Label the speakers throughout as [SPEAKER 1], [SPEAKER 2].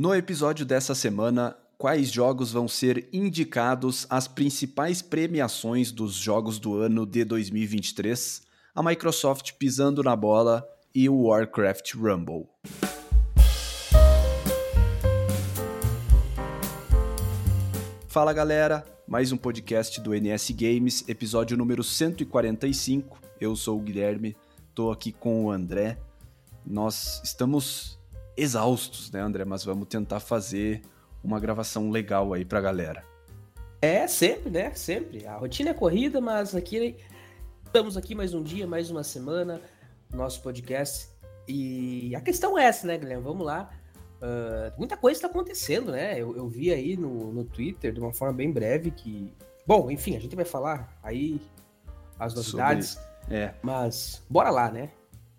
[SPEAKER 1] No episódio dessa semana, quais jogos vão ser indicados às principais premiações dos jogos do ano de 2023, a Microsoft pisando na bola e o Warcraft Rumble. Fala galera, mais um podcast do NS Games, episódio número 145. Eu sou o Guilherme, tô aqui com o André. Nós estamos exaustos, né, André? Mas vamos tentar fazer uma gravação legal aí pra galera.
[SPEAKER 2] É, sempre, né? Sempre. A rotina é corrida, mas aqui estamos aqui mais um dia, mais uma semana, nosso podcast. E a questão é essa, né, Guilherme? Vamos lá. Uh, muita coisa está acontecendo, né? Eu, eu, vi aí no, no Twitter, de uma forma bem breve, que. Bom, enfim, a gente vai falar aí as novidades. Sobre... É. Mas bora lá, né?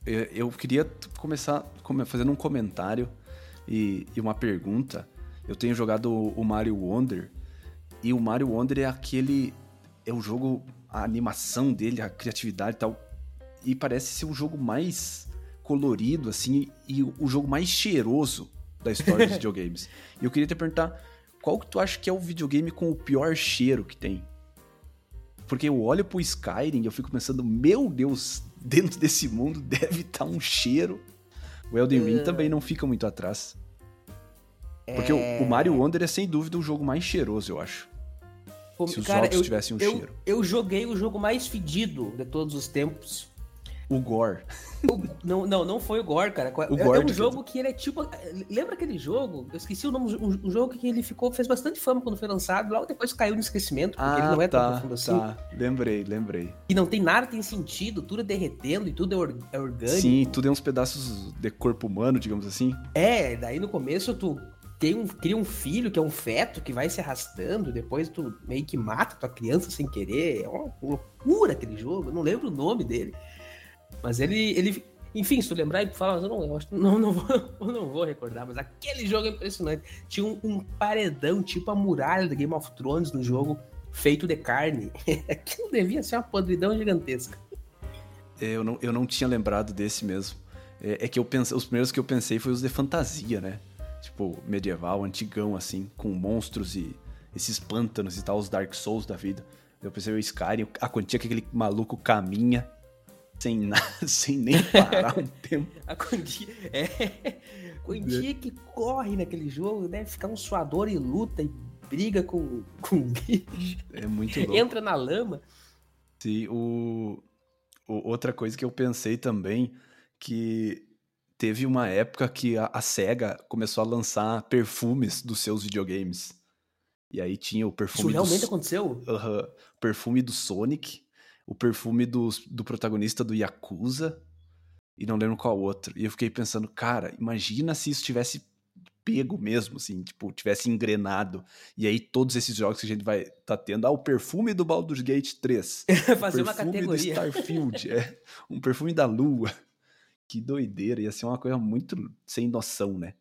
[SPEAKER 1] Eu, eu queria começar fazendo um comentário e, e, uma pergunta. Eu tenho jogado o Mario Wonder e o Mario Wonder é aquele. É o jogo, a animação dele, a criatividade e tal. E parece ser o jogo mais colorido, assim, e o jogo mais cheiroso da história dos videogames. E eu queria te perguntar, qual que tu acha que é o videogame com o pior cheiro que tem? Porque eu olho pro Skyrim e eu fico pensando, meu Deus, dentro desse mundo deve estar tá um cheiro. O Elden Ring uh... também não fica muito atrás. Porque é... o, Mario Wonder é sem dúvida o jogo mais cheiroso, eu acho. Pô, Se os cara, jogos eu, tivessem um
[SPEAKER 2] eu,
[SPEAKER 1] cheiro.
[SPEAKER 2] Eu joguei o jogo mais fedido de todos os tempos.
[SPEAKER 1] O Gore.
[SPEAKER 2] não, não, não foi o Gore, cara. O é, Gore é um jogo que ele é tipo. Lembra aquele jogo? Eu esqueci o nome. Um, um, jogo que ele ficou, fez bastante fama quando foi lançado, logo depois caiu no esquecimento, porque
[SPEAKER 1] ah,
[SPEAKER 2] ele não é
[SPEAKER 1] tá,
[SPEAKER 2] tão profundo assim. Tá.
[SPEAKER 1] Lembrei, lembrei.
[SPEAKER 2] E não tem nada, tem sentido, tudo é derretendo e tudo é, or, é orgânico.
[SPEAKER 1] Sim, tudo é uns pedaços de corpo humano, digamos assim.
[SPEAKER 2] É, daí no começo tu tem um, cria um filho que é um feto que vai se arrastando, depois tu meio que mata tua criança sem querer. É uma loucura aquele jogo, eu não lembro o nome dele. Mas ele, ele enfim, se tu lembrar e falar, eu não, eu acho, não, não, vou, não vou recordar, mas aquele jogo é impressionante. Tinha um, um, paredão, tipo a muralha do Game of Thrones no jogo, feito de carne. Aquilo devia ser uma podridão gigantesca.
[SPEAKER 1] Eu não, eu não tinha lembrado desse mesmo. É, é que eu pensei, os primeiros que eu pensei foi os de fantasia, né? Tipo, medieval, antigão, assim, com monstros e esses pântanos e tal, os Dark Souls da vida. Eu pensei o Skyrim, a quantia que aquele maluco caminha sem nada, sem nem parar um tempo.
[SPEAKER 2] A quantia, é, quantia que corre naquele jogo, deve ficar um suador e luta e briga com, com bicho.
[SPEAKER 1] É muito louco.
[SPEAKER 2] Entra na lama.
[SPEAKER 1] Sim, o, o, outra coisa que eu pensei também, que teve uma época que a, a SEGA começou a lançar perfumes dos seus videogames. E aí tinha o perfume.
[SPEAKER 2] Isso realmente do, aconteceu?
[SPEAKER 1] Uh -huh, perfume do Sonic, o perfume do, do protagonista do Yakuza e não lembro qual outro. E eu fiquei pensando, cara, imagina se isso tivesse pego mesmo, assim, tipo, tivesse engrenado. E aí todos esses jogos que a gente vai tá tendo, ah, o perfume do Baldur's Gate 3.
[SPEAKER 2] Fazer uma categoria.
[SPEAKER 1] Do Starfield, é, um perfume da lua. Que doideira, ia ser uma coisa muito sem noção, né?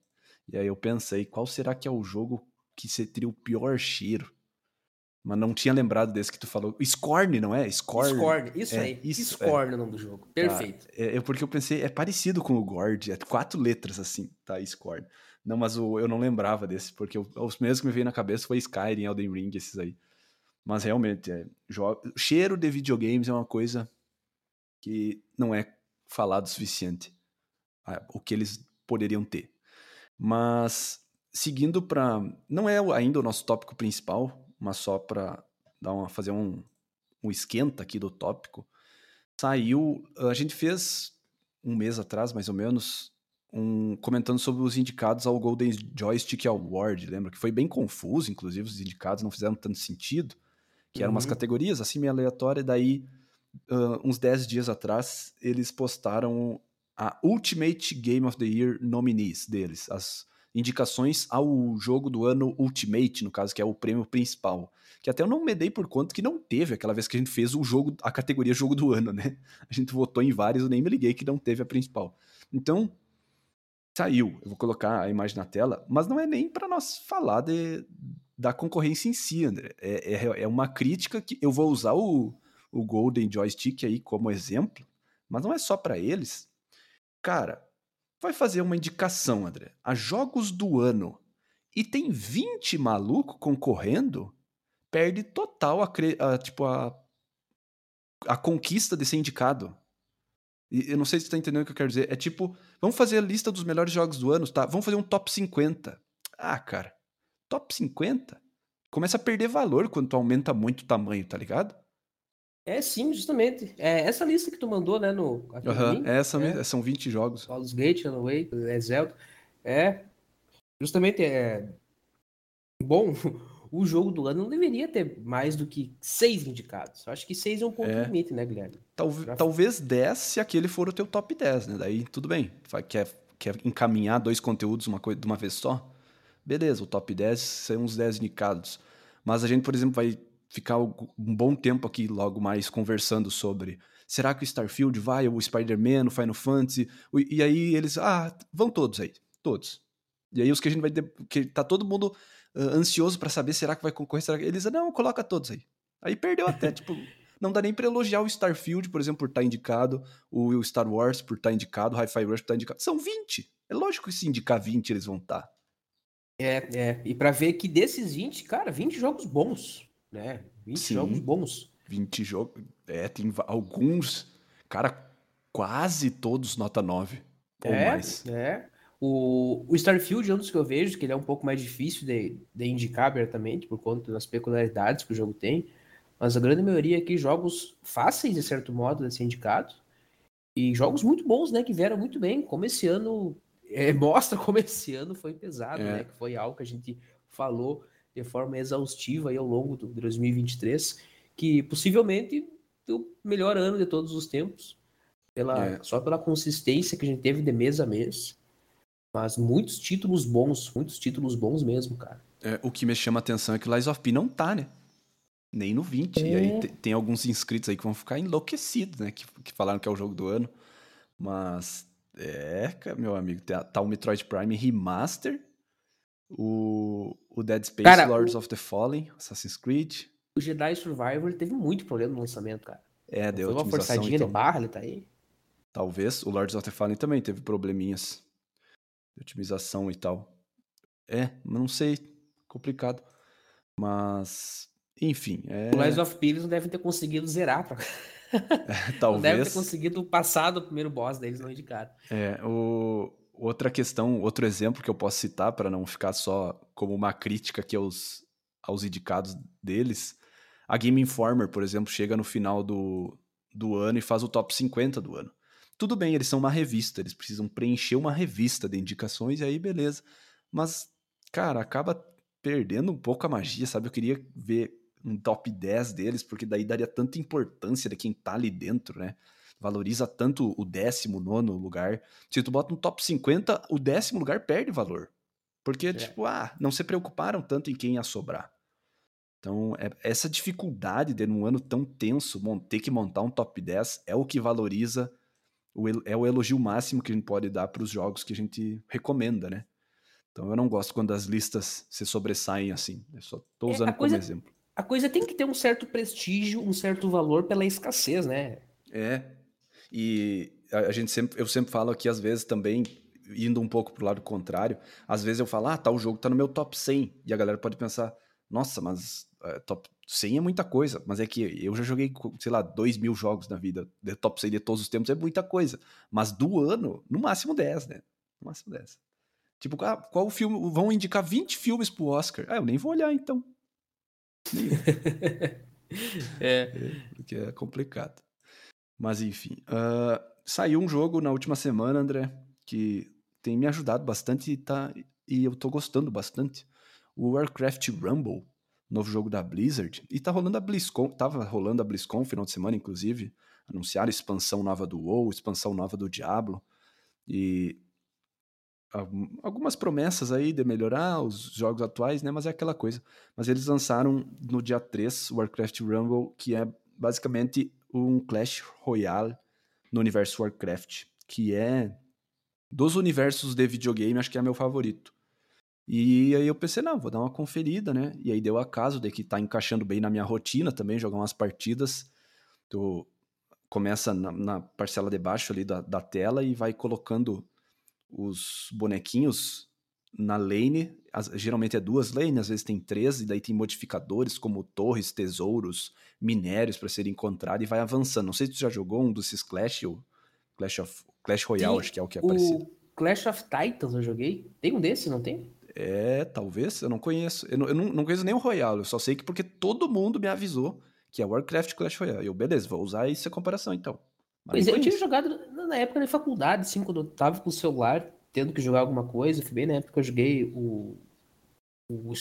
[SPEAKER 1] E aí eu pensei, qual será que é o jogo que teria o pior cheiro? Mas não tinha lembrado desse que tu falou. Scorn, não é? Scorn.
[SPEAKER 2] Scorn, isso é, aí. Isso, Scorn é. o nome do jogo. Perfeito.
[SPEAKER 1] Ah, é, é, porque eu pensei, é parecido com o Gord, é quatro letras assim, tá? Scorn. Não, mas o, eu não lembrava desse, porque eu, os primeiros que me veio na cabeça foi Skyrim, Elden Ring, esses aí. Mas realmente, é, cheiro de videogames é uma coisa que não é falado o suficiente. O que eles poderiam ter. Mas, seguindo para. Não é ainda o nosso tópico principal, mas só para dar uma, fazer um, um esquenta aqui do tópico, saiu. A gente fez um mês atrás, mais ou menos, um comentando sobre os indicados ao Golden Joystick Award, lembra? Que foi bem confuso, inclusive, os indicados não fizeram tanto sentido, que eram umas uhum. categorias assim meio aleatórias, e daí, uh, uns 10 dias atrás, eles postaram a Ultimate Game of the Year nominees deles, as indicações ao jogo do ano Ultimate, no caso, que é o prêmio principal. Que até eu não me dei por conta que não teve aquela vez que a gente fez o jogo, a categoria jogo do ano, né? A gente votou em vários, eu nem me liguei que não teve a principal. Então, saiu. Eu vou colocar a imagem na tela, mas não é nem para nós falar de, da concorrência em si, André. É, é, é, uma crítica que eu vou usar o, o Golden Joystick aí como exemplo, mas não é só para eles. Cara, vai fazer uma indicação, André, a jogos do ano e tem 20 maluco concorrendo, perde total a, a tipo a, a conquista de ser indicado. E eu não sei se você tá entendendo o que eu quero dizer. É tipo, vamos fazer a lista dos melhores jogos do ano, tá? Vamos fazer um top 50. Ah, cara, top 50? Começa a perder valor quando tu aumenta muito o tamanho, tá ligado?
[SPEAKER 2] É sim, justamente. É essa lista que tu mandou, né, no...
[SPEAKER 1] Uhum, é essa é. são 20 jogos.
[SPEAKER 2] Baldur's Gate, é Zelda. É, justamente, é... Bom, o jogo do ano não deveria ter mais do que seis indicados. Eu acho que seis é um ponto é. limite, né, Guilherme?
[SPEAKER 1] Talvez, talvez dez se aquele for o teu top 10, né? Daí tudo bem. Quer, quer encaminhar dois conteúdos uma coisa, de uma vez só? Beleza, o top 10 são uns 10 indicados. Mas a gente, por exemplo, vai ficar um bom tempo aqui logo mais conversando sobre será que o Starfield vai, o Spider-Man, o Final Fantasy, e aí eles, ah, vão todos aí, todos. E aí os que a gente vai, que tá todo mundo uh, ansioso para saber será que vai concorrer, será que... eles, não, coloca todos aí. Aí perdeu até, tipo, não dá nem para elogiar o Starfield, por exemplo, por estar tá indicado, o Star Wars por estar tá indicado, o Hi-Fi Rush por estar tá indicado. São 20. É lógico que se indicar 20 eles vão estar. Tá.
[SPEAKER 2] É, é. E para ver que desses 20, cara, 20 jogos bons, né? 20 Sim, jogos bons.
[SPEAKER 1] 20 jogos. É, tem alguns, cara, quase todos nota 9 ou
[SPEAKER 2] é,
[SPEAKER 1] mais.
[SPEAKER 2] É. O, o Starfield é um dos que eu vejo, que ele é um pouco mais difícil de, de indicar abertamente, por conta das peculiaridades que o jogo tem. Mas a grande maioria aqui, jogos fáceis, de certo modo, de ser indicados. E jogos muito bons, né? Que vieram muito bem, como esse ano. É, mostra como esse ano foi pesado, é. né? Que foi algo que a gente falou de forma exaustiva aí ao longo do 2023, que possivelmente o melhor ano de todos os tempos, pela, é. só pela consistência que a gente teve de mês a mês. Mas muitos títulos bons, muitos títulos bons mesmo, cara.
[SPEAKER 1] É, o que me chama a atenção é que o Lies of P não tá, né? Nem no 20. É. E aí é. tem alguns inscritos aí que vão ficar enlouquecidos, né? Que, que falaram que é o jogo do ano. Mas, é, meu amigo, tá, tá o Metroid Prime Remaster, o, o Dead Space cara, Lords o... of the Fallen, Assassin's Creed.
[SPEAKER 2] O Jedi Survivor teve muito problema no lançamento, cara.
[SPEAKER 1] É, deu
[SPEAKER 2] Foi uma forçadinha então. de barra, ele tá aí.
[SPEAKER 1] Talvez. O Lords of the Fallen também teve probleminhas de otimização e tal. É, não sei, complicado. Mas, enfim. É...
[SPEAKER 2] O Lies of Pires não devem ter conseguido zerar. Pra... É, talvez. Não devem ter conseguido passar do primeiro boss deles, não indicado.
[SPEAKER 1] É, o... outra questão, outro exemplo que eu posso citar para não ficar só como uma crítica aqui aos, aos indicados deles. A Game Informer, por exemplo, chega no final do, do ano e faz o top 50 do ano. Tudo bem, eles são uma revista, eles precisam preencher uma revista de indicações e aí beleza. Mas, cara, acaba perdendo um pouco a magia, sabe? Eu queria ver um top 10 deles, porque daí daria tanta importância de quem tá ali dentro, né? Valoriza tanto o décimo, nono lugar. Se tu bota um top 50, o décimo lugar perde valor. Porque, é. tipo, ah, não se preocuparam tanto em quem ia sobrar. Então, é, essa dificuldade de, num ano tão tenso, ter que montar um top 10 é o que valoriza o, é o elogio máximo que a gente pode dar para os jogos que a gente recomenda, né? Então eu não gosto quando as listas se sobressaem assim. Eu só estou é, usando é, como exemplo.
[SPEAKER 2] A coisa tem que ter um certo prestígio, um certo valor pela escassez, né?
[SPEAKER 1] É. E a gente sempre, eu sempre falo aqui, às vezes, também, indo um pouco pro lado contrário, às vezes eu falo, ah, tal jogo tá no meu top 100. E a galera pode pensar, nossa, mas uh, top 100 é muita coisa, mas é que eu já joguei, sei lá, 2 mil jogos na vida. De top 100 de todos os tempos é muita coisa. Mas do ano, no máximo 10, né? No máximo 10. Tipo, ah, qual filme? Vão indicar 20 filmes pro Oscar. Ah, eu nem vou olhar então. é. é. Porque é complicado. Mas enfim. Uh, saiu um jogo na última semana, André, que tem me ajudado bastante e, tá, e eu tô gostando bastante. O Warcraft Rumble novo jogo da Blizzard. E tá rolando a BlizzCon, tava rolando a BlizzCon final de semana, inclusive. Anunciaram expansão nova do WoW, expansão nova do Diablo. E algumas promessas aí de melhorar os jogos atuais, né? Mas é aquela coisa. Mas eles lançaram no dia 3 o Warcraft Rumble, que é basicamente um Clash Royale no universo Warcraft, que é dos universos de videogame, acho que é meu favorito. E aí eu pensei, não, vou dar uma conferida, né? E aí deu acaso de que tá encaixando bem na minha rotina também, jogar umas partidas. Tu começa na, na parcela de baixo ali da, da tela e vai colocando os bonequinhos na lane. As, geralmente é duas lanes, às vezes tem três, e daí tem modificadores como torres, tesouros, minérios para serem encontrados e vai avançando. Não sei se tu já jogou um desses Clash, o Clash, of, Clash Royale, acho que é o que é
[SPEAKER 2] o
[SPEAKER 1] parecido.
[SPEAKER 2] Clash of Titans eu joguei. Tem um desse, não tem?
[SPEAKER 1] É, talvez, eu não conheço. Eu não, eu não, não conheço nem o Royale, eu só sei que porque todo mundo me avisou que é Warcraft Clash Royale. Eu, beleza, vou usar essa comparação então.
[SPEAKER 2] Mas pois é, eu tinha jogado na época da faculdade, assim, quando eu tava com o celular, tendo que jogar alguma coisa. Foi bem na época que eu joguei o, o,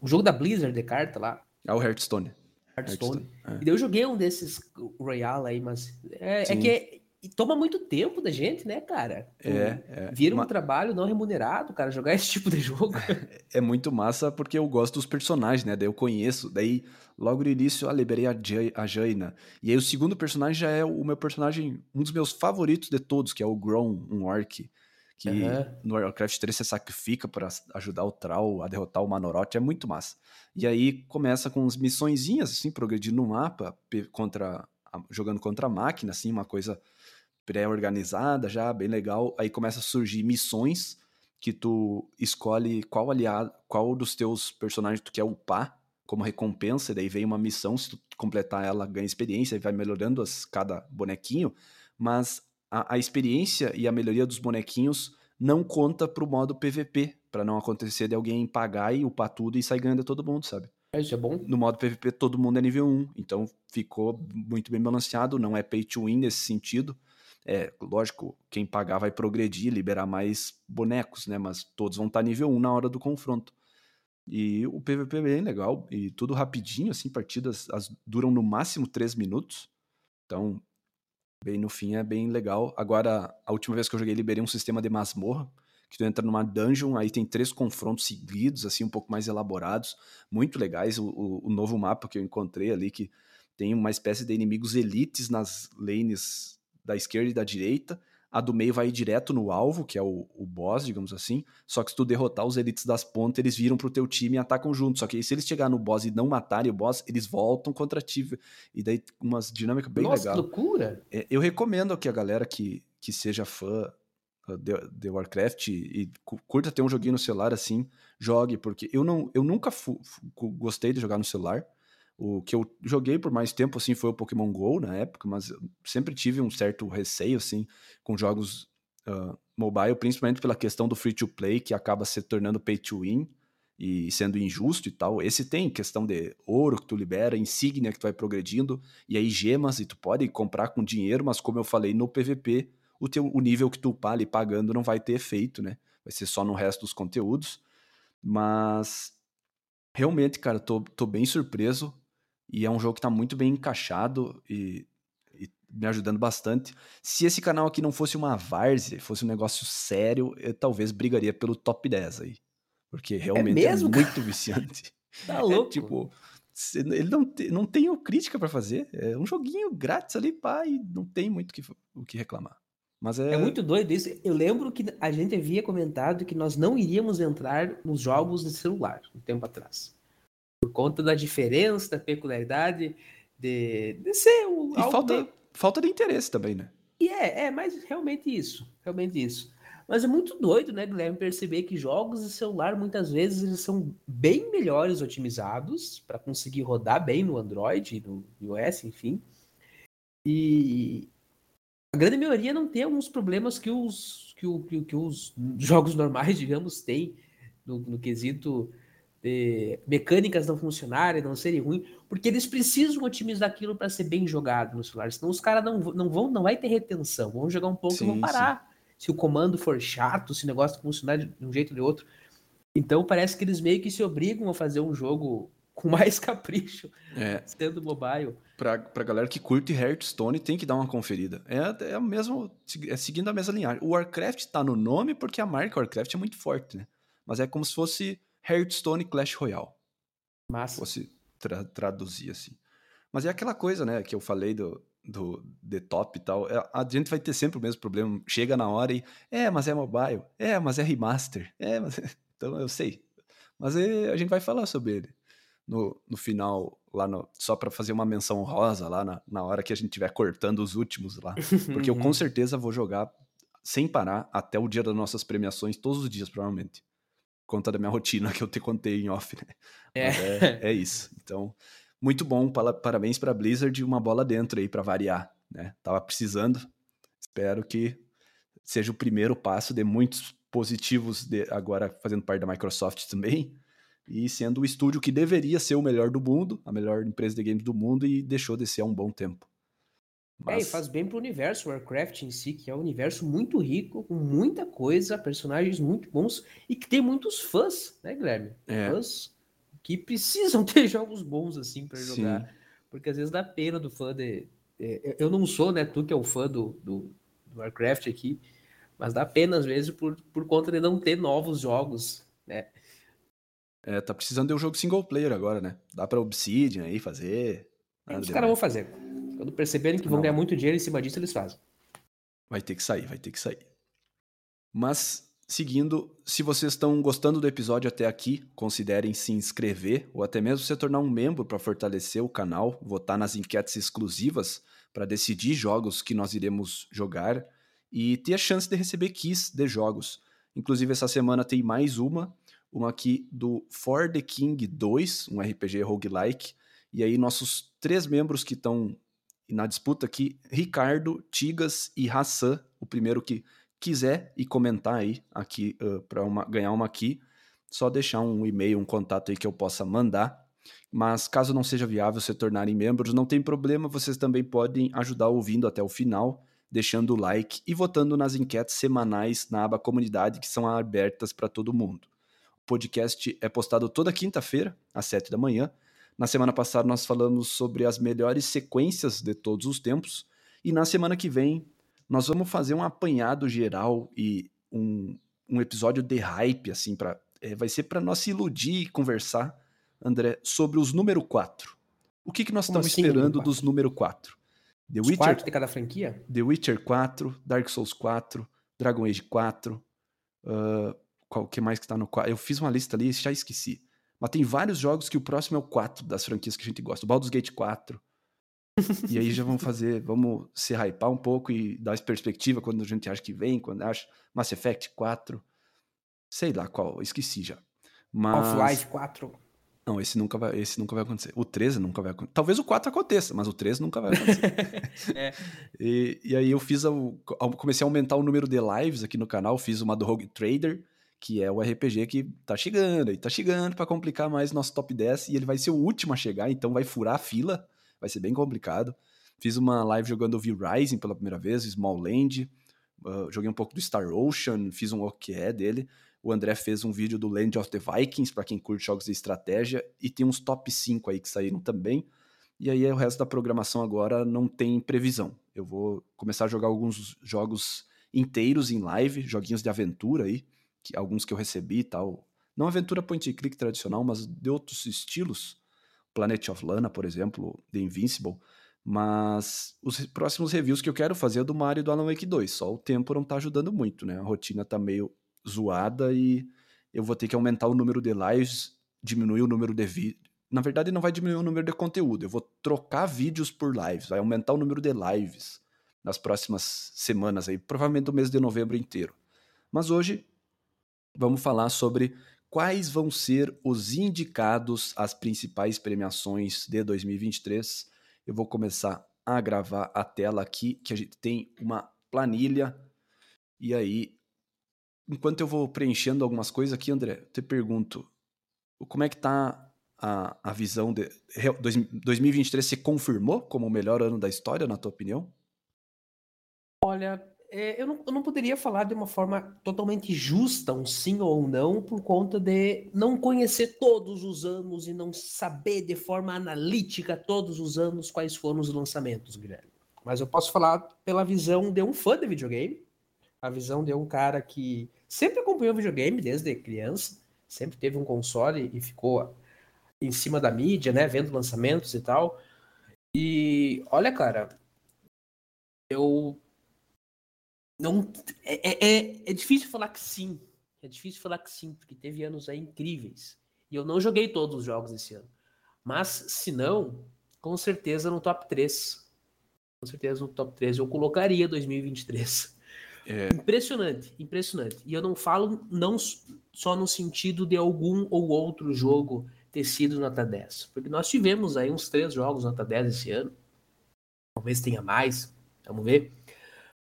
[SPEAKER 2] o jogo da Blizzard de carta lá.
[SPEAKER 1] Ah, o Hearthstone.
[SPEAKER 2] Hearthstone. Hearthstone. É. E daí eu joguei um desses Royale aí, mas é, é que é, toma muito tempo da gente, né, cara?
[SPEAKER 1] É, é.
[SPEAKER 2] Vira um Ma... trabalho não remunerado, cara, jogar esse tipo de jogo.
[SPEAKER 1] é muito massa porque eu gosto dos personagens, né? Daí eu conheço. Daí, logo no início, eu liberei a, Jay, a Jaina. E aí o segundo personagem já é o meu personagem, um dos meus favoritos de todos, que é o Grom, um orc. Que uhum. no Warcraft 3 você sacrifica para ajudar o Troll a derrotar o Manoroth. É muito massa. E aí começa com as missõezinhas, assim, progredindo no mapa, contra jogando contra a máquina, assim, uma coisa pré-organizada já, bem legal. Aí começa a surgir missões que tu escolhe qual aliado, qual dos teus personagens tu quer upar como recompensa, e daí vem uma missão, se tu completar ela, ganha experiência e vai melhorando as, cada bonequinho, mas a, a experiência e a melhoria dos bonequinhos não conta pro modo PVP, para não acontecer de alguém pagar e upar tudo e sair ganhando todo mundo, sabe?
[SPEAKER 2] É, isso é bom.
[SPEAKER 1] No modo PVP todo mundo é nível 1, então ficou muito bem balanceado, não é pay to win nesse sentido. É, lógico, quem pagar vai progredir, liberar mais bonecos, né? Mas todos vão estar nível 1 na hora do confronto. E o PVP é bem legal, e tudo rapidinho, assim, partidas as, duram no máximo 3 minutos. Então, bem no fim é bem legal. Agora, a última vez que eu joguei, liberei um sistema de masmorra, que tu entra numa dungeon, aí tem três confrontos seguidos, assim, um pouco mais elaborados, muito legais. O, o, o novo mapa que eu encontrei ali, que tem uma espécie de inimigos elites nas lanes da esquerda e da direita. A do meio vai direto no alvo, que é o, o boss, digamos assim. Só que se tu derrotar os elites das pontas, eles viram pro teu time e atacam junto. Só que se eles chegar no boss e não matarem o boss, eles voltam contra ti. E daí umas dinâmicas bem
[SPEAKER 2] Nossa,
[SPEAKER 1] legal.
[SPEAKER 2] Nossa, loucura!
[SPEAKER 1] É, eu recomendo que a galera que, que seja fã uh, de, de, Warcraft e curta ter um joguinho no celular assim, jogue, porque eu, não, eu nunca fu, fu, gostei de jogar no celular. O que eu joguei por mais tempo, assim, foi o Pokémon GO na época, mas sempre tive um certo receio, assim, com jogos uh, mobile, principalmente pela questão do free-to-play, que acaba se tornando pay-to-win e sendo injusto e tal. Esse tem questão de ouro que tu libera, insígnia que tu vai progredindo, e aí gemas, e tu pode comprar com dinheiro, mas como eu falei, no PVP, o, teu, o nível que tu upar ali pagando não vai ter efeito, né? Vai ser só no resto dos conteúdos. Mas realmente, cara, tô, tô bem surpreso. E é um jogo que está muito bem encaixado e, e, me ajudando bastante. Se esse canal aqui não fosse uma várzea, fosse um negócio sério, eu talvez brigaria pelo top 10 aí. Porque realmente é, mesmo, é muito viciante.
[SPEAKER 2] tá louco.
[SPEAKER 1] É, tipo, ele não, te, não tem crítica para fazer. É um joguinho grátis ali, pá, e não tem muito que, o que reclamar. Mas é...
[SPEAKER 2] é muito doido isso. Eu lembro que a gente havia comentado que nós não iríamos entrar nos jogos de celular um tempo atrás por conta da diferença, da peculiaridade de, de ser um,
[SPEAKER 1] e falta, meio... falta de interesse também, né?
[SPEAKER 2] E é, é, mas realmente isso, realmente isso. Mas é muito doido, né, Guilherme, perceber que jogos de celular muitas vezes eles são bem melhores otimizados para conseguir rodar bem no Android, no iOS, enfim. E a grande maioria não tem alguns problemas que os, que, o, que, que os jogos normais, digamos, têm no, no quesito de mecânicas não funcionarem, não serem ruins, porque eles precisam otimizar aquilo para ser bem jogado no celular, senão os caras não, não vão, não vai ter retenção, vão jogar um pouco sim, e vão parar. Sim. Se o comando for chato, se o negócio funcionar de um jeito ou de outro. Então parece que eles meio que se obrigam a fazer um jogo com mais capricho,
[SPEAKER 1] é.
[SPEAKER 2] sendo mobile.
[SPEAKER 1] Pra, pra galera que curte Hearthstone, tem que dar uma conferida. É, é, mesmo, é seguindo a mesma linhagem. O Warcraft tá no nome porque a marca Warcraft é muito forte, né? Mas é como se fosse Hearthstone Clash Royale.
[SPEAKER 2] Massa.
[SPEAKER 1] Fosse tra traduzir assim. Mas é aquela coisa, né, que eu falei do, do The Top e tal. É, a gente vai ter sempre o mesmo problema. Chega na hora e. É, mas é mobile. É, mas é remaster. É, mas. Então eu sei. Mas é, a gente vai falar sobre ele no, no final, lá no, só para fazer uma menção rosa lá na, na hora que a gente estiver cortando os últimos lá. Porque eu com certeza vou jogar sem parar até o dia das nossas premiações, todos os dias, provavelmente. Conta da minha rotina que eu te contei em off, né?
[SPEAKER 2] É.
[SPEAKER 1] É, é, isso. Então, muito bom. Parabéns para Blizzard, uma bola dentro aí para variar, né? Tava precisando. Espero que seja o primeiro passo de muitos positivos de agora fazendo parte da Microsoft também e sendo o estúdio que deveria ser o melhor do mundo, a melhor empresa de games do mundo e deixou de ser há um bom tempo.
[SPEAKER 2] Mas... É, e faz bem pro universo Warcraft em si, que é um universo muito rico, com muita coisa, personagens muito bons e que tem muitos fãs, né, Guilherme? É. Fãs que precisam ter jogos bons assim para jogar. Porque às vezes dá pena do fã de. É, eu não sou, né? Tu que é o fã do, do, do Warcraft aqui, mas dá pena às vezes por, por conta de não ter novos jogos, né?
[SPEAKER 1] É, tá precisando de um jogo single player agora, né? Dá pra Obsidian aí fazer.
[SPEAKER 2] É, os caras vão fazer. Quando perceberem que vão ganhar muito dinheiro em cima disso, eles fazem.
[SPEAKER 1] Vai ter que sair, vai ter que sair. Mas, seguindo, se vocês estão gostando do episódio até aqui, considerem se inscrever ou até mesmo se tornar um membro para fortalecer o canal, votar nas enquetes exclusivas para decidir jogos que nós iremos jogar e ter a chance de receber keys de jogos. Inclusive, essa semana tem mais uma uma aqui do For the King 2, um RPG roguelike. E aí, nossos três membros que estão na disputa aqui, Ricardo, Tigas e Hassan, o primeiro que quiser e comentar aí aqui uh, para ganhar uma aqui, só deixar um e-mail, um contato aí que eu possa mandar. Mas caso não seja viável se tornarem membros, não tem problema, vocês também podem ajudar ouvindo até o final, deixando o like e votando nas enquetes semanais na aba comunidade que são abertas para todo mundo podcast é postado toda quinta-feira, às sete da manhã. Na semana passada nós falamos sobre as melhores sequências de todos os tempos. E na semana que vem nós vamos fazer um apanhado geral e um, um episódio de hype, assim, para é, vai ser para nós se iludir e conversar, André, sobre os número 4. O que, que nós Como estamos assim, esperando número dos número 4?
[SPEAKER 2] The os Witcher, de cada franquia?
[SPEAKER 1] The Witcher 4, Dark Souls 4, Dragon Age 4, uh, qual que mais que tá no 4? Eu fiz uma lista ali e já esqueci. Mas tem vários jogos que o próximo é o 4 das franquias que a gente gosta. O Baldur's Gate 4. e aí já vamos fazer, vamos se hypar um pouco e dar essa perspectiva quando a gente acha que vem, quando acha Mass Effect 4. Sei lá qual, esqueci já.
[SPEAKER 2] Mas... Half-Life 4.
[SPEAKER 1] Não, esse nunca vai, esse nunca vai acontecer. O 13 nunca vai acontecer. Talvez o 4 aconteça, mas o 13 nunca vai acontecer. é. e, e aí eu fiz, a, comecei a aumentar o número de lives aqui no canal, fiz uma do Rogue Trader, que é o RPG que tá chegando, e tá chegando para complicar mais nosso top 10, e ele vai ser o último a chegar, então vai furar a fila, vai ser bem complicado. Fiz uma live jogando V-Rising pela primeira vez, Small Land, uh, joguei um pouco do Star Ocean, fiz um OQE dele. O André fez um vídeo do Land of the Vikings, para quem curte jogos de estratégia, e tem uns top 5 aí que saíram também. E aí o resto da programação agora não tem previsão. Eu vou começar a jogar alguns jogos inteiros em live, joguinhos de aventura aí que, alguns que eu recebi e tal. Não aventura point and click tradicional, mas de outros estilos. Planet of Lana, por exemplo, The Invincible. Mas os próximos reviews que eu quero fazer é do Mario e do Alan Wake 2. Só o tempo não tá ajudando muito, né? A rotina tá meio zoada e eu vou ter que aumentar o número de lives, diminuir o número de vídeos. Na verdade, não vai diminuir o número de conteúdo. Eu vou trocar vídeos por lives, vai aumentar o número de lives nas próximas semanas aí, provavelmente o mês de novembro inteiro. Mas hoje vamos falar sobre quais vão ser os indicados às principais premiações de 2023. Eu vou começar a gravar a tela aqui, que a gente tem uma planilha. E aí, enquanto eu vou preenchendo algumas coisas aqui, André, eu te pergunto, como é que tá a, a visão de 2023 se confirmou como o melhor ano da história, na tua opinião?
[SPEAKER 2] Olha, é, eu, não, eu não poderia falar de uma forma totalmente justa, um sim ou um não, por conta de não conhecer todos os anos e não saber de forma analítica todos os anos quais foram os lançamentos, Guilherme. Mas eu posso falar pela visão de um fã de videogame, a visão de um cara que sempre acompanhou videogame desde criança, sempre teve um console e ficou em cima da mídia, né, vendo lançamentos e tal. E olha, cara, eu não é, é, é, é difícil falar que sim. É difícil falar que sim, porque teve anos aí incríveis. E eu não joguei todos os jogos esse ano. Mas, se não, com certeza no top 3. Com certeza no top 3 eu colocaria 2023. É... Impressionante, impressionante. E eu não falo não só no sentido de algum ou outro jogo ter sido nota 10. Porque nós tivemos aí uns três jogos nota 10 esse ano. Talvez tenha mais. Vamos ver.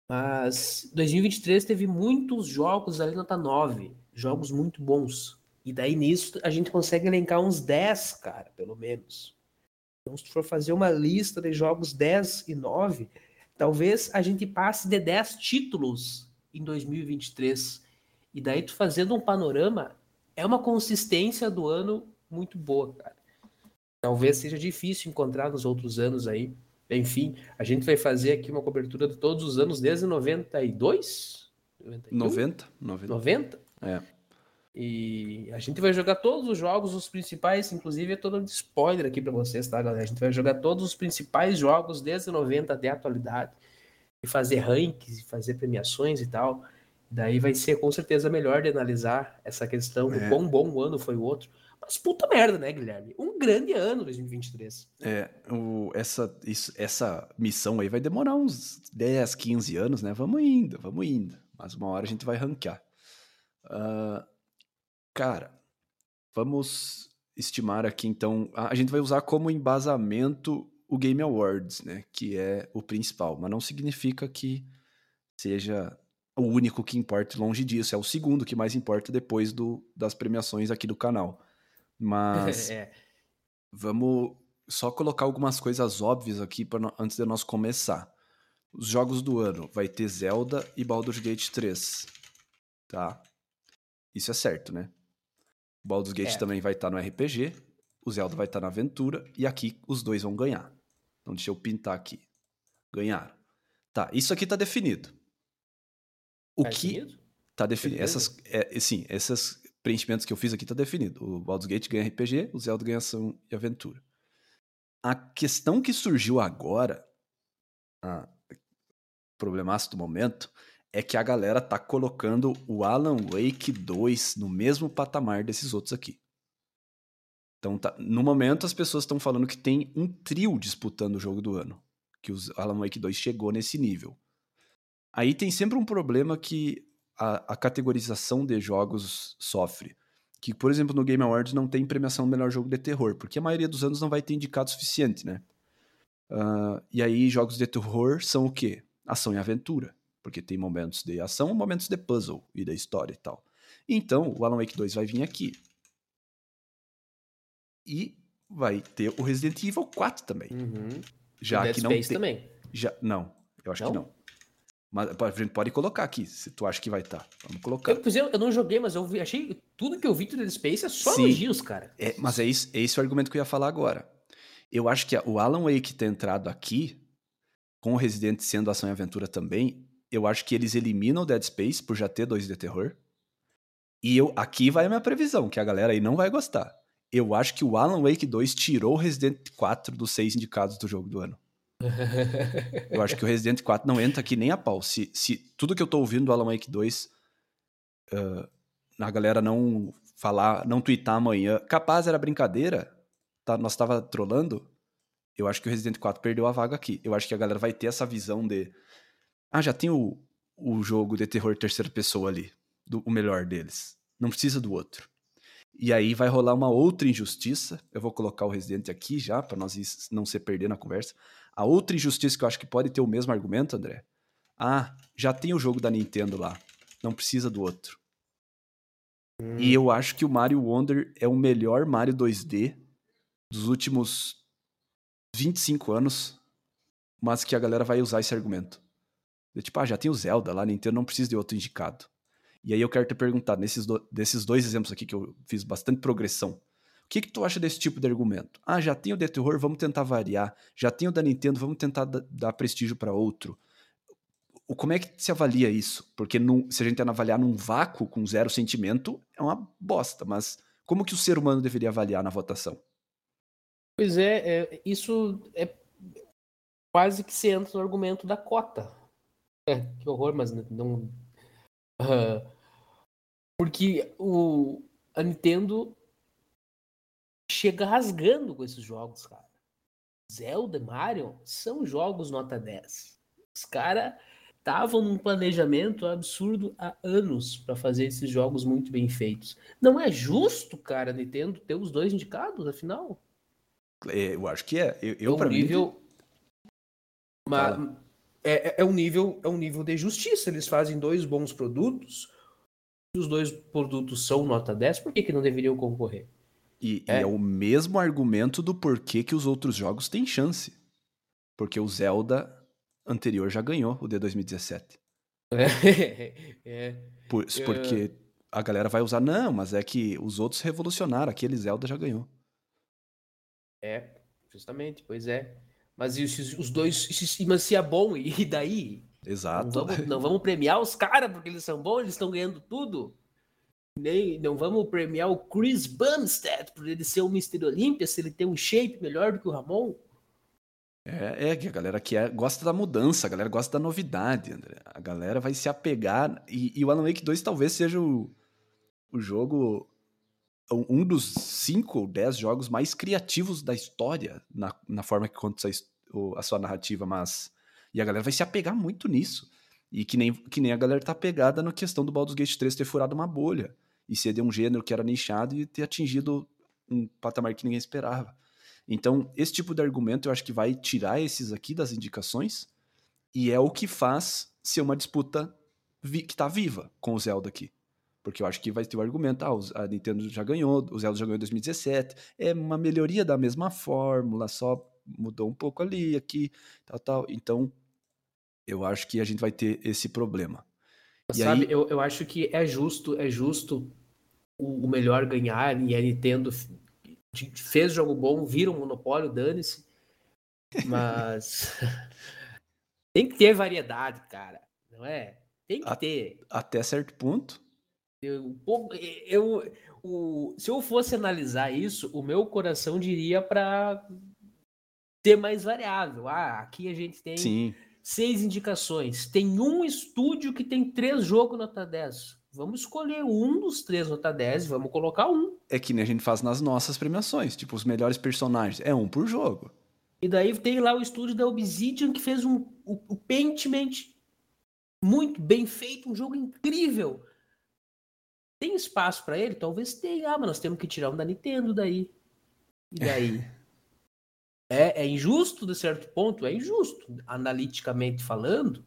[SPEAKER 2] Mas 2023 teve muitos jogos ali nota 9. Jogos muito bons. E daí nisso a gente consegue elencar uns 10, cara, pelo menos. Então, se tu for fazer uma lista de jogos 10 e 9, talvez a gente passe de 10 títulos em 2023. E daí tu fazendo um panorama, é uma consistência do ano muito boa, cara. Talvez seja difícil encontrar nos outros anos aí. Enfim, a gente vai fazer aqui uma cobertura de todos os anos desde 92?
[SPEAKER 1] 91? 90. 90.
[SPEAKER 2] 90?
[SPEAKER 1] É.
[SPEAKER 2] E a gente vai jogar todos os jogos, os principais, inclusive é todo spoiler aqui para vocês, tá, galera? A gente vai jogar todos os principais jogos desde 90 até a atualidade e fazer rankings, fazer premiações e tal. Daí vai ser com certeza melhor de analisar essa questão é. do quão bom o ano foi o outro. Mas puta merda, né, Guilherme? Um grande ano 2023.
[SPEAKER 1] É, o, essa, isso, essa missão aí vai demorar uns 10, 15 anos, né? Vamos indo, vamos indo. Mas uma hora a gente vai ranquear. Uh, Cara, vamos estimar aqui então. A gente vai usar como embasamento o Game Awards, né? Que é o principal, mas não significa que seja o único que importa longe disso. É o segundo que mais importa depois do, das premiações aqui do canal. Mas é. Vamos só colocar algumas coisas óbvias aqui pra, antes de nós começar. Os jogos do ano vai ter Zelda e Baldur's Gate 3. Tá? Isso é certo, né? Baldur's Gate é. também vai estar tá no RPG, o Zelda vai estar tá na aventura, e aqui os dois vão ganhar. Então deixa eu pintar aqui. Ganharam. Tá, isso aqui tá definido. O tá que definido? tá definido? Essas, é, sim, esses preenchimentos que eu fiz aqui tá definido. O Baldur's Gate ganha RPG, o Zelda ganha ação e aventura. A questão que surgiu agora, a problemaço do momento, é que a galera tá colocando o Alan Wake 2 no mesmo patamar desses outros aqui. Então, tá, no momento, as pessoas estão falando que tem um trio disputando o jogo do ano. Que o Alan Wake 2 chegou nesse nível. Aí tem sempre um problema que a, a categorização de jogos sofre. Que, por exemplo, no Game Awards não tem premiação do melhor jogo de terror, porque a maioria dos anos não vai ter indicado o suficiente, né? Uh, e aí, jogos de terror são o quê? Ação e aventura porque tem momentos de ação, momentos de puzzle e da história e tal. Então, o Alan Wake 2 vai vir aqui. E vai ter o Resident Evil 4 também.
[SPEAKER 2] Uhum.
[SPEAKER 1] Já
[SPEAKER 2] Dead
[SPEAKER 1] que não
[SPEAKER 2] Space
[SPEAKER 1] tem...
[SPEAKER 2] também.
[SPEAKER 1] Já não, eu acho não? que não. Mas a gente pode colocar aqui, se tu acha que vai estar. Tá. Vamos colocar.
[SPEAKER 2] Eu, eu, eu não joguei, mas eu vi, achei tudo que eu vi do Dead Space é só Sim. elogios, cara.
[SPEAKER 1] É, mas é, isso, é esse o argumento que eu ia falar agora. Eu acho que o Alan Wake ter entrado aqui, com o Resident sendo ação e aventura também, eu acho que eles eliminam o Dead Space por já ter dois de terror. E eu aqui vai a minha previsão, que a galera aí não vai gostar. Eu acho que o Alan Wake 2 tirou o Resident 4 dos seis indicados do jogo do ano. eu acho que o Resident 4 não entra aqui nem a pau. Se, se tudo que eu tô ouvindo do Alan Wake 2, uh, a galera não falar, não twittar amanhã, capaz era brincadeira, tá, nós tava trolando, eu acho que o Resident 4 perdeu a vaga aqui. Eu acho que a galera vai ter essa visão de ah, já tem o, o jogo de terror terceira pessoa ali, do, o melhor deles. Não precisa do outro. E aí vai rolar uma outra injustiça. Eu vou colocar o Resident aqui já, para nós não se perder na conversa. A outra injustiça que eu acho que pode ter o mesmo argumento, André. Ah, já tem o jogo da Nintendo lá. Não precisa do outro. Hum. E eu acho que o Mario Wonder é o melhor Mario 2D dos últimos 25 anos, mas que a galera vai usar esse argumento. Eu, tipo, ah, já tem o Zelda lá, Nintendo não precisa de outro indicado. E aí eu quero te perguntar, nesses do, desses dois exemplos aqui que eu fiz bastante progressão, o que, que tu acha desse tipo de argumento? Ah, já tem o The Terror, vamos tentar variar. Já tem o da Nintendo, vamos tentar dar prestígio para outro. O, como é que se avalia isso? Porque num, se a gente avaliar num vácuo, com zero sentimento, é uma bosta. Mas como que o ser humano deveria avaliar na votação?
[SPEAKER 2] Pois é, é isso é quase que se entra no argumento da cota é, que horror, mas não. Uh, porque o, a Nintendo chega rasgando com esses jogos, cara. Zelda, Mario são jogos nota 10. Os caras estavam num planejamento absurdo há anos para fazer esses jogos muito bem feitos. Não é justo, cara, Nintendo ter os dois indicados, afinal?
[SPEAKER 1] É, eu acho que é. Eu, eu
[SPEAKER 2] é um
[SPEAKER 1] para
[SPEAKER 2] nível...
[SPEAKER 1] mim.
[SPEAKER 2] Uma... É, é, é, um nível, é um nível de justiça. Eles fazem dois bons produtos. Os dois produtos são nota 10, por que, que não deveriam concorrer?
[SPEAKER 1] E é. e é o mesmo argumento do porquê que os outros jogos têm chance. Porque o Zelda anterior já ganhou o de 2017. É. Por, porque a galera vai usar, não, mas é que os outros revolucionaram, aquele Zelda já ganhou.
[SPEAKER 2] É, justamente, pois é. Mas os, os dois, mas se é bom, e daí?
[SPEAKER 1] Exato.
[SPEAKER 2] Não vamos, não vamos premiar os caras porque eles são bons, eles estão ganhando tudo. Nem, não vamos premiar o Chris Bumstead por ele ser o Mr. Olympia, se ele tem um shape melhor do que o Ramon.
[SPEAKER 1] É, é que a galera que é, gosta da mudança, a galera gosta da novidade, André. A galera vai se apegar. E, e o Alan Wake 2 talvez seja o, o jogo. Um dos cinco ou dez jogos mais criativos da história na, na forma que conta a, a sua narrativa, mas. E a galera vai se apegar muito nisso. E que nem, que nem a galera tá pegada na questão do Baldur's Gate 3 ter furado uma bolha. E ser de um gênero que era nichado e ter atingido um patamar que ninguém esperava. Então, esse tipo de argumento eu acho que vai tirar esses aqui das indicações e é o que faz ser uma disputa que está viva com o Zelda aqui. Porque eu acho que vai ter o argumento, ah, a Nintendo já ganhou, o Zelda já ganhou em 2017, é uma melhoria da mesma fórmula, só mudou um pouco ali, aqui, tal, tal. Então, eu acho que a gente vai ter esse problema.
[SPEAKER 2] E Sabe, aí... eu, eu acho que é justo, é justo o, o melhor ganhar e a Nintendo fez jogo bom, vira um monopólio, dane-se. Mas tem que ter variedade, cara. Não é? Tem que ter.
[SPEAKER 1] Até certo ponto.
[SPEAKER 2] Eu, eu, o, se eu fosse analisar isso, o meu coração diria para ter mais variável. Ah, aqui a gente tem
[SPEAKER 1] Sim.
[SPEAKER 2] Seis indicações. Tem um estúdio que tem três jogos nota 10. Vamos escolher um dos três nota 10 e vamos colocar um.
[SPEAKER 1] É que nem a gente faz nas nossas premiações, tipo, os melhores personagens. É um por jogo.
[SPEAKER 2] E daí tem lá o estúdio da Obsidian que fez um, o, o Paintment muito bem feito, um jogo incrível. Tem espaço para ele? Talvez tenha. Ah, mas nós temos que tirar um da Nintendo daí. E daí? é, é injusto de certo ponto? É injusto, analiticamente falando.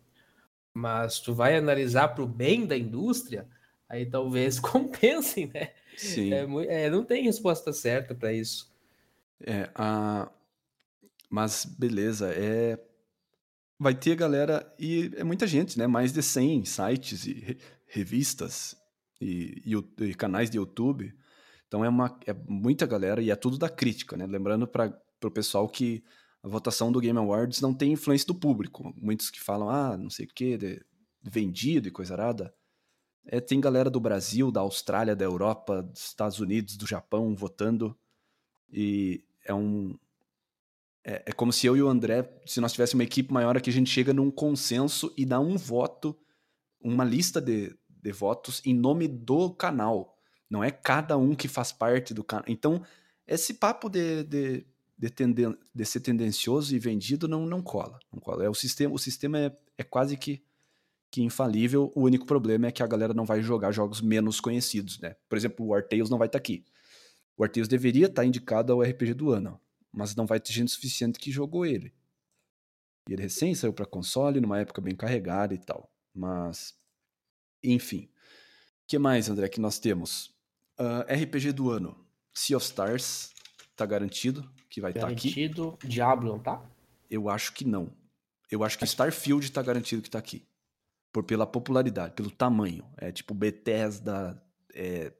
[SPEAKER 2] Mas tu vai analisar para o bem da indústria, aí talvez compensem, né?
[SPEAKER 1] Sim.
[SPEAKER 2] É, é, não tem resposta certa para isso.
[SPEAKER 1] É, a... mas beleza, é... vai ter galera, e é muita gente, né? Mais de 100 sites e re revistas e, e, e, canais de YouTube. Então é, uma, é muita galera e é tudo da crítica, né? Lembrando para o pessoal que a votação do Game Awards não tem influência do público. Muitos que falam, ah, não sei o que, vendido e coisa arada. É, tem galera do Brasil, da Austrália, da Europa, dos Estados Unidos, do Japão votando. E é um. É, é como se eu e o André, se nós tivéssemos uma equipe maior aqui, a gente chega num consenso e dá um voto, uma lista de, de votos em nome do canal. Não é cada um que faz parte do canal. Então, esse papo de, de, de, tenden, de ser tendencioso e vendido não, não cola. Não cola. É, o sistema, o sistema é, é quase que que infalível. O único problema é que a galera não vai jogar jogos menos conhecidos, né? Por exemplo, o War Tales não vai estar tá aqui. O War Tales deveria estar tá indicado ao RPG do ano, mas não vai ter gente suficiente que jogou ele. E ele recém saiu para console, numa época bem carregada e tal. Mas, enfim. O que mais, André, que nós temos? Uh, ah, RPG do ano. Sea of Stars, tá garantido que vai estar tá aqui.
[SPEAKER 2] Garantido. Diablo, não tá?
[SPEAKER 1] Eu acho que não. Eu acho que Starfield tá garantido que tá aqui por pela popularidade, pelo tamanho. É tipo Bethesda, é,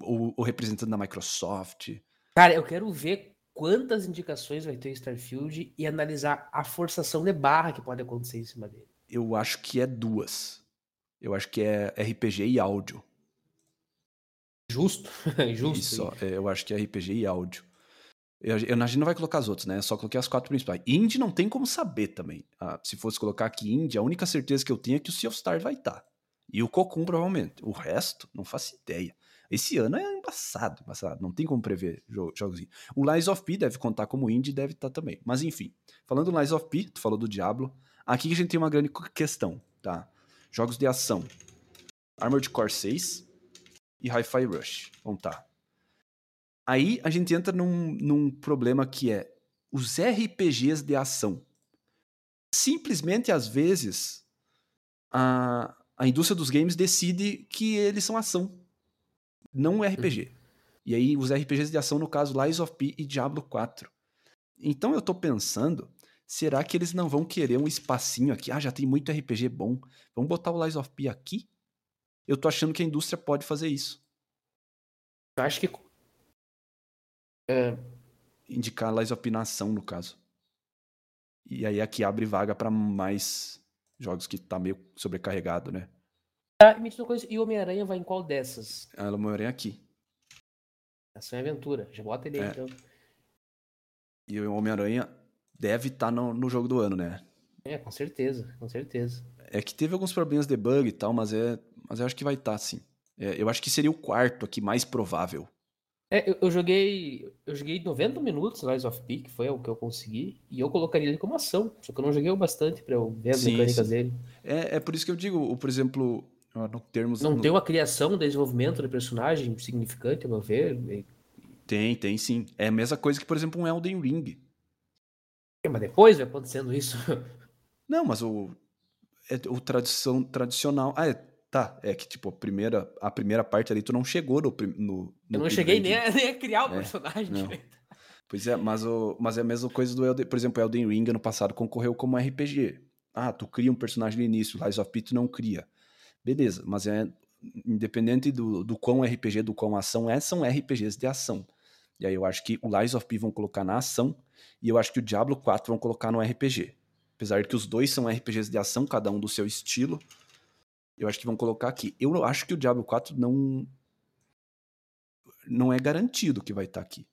[SPEAKER 1] o, o representante da Microsoft.
[SPEAKER 2] Cara, eu quero ver quantas indicações vai ter Starfield e analisar a forçação de barra que pode acontecer em cima dele.
[SPEAKER 1] Eu acho que é duas. Eu acho que é RPG e áudio.
[SPEAKER 2] Justo, justo.
[SPEAKER 1] Isso, é, eu acho que é RPG e áudio. Eu, eu, a não vai colocar as outras, né? Eu só coloquei as quatro principais. Indie não tem como saber também. Ah, se fosse colocar aqui Indie, a única certeza que eu tenho é que o Sea of Stars vai estar. Tá. E o Cocoon, provavelmente. O resto, não faço ideia. Esse ano é embaçado, embaçado. Não tem como prever jogos. O Lies of P deve contar como indie deve estar tá também. Mas enfim, falando do Lies of P, tu falou do Diablo. Aqui a gente tem uma grande questão. tá? Jogos de ação. Armored Core 6 e Hi-Fi Rush. Vão tá. Aí a gente entra num, num problema que é os RPGs de ação. Simplesmente, às vezes, a, a indústria dos games decide que eles são ação, não RPG. Uhum. E aí, os RPGs de ação, no caso, Lies of P e Diablo 4. Então, eu tô pensando, será que eles não vão querer um espacinho aqui? Ah, já tem muito RPG bom. Vamos botar o Lies of P aqui? Eu tô achando que a indústria pode fazer isso.
[SPEAKER 2] Eu acho que.
[SPEAKER 1] É... Indicar Lies no caso. E aí aqui abre vaga para mais jogos que tá meio sobrecarregado, né?
[SPEAKER 2] Ah, me uma coisa, e Homem-Aranha vai em qual dessas?
[SPEAKER 1] Ah, Homem-Aranha aqui.
[SPEAKER 2] Ação e Aventura, já bota ele aí, é. então.
[SPEAKER 1] E o Homem-Aranha deve estar tá no, no jogo do ano, né?
[SPEAKER 2] É, com certeza, com certeza.
[SPEAKER 1] É que teve alguns problemas de bug e tal, mas é, mas eu acho que vai estar, tá, sim. É, eu acho que seria o quarto aqui mais provável.
[SPEAKER 2] É, eu, eu, joguei. Eu joguei 90 minutos Rise of P, que foi o que eu consegui, e eu colocaria ele como ação. Só que eu não joguei o bastante para eu ver as sim, mecânicas sim. dele.
[SPEAKER 1] É, é por isso que eu digo, por exemplo, no termos.
[SPEAKER 2] Não
[SPEAKER 1] no...
[SPEAKER 2] tem uma criação, desenvolvimento do personagem significante, a meu ver.
[SPEAKER 1] Tem, tem sim. É a mesma coisa que, por exemplo, um Elden Ring.
[SPEAKER 2] É, mas depois vai acontecendo isso.
[SPEAKER 1] Não, mas o. É, o tradição, tradicional. Ah, é, Tá, é que, tipo, a primeira, a primeira parte ali tu não chegou no. no, no
[SPEAKER 2] eu não cheguei nem a, nem a, criar o é, personagem. Não.
[SPEAKER 1] Pois é, mas, o, mas é a mesma coisa do Elden, por exemplo, Elden Ring ano passado concorreu como RPG. Ah, tu cria um personagem no início, Rise of P tu não cria. Beleza, mas é independente do, do quão RPG, do quão ação é, são RPGs de ação. E aí eu acho que o Lies of P vão colocar na ação, e eu acho que o Diablo 4 vão colocar no RPG. Apesar de que os dois são RPGs de ação, cada um do seu estilo, eu acho que vão colocar aqui. Eu acho que o Diablo 4 não. Não é garantido que vai estar tá aqui.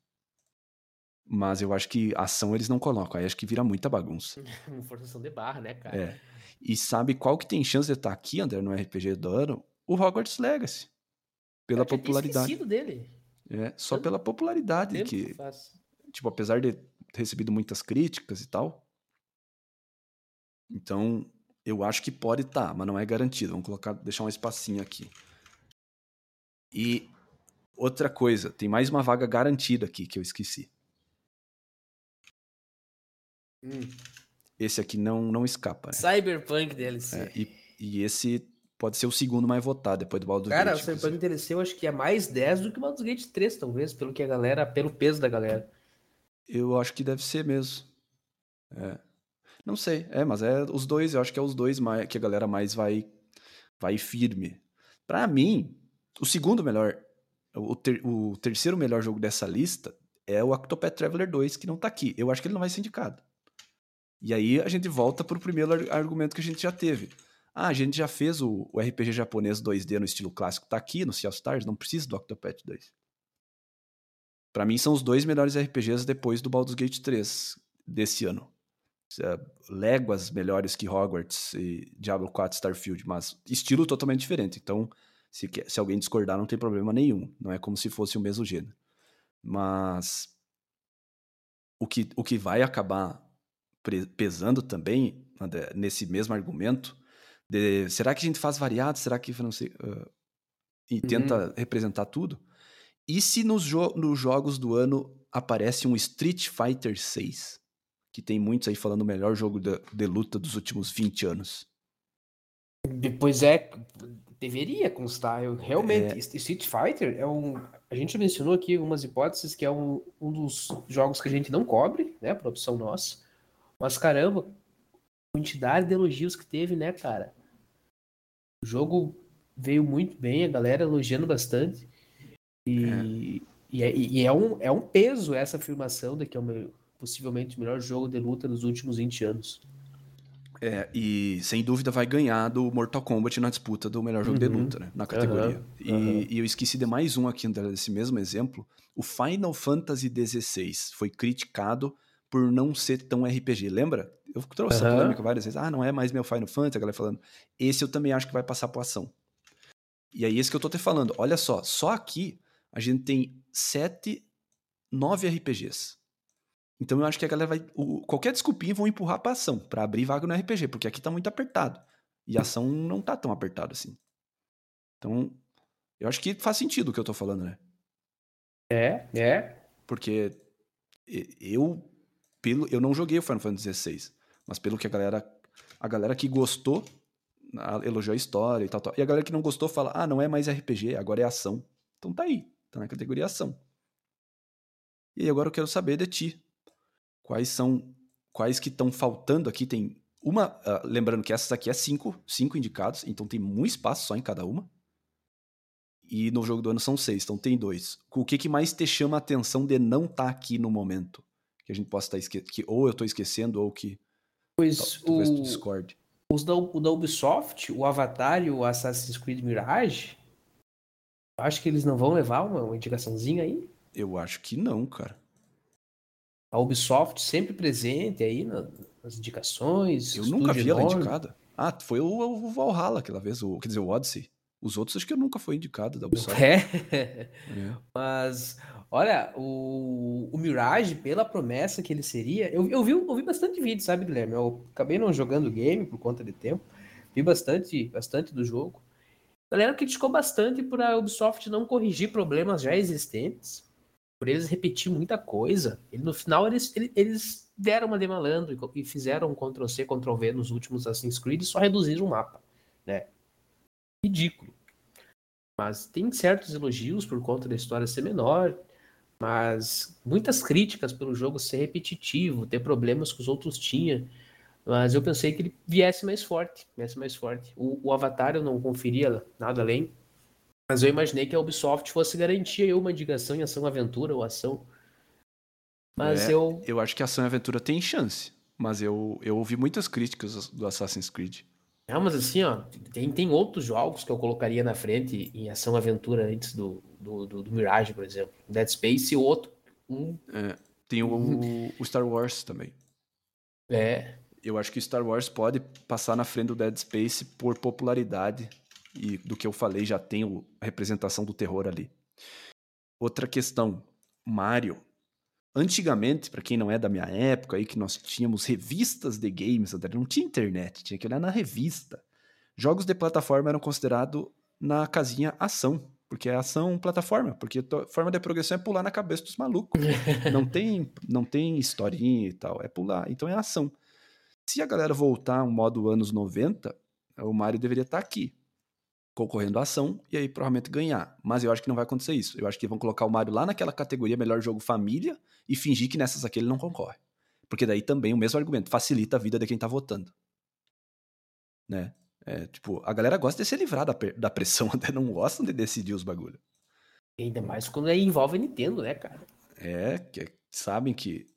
[SPEAKER 1] Mas eu acho que ação eles não colocam. Aí acho que vira muita bagunça.
[SPEAKER 2] Forçação de barra, né, cara?
[SPEAKER 1] É. E sabe qual que tem chance de estar tá aqui, André, no RPG do ano? O Hogwarts Legacy. Pela popularidade.
[SPEAKER 2] dele.
[SPEAKER 1] É, só Eu pela popularidade que. Tipo, apesar de ter recebido muitas críticas e tal. Então, eu acho que pode estar, tá, mas não é garantido. Vamos colocar, deixar um espacinho aqui. E outra coisa, tem mais uma vaga garantida aqui que eu esqueci. Hum. Esse aqui não, não escapa. Né?
[SPEAKER 2] Cyberpunk DLC.
[SPEAKER 1] É, e, e esse pode ser o segundo mais votado depois do Baldur's
[SPEAKER 2] Cara, Gate. Cara, o Cyberpunk DLC eu acho que é mais 10 do que o Baldur's Gate 3, talvez, pelo que a galera, pelo peso da galera.
[SPEAKER 1] Eu acho que deve ser mesmo. É. Não sei, é, mas é os dois, eu acho que é os dois mais, que a galera mais vai vai firme. Para mim, o segundo melhor, o, ter, o terceiro melhor jogo dessa lista é o Octopath Traveler 2, que não tá aqui. Eu acho que ele não vai ser indicado. E aí a gente volta pro primeiro argumento que a gente já teve. Ah, a gente já fez o, o RPG japonês 2D no estilo clássico, tá aqui no Sea of Stars, não precisa do Octopath 2. Para mim são os dois melhores RPGs depois do Baldur's Gate 3 desse ano léguas melhores que Hogwarts e Diablo 4 Starfield, mas estilo totalmente diferente. Então, se, se alguém discordar, não tem problema nenhum. Não é como se fosse o mesmo gênero. Mas o que, o que vai acabar pesando também André, nesse mesmo argumento de, será que a gente faz variado? Será que não sei, uh, e uhum. tenta representar tudo? E se nos, jo nos jogos do ano aparece um Street Fighter 6? Que tem muitos aí falando o melhor jogo de, de luta dos últimos 20 anos.
[SPEAKER 2] Depois é. Deveria constar. Eu, realmente, é... Street Fighter é um. A gente mencionou aqui algumas hipóteses que é um, um dos jogos que a gente não cobre, né? Por opção nossa. Mas caramba, quantidade de elogios que teve, né, cara? O jogo veio muito bem, a galera elogiando bastante. E é, e é, e é um, é um peso essa afirmação de que é o meu, possivelmente o melhor jogo de luta dos últimos 20 anos.
[SPEAKER 1] É, e sem dúvida vai ganhar do Mortal Kombat na disputa do melhor jogo uhum. de luta, né? Na categoria. Uhum. E, uhum. e, eu esqueci de mais um aqui desse mesmo exemplo. O Final Fantasy XVI foi criticado por não ser tão RPG. Lembra? Eu trouxe essa polêmica várias vezes. Ah, não é mais meu Final Fantasy, a galera falando. Esse eu também acho que vai passar por ação. E aí, esse que eu tô te falando. Olha só, só aqui a gente tem sete, nove RPGs. Então eu acho que a galera vai. O, qualquer desculpinha vão empurrar pra ação, pra abrir vaga no RPG, porque aqui tá muito apertado. E a ação não tá tão apertada assim. Então, eu acho que faz sentido o que eu tô falando, né?
[SPEAKER 2] É, é.
[SPEAKER 1] Porque eu, pelo, eu não joguei o Final Fantasy XVI, mas pelo que a galera, a galera que gostou elogiou a história e tal, tal. E a galera que não gostou fala, ah, não é mais RPG, agora é ação. Então tá aí, tá na categoria ação. E agora eu quero saber de ti. Quais são, quais que estão faltando aqui? Tem uma, uh, lembrando que essas aqui é cinco, cinco indicados, então tem muito espaço só em cada uma. E no jogo do ano são seis, então tem dois. O que, que mais te chama a atenção de não estar tá aqui no momento? Que a gente possa estar tá esquecendo, que ou eu estou esquecendo, ou que
[SPEAKER 2] pois talvez o... tu discorde. Os da, o da Ubisoft, o Avatar e o Assassin's Creed Mirage, acho que eles não vão levar uma, uma indicaçãozinha aí?
[SPEAKER 1] Eu acho que não, cara.
[SPEAKER 2] A Ubisoft sempre presente aí nas indicações.
[SPEAKER 1] Eu nunca vi ela indicada. Ah, foi o, o Valhalla aquela vez, o, quer dizer, o Odyssey. Os outros acho que nunca fui indicado da Ubisoft.
[SPEAKER 2] É? é. Mas, olha, o, o Mirage, pela promessa que ele seria, eu, eu, vi, eu vi bastante vídeo, sabe, Guilherme? Eu acabei não jogando game por conta de tempo. Vi bastante, bastante do jogo. A galera criticou bastante por a Ubisoft não corrigir problemas já existentes, por eles repetir muita coisa. E no final eles, eles deram uma de malandro e fizeram um Ctrl-C, Ctrl-V nos últimos Assassin's Creed e só reduziram o mapa, né? ridículo. Mas tem certos elogios por conta da história ser menor, mas muitas críticas pelo jogo ser repetitivo, ter problemas que os outros tinham. Mas eu pensei que ele viesse mais forte, viesse mais forte. O, o Avatar eu não conferia nada além, mas eu imaginei que a Ubisoft fosse garantir uma indicação em ação aventura ou ação.
[SPEAKER 1] Mas é, eu. Eu acho que ação e aventura tem chance. Mas eu, eu ouvi muitas críticas do Assassin's Creed.
[SPEAKER 2] Não, mas assim, ó, tem, tem outros jogos que eu colocaria na frente em ação aventura antes do, do, do, do Mirage, por exemplo. Dead Space e outro. Um...
[SPEAKER 1] É, tem o, o, Star Wars também.
[SPEAKER 2] É.
[SPEAKER 1] Eu acho que Star Wars pode passar na frente do Dead Space por popularidade e do que eu falei já tem a representação do terror ali. Outra questão, Mario. Antigamente, para quem não é da minha época, aí que nós tínhamos revistas de games, não tinha internet, tinha que olhar na revista. Jogos de plataforma eram considerados na casinha ação, porque é ação plataforma, porque a forma de progressão é pular na cabeça dos malucos. não tem, não tem historinha e tal, é pular, então é ação. Se a galera voltar um modo anos 90, o Mario deveria estar tá aqui concorrendo à ação e aí provavelmente ganhar. Mas eu acho que não vai acontecer isso. Eu acho que vão colocar o Mario lá naquela categoria melhor jogo família e fingir que nessas aqui ele não concorre. Porque daí também o mesmo argumento, facilita a vida de quem tá votando. Né? É, tipo, a galera gosta de se livrar da, da pressão, até não gostam de decidir os bagulhos.
[SPEAKER 2] Ainda mais quando envolve Nintendo, né, cara?
[SPEAKER 1] É, que sabem que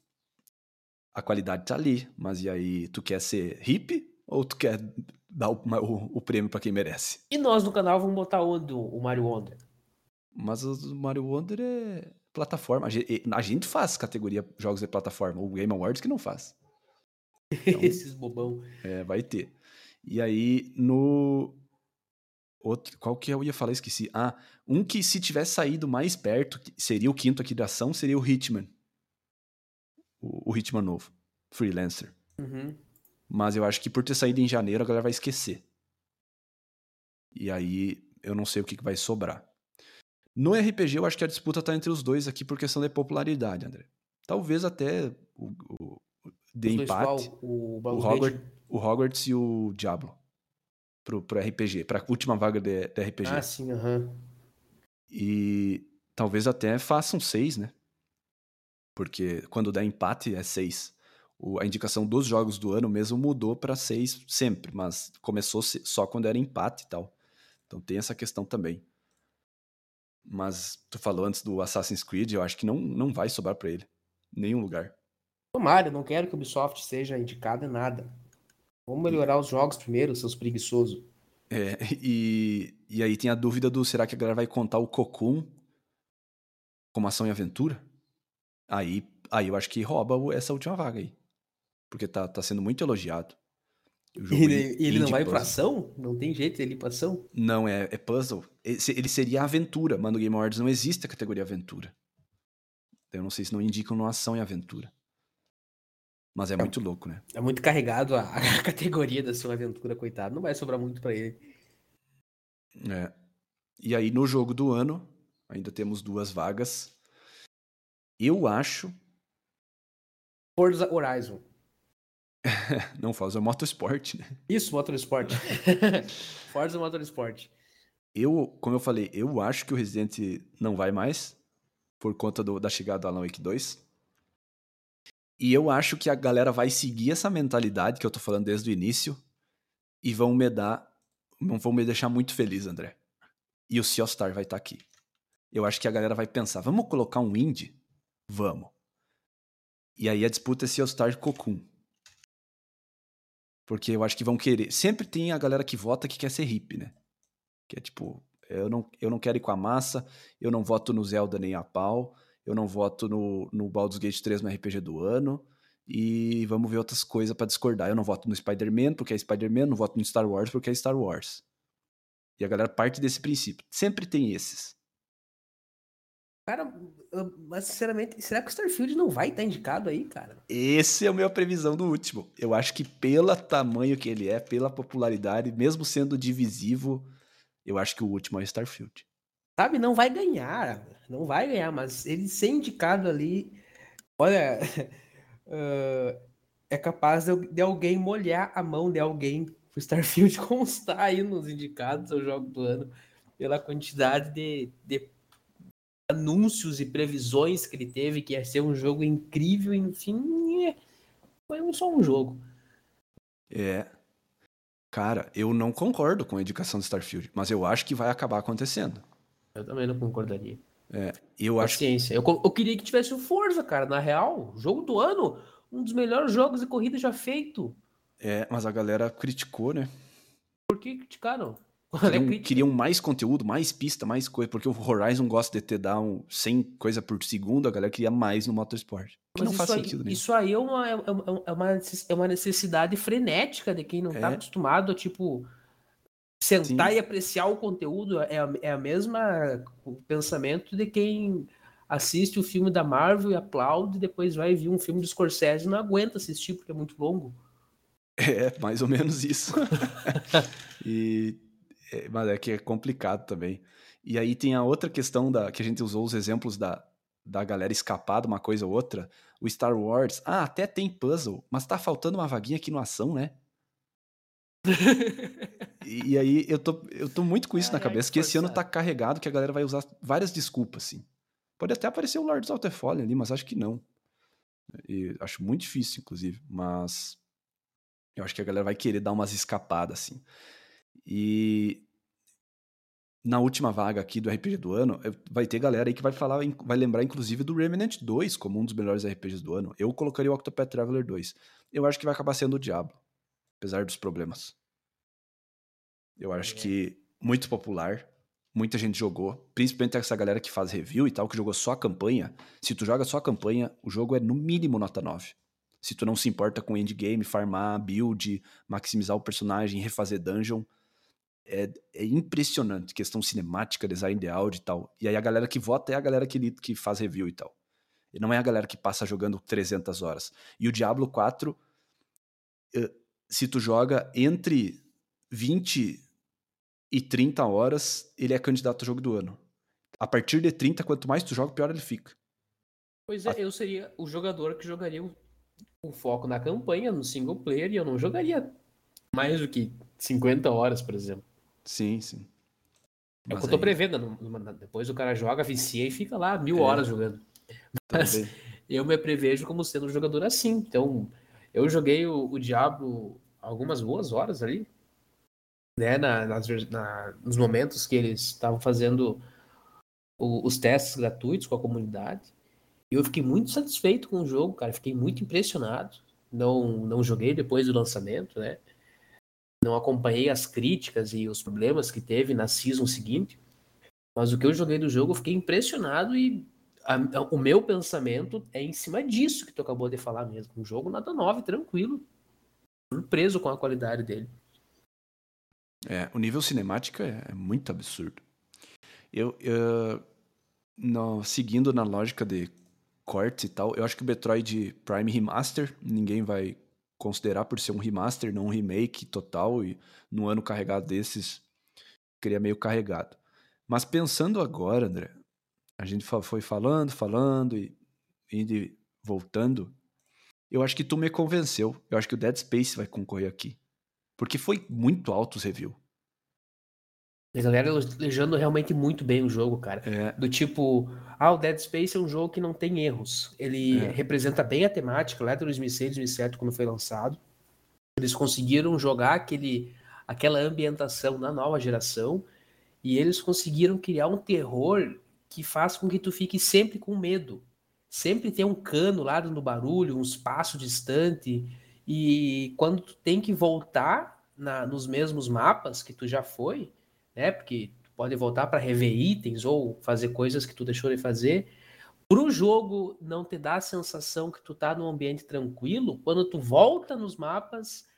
[SPEAKER 1] a qualidade tá ali, mas e aí, tu quer ser hippie ou tu quer dar o, o, o prêmio para quem merece.
[SPEAKER 2] E nós no canal vamos botar onde o Mario Wonder?
[SPEAKER 1] Mas o Mario Wonder é plataforma. A gente, a gente faz categoria jogos de plataforma. O Game Awards que não faz.
[SPEAKER 2] Então, Esses bobão.
[SPEAKER 1] É, vai ter. E aí, no. Outro, qual que eu ia falar? Esqueci. Ah, um que se tivesse saído mais perto, seria o quinto aqui da ação, seria o Hitman. O, o Hitman novo. Freelancer.
[SPEAKER 2] Uhum.
[SPEAKER 1] Mas eu acho que por ter saído em janeiro, a galera vai esquecer. E aí eu não sei o que, que vai sobrar. No RPG, eu acho que a disputa tá entre os dois aqui por questão de popularidade, André. Talvez até o, o de empate.
[SPEAKER 2] o,
[SPEAKER 1] o, Hogwarts, o, Hogwarts, e o Diablo. Pro, pro RPG, pra última vaga de, de RPG.
[SPEAKER 2] Ah, sim, aham. Uhum.
[SPEAKER 1] E talvez até façam seis, né? Porque quando der empate é seis o, a indicação dos jogos do ano mesmo mudou para seis sempre, mas começou só quando era empate e tal. Então tem essa questão também. Mas tu falou antes do Assassin's Creed, eu acho que não, não vai sobrar para ele. Nenhum lugar.
[SPEAKER 2] Tomara, eu não quero que o Ubisoft seja indicado em nada. Vamos melhorar os jogos primeiro, seus preguiçosos.
[SPEAKER 1] É, e, e aí tem a dúvida do será que a galera vai contar o Cocoon como ação e aventura? Aí, aí eu acho que rouba essa última vaga aí porque tá, tá sendo muito elogiado.
[SPEAKER 2] E ele, ele não vai puzzle. pra ação? Não tem jeito ele ir pra ação?
[SPEAKER 1] Não, é, é puzzle. Ele seria aventura, mas no Game Awards não existe a categoria aventura. Eu não sei se não indicam no ação e aventura. Mas é, é muito louco, né?
[SPEAKER 2] É muito carregado a, a categoria da sua aventura, coitado. Não vai sobrar muito para ele.
[SPEAKER 1] É. E aí, no jogo do ano, ainda temos duas vagas. Eu acho.
[SPEAKER 2] Forza Horizon.
[SPEAKER 1] Não, Forza Motorsport, né?
[SPEAKER 2] Isso, Motorsport. Forza Motorsport.
[SPEAKER 1] Eu, como eu falei, eu acho que o Resident não vai mais por conta do, da chegada do Alan Wake 2. E eu acho que a galera vai seguir essa mentalidade que eu tô falando desde o início e vão me dar, não vão me deixar muito feliz, André. E o Sea Star vai estar tá aqui. Eu acho que a galera vai pensar, vamos colocar um indie? Vamos. E aí a disputa é Sea Star e Cocoon. Porque eu acho que vão querer. Sempre tem a galera que vota que quer ser hippie, né? Que é tipo, eu não, eu não quero ir com a massa, eu não voto no Zelda nem a pau, eu não voto no, no Baldur's Gate 3 no RPG do ano, e vamos ver outras coisas para discordar. Eu não voto no Spider-Man porque é Spider-Man, não voto no Star Wars porque é Star Wars. E a galera parte desse princípio. Sempre tem esses.
[SPEAKER 2] Cara, mas sinceramente, será que o Starfield não vai estar indicado aí, cara?
[SPEAKER 1] Esse é a minha previsão do último. Eu acho que pelo tamanho que ele é, pela popularidade, mesmo sendo divisivo, eu acho que o último é o Starfield.
[SPEAKER 2] Sabe, não vai ganhar, não vai ganhar, mas ele ser indicado ali, olha, uh, é capaz de, de, alguém molhar a mão de alguém pro Starfield constar aí nos indicados ao jogo do ano, pela quantidade de, de anúncios e previsões que ele teve, que ia ser um jogo incrível, enfim, é, foi só um jogo.
[SPEAKER 1] É. Cara, eu não concordo com a indicação do Starfield, mas eu acho que vai acabar acontecendo.
[SPEAKER 2] Eu também não concordaria.
[SPEAKER 1] É, eu acho.
[SPEAKER 2] Paciência. Eu, eu queria que tivesse o Forza, cara. Na real, jogo do ano, um dos melhores jogos de corrida já feito.
[SPEAKER 1] É, mas a galera criticou, né?
[SPEAKER 2] Por que criticaram?
[SPEAKER 1] Queriam, é queriam mais conteúdo, mais pista, mais coisa, porque o Horizon gosta de ter dar um 100 coisa por segundo, a galera queria mais no Motorsport.
[SPEAKER 2] Mas
[SPEAKER 1] não faz
[SPEAKER 2] aí,
[SPEAKER 1] sentido, né?
[SPEAKER 2] Isso aí é uma, é, uma, é uma necessidade frenética de quem não tá é. acostumado a, tipo, sentar Sim. e apreciar o conteúdo é é a mesma o pensamento de quem assiste o filme da Marvel e aplaude, e depois vai ver um filme do Scorsese e não aguenta assistir porque é muito longo.
[SPEAKER 1] É, mais ou menos isso. e, é, mas é que é complicado também. E aí tem a outra questão da que a gente usou os exemplos da, da galera escapar de uma coisa ou outra. O Star Wars, ah, até tem puzzle, mas tá faltando uma vaguinha aqui no ação, né? e, aí eu tô, eu tô muito com isso na cabeça, que esse ano tá carregado, que a galera vai usar várias desculpas, assim. Pode até aparecer o Lords of the Fallen ali, mas acho que não. E acho muito difícil, inclusive, mas eu acho que a galera vai querer dar umas escapadas, assim. E na última vaga aqui do RPG do ano, vai ter galera aí que vai falar, vai lembrar inclusive do Remnant 2 como um dos melhores RPGs do ano. Eu colocaria o Octopath Traveler 2. Eu acho que vai acabar sendo o Diablo apesar dos problemas. Eu acho é. que muito popular, muita gente jogou, principalmente essa galera que faz review e tal, que jogou só a campanha. Se tu joga só a campanha, o jogo é no mínimo nota 9. Se tu não se importa com endgame, farmar, build, maximizar o personagem, refazer dungeon, é, é, impressionante. Questão cinemática, design de áudio e tal. E aí a galera que vota é a galera que, que faz review e tal. E não é a galera que passa jogando 300 horas. E o Diablo 4, se tu joga entre 20 e 30 horas, ele é candidato a jogo do ano. A partir de 30, quanto mais tu joga, pior ele fica.
[SPEAKER 2] Pois é, a... eu seria o jogador que jogaria o, o, foco na campanha, no single player, e eu não jogaria mais do que 50 horas, por exemplo.
[SPEAKER 1] Sim, sim.
[SPEAKER 2] É o que eu tô prevendo. Depois o cara joga, vicia e fica lá mil é. horas jogando. Mas Também. eu me prevejo como sendo um jogador assim. Então, eu joguei o, o Diablo algumas boas horas ali, né, na, nas, na, nos momentos que eles estavam fazendo o, os testes gratuitos com a comunidade. E eu fiquei muito satisfeito com o jogo, cara. Fiquei muito impressionado. Não, não joguei depois do lançamento, né? Não acompanhei as críticas e os problemas que teve na season seguinte. Mas o que eu joguei do jogo, eu fiquei impressionado e a, a, o meu pensamento é em cima disso que tu acabou de falar mesmo. Um jogo nada 9, tranquilo surpreso com a qualidade dele.
[SPEAKER 1] É, o nível cinemático é, é muito absurdo. Eu, eu no, seguindo na lógica de cortes e tal. Eu acho que o Metroid Prime Remaster, ninguém vai considerar por ser um remaster, não um remake total, e no ano carregado desses, queria meio carregado. Mas pensando agora, André, a gente foi falando, falando e indo e voltando. Eu acho que tu me convenceu. Eu acho que o Dead Space vai concorrer aqui. Porque foi muito alto os reviews.
[SPEAKER 2] A galera elogiando realmente muito bem o jogo, cara. É. Do tipo, ah, o Dead Space é um jogo que não tem erros. Ele é. representa bem a temática lá de 2006, 2007, quando foi lançado. Eles conseguiram jogar aquele, aquela ambientação na nova geração e eles conseguiram criar um terror que faz com que tu fique sempre com medo. Sempre tem um cano lá dando barulho, um espaço distante. E quando tu tem que voltar na, nos mesmos mapas que tu já foi, né? Porque tu pode voltar para rever itens ou fazer coisas que tu deixou de fazer. Para o jogo não te dar a sensação que tu tá num ambiente tranquilo, quando tu volta nos mapas,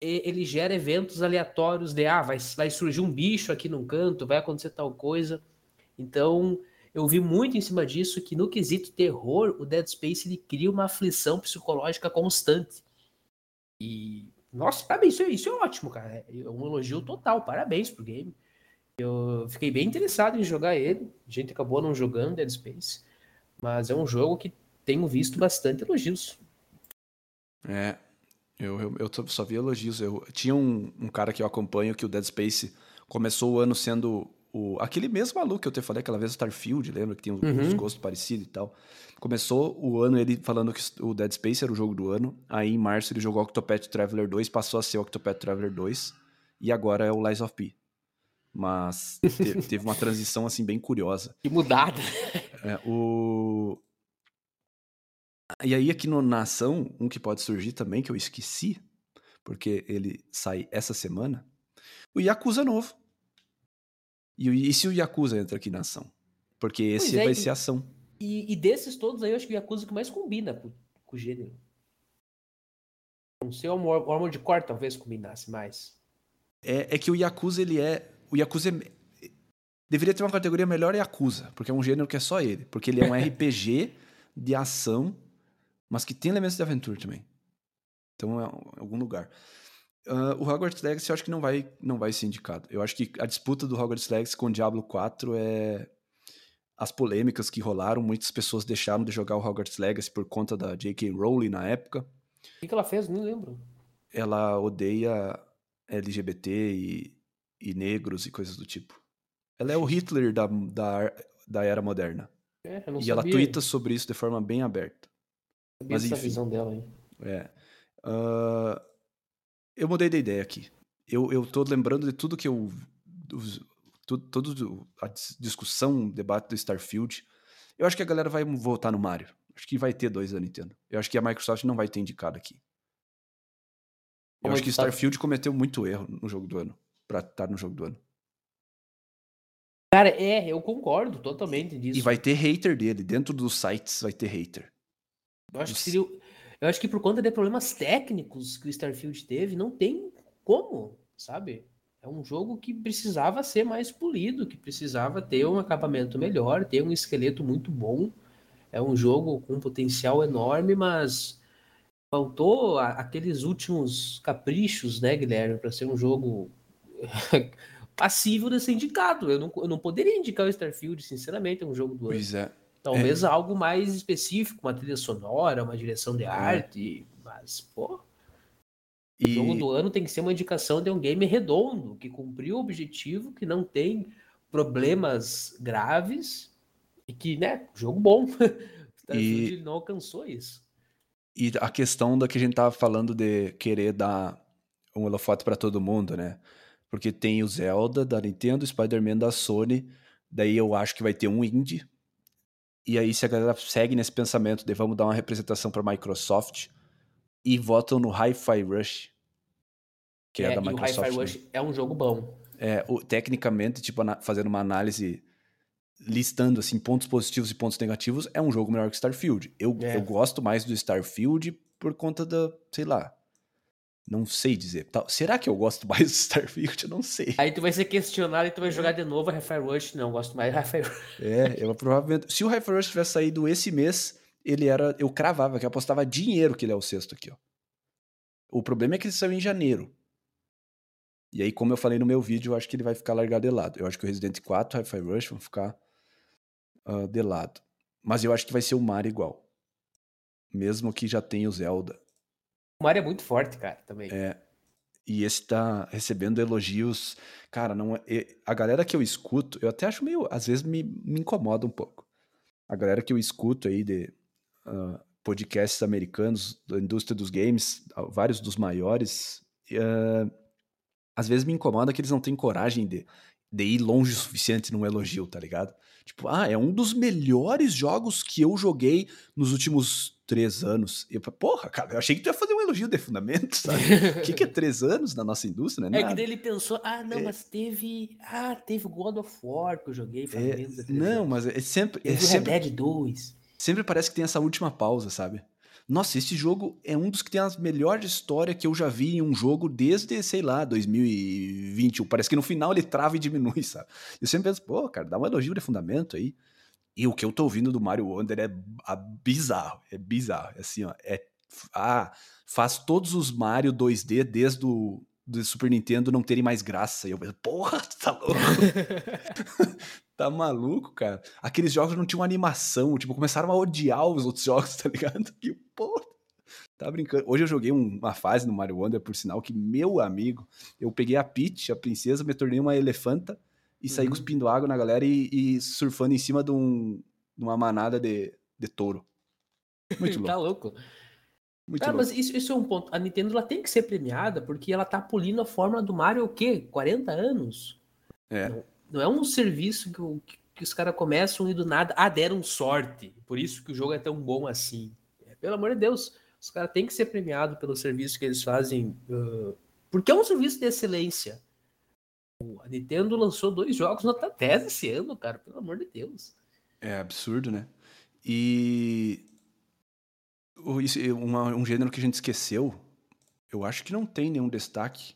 [SPEAKER 2] ele gera eventos aleatórios de ah, vai, vai surgir um bicho aqui num canto, vai acontecer tal coisa. Então, eu vi muito em cima disso que no quesito terror, o Dead Space ele cria uma aflição psicológica constante. E nossa, parabéns, isso, é, isso é ótimo, cara. É um elogio total, parabéns pro game. Eu fiquei bem interessado em jogar ele. A gente acabou não jogando Dead Space, mas é um jogo que tenho visto bastante elogios.
[SPEAKER 1] É, eu, eu, eu só vi elogios. Eu tinha um, um cara que eu acompanho que o Dead Space começou o ano sendo o, aquele mesmo maluco que eu te falei aquela vez, Starfield, lembra? Que tinha uns uhum. gostos parecidos e tal. Começou o ano ele falando que o Dead Space era o jogo do ano. Aí em março ele jogou Octopath Traveler 2, passou a ser o Octopath Traveler 2. E agora é o Lies of P. Mas te, teve uma transição assim bem curiosa.
[SPEAKER 2] Que mudada.
[SPEAKER 1] É, o... E aí aqui no, na ação, um que pode surgir também, que eu esqueci, porque ele sai essa semana, o Yakuza novo. E, e se o Yakuza entra aqui na ação? Porque esse é, vai ser ação.
[SPEAKER 2] E, e, desses todos aí, eu acho que o Yakuza que mais combina com, com o gênero. Não sei, o Armored Core talvez combinasse mais.
[SPEAKER 1] É, é que o Yakuza, ele é... O Yakuza é, deveria ter uma categoria melhor Yakuza, porque é um gênero que é só ele. Porque ele é um RPG de ação, mas que tem elementos de aventura também. Então é em algum lugar. Uh, o Hogwarts Legacy eu acho que não vai, não vai ser indicado. Eu acho que a disputa do Hogwarts Legacy com o Diablo 4 é as polêmicas que rolaram. Muitas pessoas deixaram de jogar o Hogwarts Legacy por conta da J.K. Rowling na época.
[SPEAKER 2] O que, ela fez? Não lembro.
[SPEAKER 1] Ela odeia LGBT e, e negros e coisas do tipo. Ela é o Hitler da, da, da era moderna.
[SPEAKER 2] É, e
[SPEAKER 1] sabia. ela twitta sobre isso de forma bem aberta.
[SPEAKER 2] Sabia Mas, enfim, essa visão dela aí.
[SPEAKER 1] É. Uh, eu mudei de ideia aqui. Eu, eu tô lembrando de tudo que eu. Toda a discussão, debate do Starfield. Eu acho que a galera vai votar no Mario. Acho que vai ter dois da Nintendo. Eu acho que a Microsoft não vai ter indicado aqui. Eu Como acho que tá? Starfield cometeu muito erro no jogo do ano. Pra estar no jogo do ano.
[SPEAKER 2] Cara, é, eu concordo totalmente disso.
[SPEAKER 1] E vai ter hater dele. Dentro dos sites vai ter hater.
[SPEAKER 2] Eu acho que seria. Eu acho que por conta de problemas técnicos que o Starfield teve, não tem como, sabe? É um jogo que precisava ser mais polido, que precisava ter um acabamento melhor, ter um esqueleto muito bom. É um jogo com um potencial enorme, mas faltou aqueles últimos caprichos, né, Guilherme, para ser um jogo passível de ser indicado. Eu não, eu não poderia indicar o Starfield, sinceramente, é um jogo do
[SPEAKER 1] ano. Pois é.
[SPEAKER 2] Talvez é. algo mais específico, uma trilha sonora, uma direção de é. arte, mas, pô. E... O jogo do ano tem que ser uma indicação de um game redondo, que cumpriu o objetivo, que não tem problemas graves e que, né, jogo bom. e não alcançou isso.
[SPEAKER 1] E a questão da que a gente tava falando de querer dar um holofote para todo mundo, né? Porque tem o Zelda da Nintendo, o Spider-Man da Sony, daí eu acho que vai ter um indie, e aí, se a galera segue nesse pensamento de vamos dar uma representação para Microsoft e votam no Hi-Fi Rush,
[SPEAKER 2] que é, é da Microsoft. O Hi-Fi Rush né? é um jogo bom.
[SPEAKER 1] É, o, tecnicamente, tipo, fazendo uma análise listando assim pontos positivos e pontos negativos, é um jogo melhor que Starfield. Eu, é. eu gosto mais do Starfield por conta da, sei lá, Não sei dizer. Será que eu gosto mais do Starfield? Eu não sei.
[SPEAKER 2] Aí tu vai ser questionado e tu vai jogar de novo a Hi-Fi Rush. Não, gosto mais de Hi-Fi Rush.
[SPEAKER 1] É, eu provavelmente. Se o Hi-Fi Rush tivesse saído esse mês, ele era. Eu cravava, que eu apostava dinheiro que ele é o sexto aqui, ó. O problema é que ele saiu em janeiro. E aí, como eu falei no meu vídeo, eu acho que ele vai ficar largado de lado. Eu acho que o Resident 4 e Hi-Fi Rush vão ficar uh, de lado. Mas eu acho que vai ser o Mario igual. Mesmo que já tenha o Zelda.
[SPEAKER 2] Mario é muito forte, cara, também.
[SPEAKER 1] É. E esse tá recebendo elogios. Cara, não é, a galera que eu escuto, eu até acho meio. Às vezes me, me incomoda um pouco. A galera que eu escuto aí de uh, podcasts americanos da indústria dos games, vários dos maiores, uh, às vezes me incomoda que eles não têm coragem de, de ir longe o suficiente num elogio, tá ligado? Tipo, ah, é um dos melhores jogos que eu joguei nos últimos três anos. Eu, porra, cara, eu achei que tu ia fazer elogio de fundamento, sabe? O que, que é três anos na nossa indústria,
[SPEAKER 2] né? É que daí ele pensou, ah, não, é. mas teve. Ah, teve God of War que eu joguei faz
[SPEAKER 1] é, menos de Não, anos. mas é sempre.
[SPEAKER 2] Teve
[SPEAKER 1] é sempre,
[SPEAKER 2] Red Dead 2.
[SPEAKER 1] Sempre parece que tem essa última pausa, sabe? Nossa, esse jogo é um dos que tem a melhor história que eu já vi em um jogo desde, sei lá, 2021. Parece que no final ele trava e diminui, sabe? Eu sempre penso, pô, cara, dá um elogio de fundamento aí. E o que eu tô ouvindo do Mario Wonder é bizarro, é bizarro. É assim, ó, é ah, faz todos os Mario 2D desde o do Super Nintendo não terem mais graça. E eu penso, porra, tu tá louco? tá maluco, cara? Aqueles jogos não tinham animação, tipo, começaram a odiar os outros jogos, tá ligado? Que porra. Tá brincando. Hoje eu joguei uma fase no Mario Wonder, por sinal, que, meu amigo, eu peguei a Peach, a princesa, me tornei uma elefanta e saí uhum. cuspindo água na galera e, e surfando em cima de, um, de uma manada de, de touro. Muito louco.
[SPEAKER 2] tá louco. Muito ah, mas isso, isso, é um ponto. A Nintendo ela tem que ser premiada porque ela tá polindo a fórmula do Mario o quê? 40 anos?
[SPEAKER 1] É.
[SPEAKER 2] Não, não é um serviço que, que os caras começam e do nada, ah, deram sorte. Por isso que o jogo é tão bom assim. É, pelo amor de Deus, os caras têm que ser premiados pelo serviço que eles fazem. Uh, porque é um serviço de excelência. A Nintendo lançou dois jogos nota 10 esse ano, cara, pelo amor de Deus.
[SPEAKER 1] É absurdo, né? E uma, um gênero que a gente esqueceu, eu acho que não tem nenhum destaque,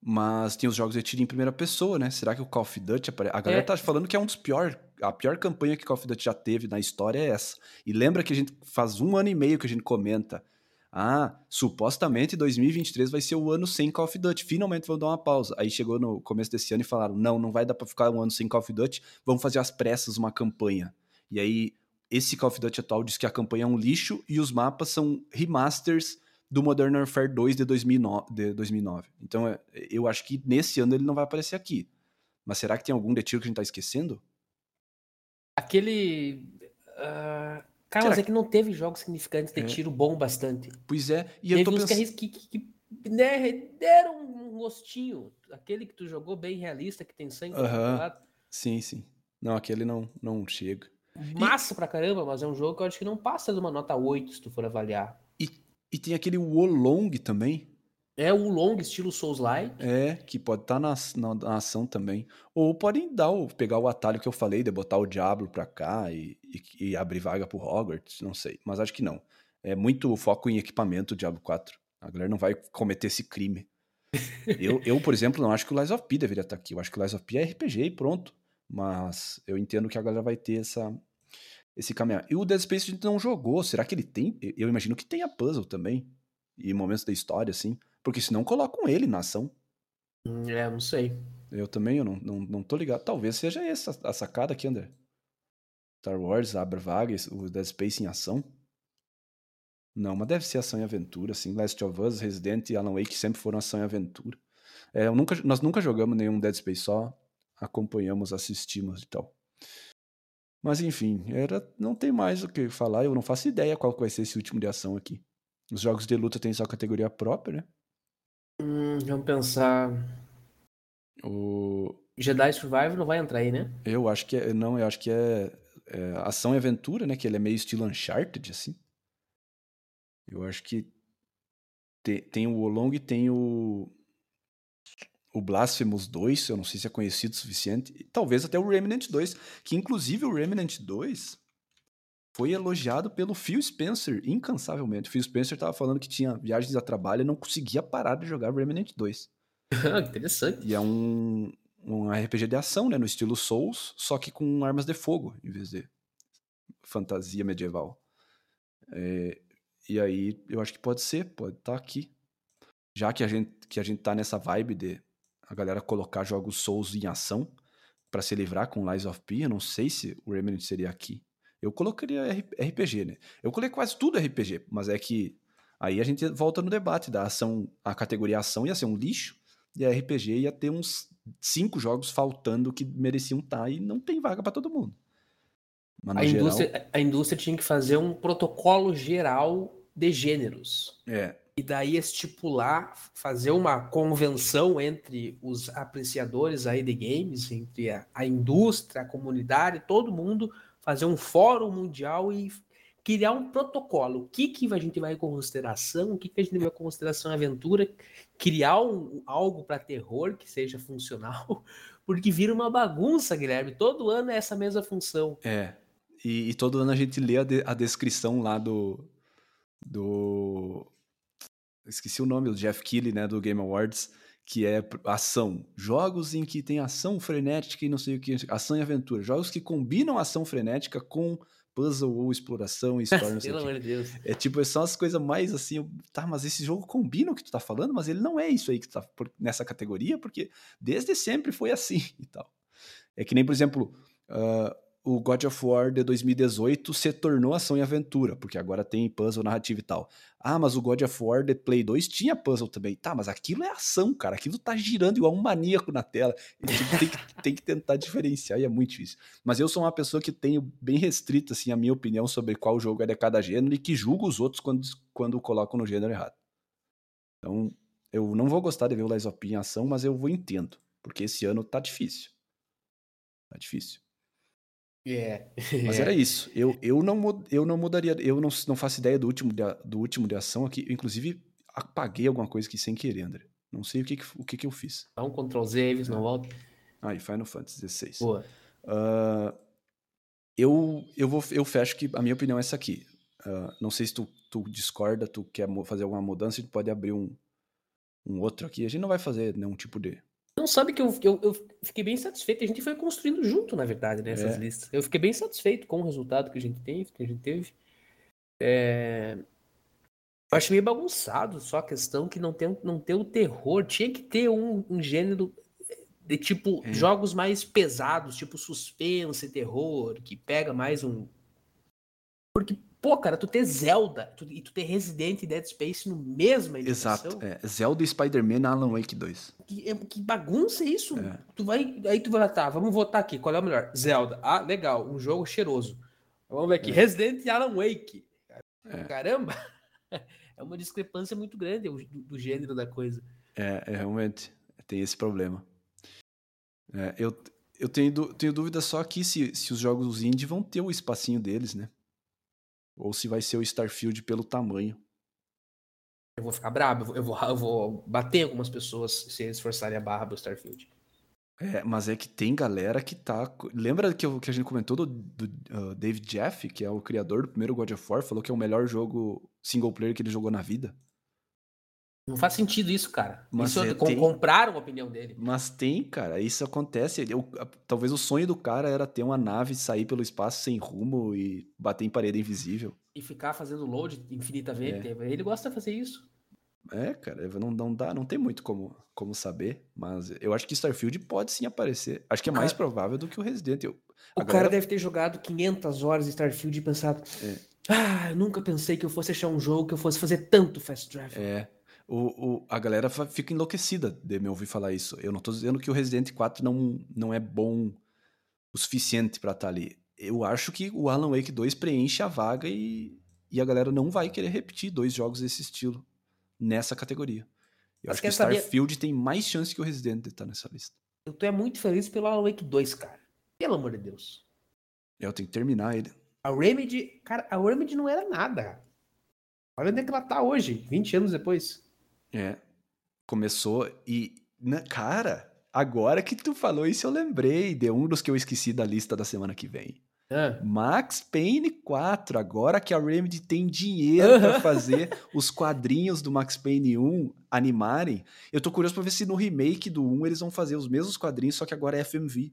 [SPEAKER 1] mas tem os jogos de tiro em primeira pessoa, né? Será que o Call of Duty aparece? A galera é. tá falando que é um dos piores. A pior campanha que Call of Duty já teve na história é essa. E lembra que a gente faz um ano e meio que a gente comenta. Ah, supostamente 2023 vai ser o ano sem Call of Duty. Finalmente vão dar uma pausa. Aí chegou no começo desse ano e falaram: não, não vai dar pra ficar um ano sem Call of Duty. Vamos fazer às pressas uma campanha. E aí esse Call of Duty atual diz que a campanha é um lixo e os mapas são remasters do Modern Warfare 2 de 2009. De 2009. Então é, eu acho que nesse ano ele não vai aparecer aqui. Mas será que tem algum de tiro que a gente tá esquecendo?
[SPEAKER 2] Aquele. Uh... Cara, mas é que não teve jogos significantes de é. tiro bom bastante.
[SPEAKER 1] Pois é,
[SPEAKER 2] e teve eu tô pensando... que, que, que, que né, deram um gostinho. Aquele que tu jogou bem realista, que tem sangue uh -huh.
[SPEAKER 1] Sim, sim. Não, aquele não, não chega.
[SPEAKER 2] Massa e... pra caramba, mas é um jogo que eu acho que não passa de uma nota 8 se tu for avaliar.
[SPEAKER 1] E, e tem aquele Wolong também.
[SPEAKER 2] É o Long, estilo Souls-like.
[SPEAKER 1] É, que pode estar tá na, na, na, ação também. Ou podem dar o, pegar o atalho que eu falei, de botar o Diablo pra cá e, e, e abrir vaga pro Hogwarts, não sei. Mas acho que não. É muito foco em equipamento o Diablo 4. A galera não vai cometer esse crime. eu, eu, por exemplo, não acho que o Lies of P deveria estar tá aqui. Eu acho que o Lies of P é RPG e pronto. Mas eu entendo que a galera vai ter essa, esse caminhar. E o Dead Space a gente não jogou. Será que ele tem? Eu imagino que tenha puzzle também. E momentos da história, assim. Porque senão colocam ele na ação.
[SPEAKER 2] Hum, é, não sei.
[SPEAKER 1] Eu também eu não, não, não tô ligado. Talvez seja essa a sacada aqui, André. Star Wars, abre vagas, o Dead Space em ação. Não, mas deve ser ação e aventura, assim. Last of Us, Resident e Alan Wake sempre foram ação e aventura. É, nunca, nós nunca jogamos nenhum Dead Space, só acompanhamos, assistimos e tal. Mas enfim, era, não tem mais o que falar. Eu não faço ideia qual vai ser esse último de ação aqui. Os jogos de luta têm sua categoria própria, né?
[SPEAKER 2] Hum, vamos pensar.
[SPEAKER 1] O
[SPEAKER 2] Jedi Survivor não vai entrar aí, né?
[SPEAKER 1] Eu acho que é, não, eu acho que é, é ação e aventura, né? Que ele é meio estilo Uncharted, assim. Eu acho que te, tem o Olong e tem o o Blasphemous 2, eu não sei se é conhecido o suficiente, e talvez até o Remnant 2, que inclusive o Remnant 2 foi elogiado pelo Phil Spencer incansavelmente. O Phil Spencer tava falando que tinha viagens a trabalho e não conseguia parar de jogar Remnant 2.
[SPEAKER 2] Interessante.
[SPEAKER 1] E é um, um RPG de ação, né? No estilo Souls, só que com armas de fogo, em vez de fantasia medieval. É, e aí, eu acho que pode ser, pode estar tá aqui. Já que a, gente, que a gente tá nessa vibe de a galera colocar jogos Souls em ação para se livrar com Lies of P, eu não sei se o Remnant seria aqui. Eu colocaria RPG, né? Eu coloquei quase tudo RPG, mas é que aí a gente volta no debate da ação, a categoria ação ia ser um lixo, e a RPG ia ter uns cinco jogos faltando que mereciam estar tá, e não tem vaga para todo mundo.
[SPEAKER 2] a, geral... indústria, a indústria tinha que fazer um protocolo geral de gêneros.
[SPEAKER 1] É.
[SPEAKER 2] E daí estipular, fazer uma convenção entre os apreciadores aí de games, entre a, a indústria, a comunidade, todo mundo, fazer um fórum mundial e criar um protocolo. O que, que a gente vai em consideração, o que, que a gente vai em consideração aventura, criar um, algo para terror que seja funcional, porque vira uma bagunça, Guilherme. Todo ano é essa mesma função.
[SPEAKER 1] É. E, e todo ano a gente lê a, de, a descrição lá do. do. Esqueci o nome, do Jeff Keighley, né, do Game Awards, que é ação. Jogos em que tem ação frenética e não sei o que. Ação e aventura. Jogos que combinam ação frenética com puzzle ou exploração e história.
[SPEAKER 2] Pelo amor de Deus.
[SPEAKER 1] É tipo, são as coisas mais assim, tá, mas esse jogo combina o que tu tá falando, mas ele não é isso aí que tu tá nessa categoria, porque desde sempre foi assim e tal. É que nem, por exemplo, uh, o God of War de 2018 se tornou ação e aventura, porque agora tem puzzle narrativo e tal. Ah, mas o God of War de Play 2 tinha puzzle também. Tá, mas aquilo é ação, cara. Aquilo tá girando igual um maníaco na tela. Tem, que, tem que tentar diferenciar e é muito difícil. Mas eu sou uma pessoa que tenho bem restrita, assim, a minha opinião sobre qual jogo é de cada gênero e que julgo os outros quando, quando colocam no gênero errado. Então, eu não vou gostar de ver o Lies of P em ação, mas eu vou entendo. Porque esse ano tá difícil. Tá difícil.
[SPEAKER 2] É.
[SPEAKER 1] Mas era isso. Eu, eu, não, eu não mudaria. Eu não, não faço ideia do último, de, do último de ação aqui. Inclusive, apaguei alguma coisa aqui sem querer, André. Não sei o que, o que, que eu fiz.
[SPEAKER 2] Dá um Ctrl Z, Aves, não volta.
[SPEAKER 1] Aí, Final Fantasy XVI.
[SPEAKER 2] Boa.
[SPEAKER 1] Uh, eu, eu, vou, eu fecho que a minha opinião é essa aqui. Uh, não sei se tu, tu discorda, tu quer fazer alguma mudança, a gente pode abrir um, um outro aqui. A gente não vai fazer nenhum tipo de
[SPEAKER 2] não sabe que eu, eu, eu, fiquei bem satisfeito. A gente foi construindo junto, na verdade, né, essas é. listas. Eu fiquei bem satisfeito com o resultado que a gente teve, que a gente teve. É... Eu acho meio bagunçado só a questão que não tem, não tem o terror. Tinha que ter um, um gênero de tipo é. jogos mais pesados, tipo suspense, terror, que pega mais um. Porque Pô, cara, tu ter Zelda tu, e tu ter Resident e Dead Space no mesmo
[SPEAKER 1] edição. Exato. É. Zelda e Spider-Man Alan Wake 2.
[SPEAKER 2] Que, é, que bagunça é isso? É. Tu vai, aí tu vai, tá, vamos votar aqui. Qual é o melhor? Zelda. Ah, legal. Um jogo cheiroso. Vamos ver aqui. É. Resident e Alan Wake. É. Caramba. É uma discrepância muito grande do, do gênero da coisa.
[SPEAKER 1] É, é, realmente. Tem esse problema. É, eu eu tenho, tenho dúvida só aqui se, se os jogos indie vão ter o espacinho deles, né? Ou se vai ser o Starfield pelo tamanho.
[SPEAKER 2] Eu vou ficar brabo, eu vou, eu vou bater algumas pessoas se eles forçarem a barra pro Starfield.
[SPEAKER 1] É, mas é que tem galera que tá. Lembra que, eu, que a gente comentou do, do uh, David Jeff, que é o criador do primeiro God of War, falou que é o melhor jogo single player que ele jogou na vida?
[SPEAKER 2] Não faz sentido isso, cara. Mas isso, é, tem... compraram a opinião dele.
[SPEAKER 1] Mas tem, cara. Isso acontece. Eu, talvez o sonho do cara era ter uma nave, sair pelo espaço sem rumo e bater em parede invisível.
[SPEAKER 2] E ficar fazendo load infinitamente. É. Ele gosta de fazer isso.
[SPEAKER 1] É, cara. Não, não, dá, não tem muito como, como saber. Mas eu acho que Starfield pode sim aparecer. Acho que é mais cara, provável do que o Resident. Eu,
[SPEAKER 2] o galera... cara deve ter jogado 500 horas de Starfield e pensado... É. Ah, eu nunca pensei que eu fosse achar um jogo que eu fosse fazer tanto fast travel.
[SPEAKER 1] É o, o, a galera fica enlouquecida de me ouvir falar isso. Eu não tô dizendo que o Resident 4 não, não é bom o suficiente para estar tá ali. Eu acho que o Alan Wake 2 preenche a vaga e, e a galera não vai querer repetir dois jogos desse estilo nessa categoria. Eu Mas acho que o Starfield saber... tem mais chance que o Resident de estar tá nessa lista.
[SPEAKER 2] Eu tô é muito feliz pelo Alan Wake 2, cara. Pelo amor de Deus.
[SPEAKER 1] Eu tenho que terminar ele.
[SPEAKER 2] A Remedy, cara, a Remedy não era nada. Olha onde é que ela tá hoje, 20 anos depois.
[SPEAKER 1] É. Começou e. Na, cara, agora que tu falou isso, eu lembrei de um dos que eu esqueci da lista da semana que vem.
[SPEAKER 2] Ah.
[SPEAKER 1] Max Payne 4, agora que a Remedy tem dinheiro pra fazer os quadrinhos do Max Payne 1 animarem, eu tô curioso pra ver se no remake do 1 eles vão fazer os mesmos quadrinhos, só que agora é FMV.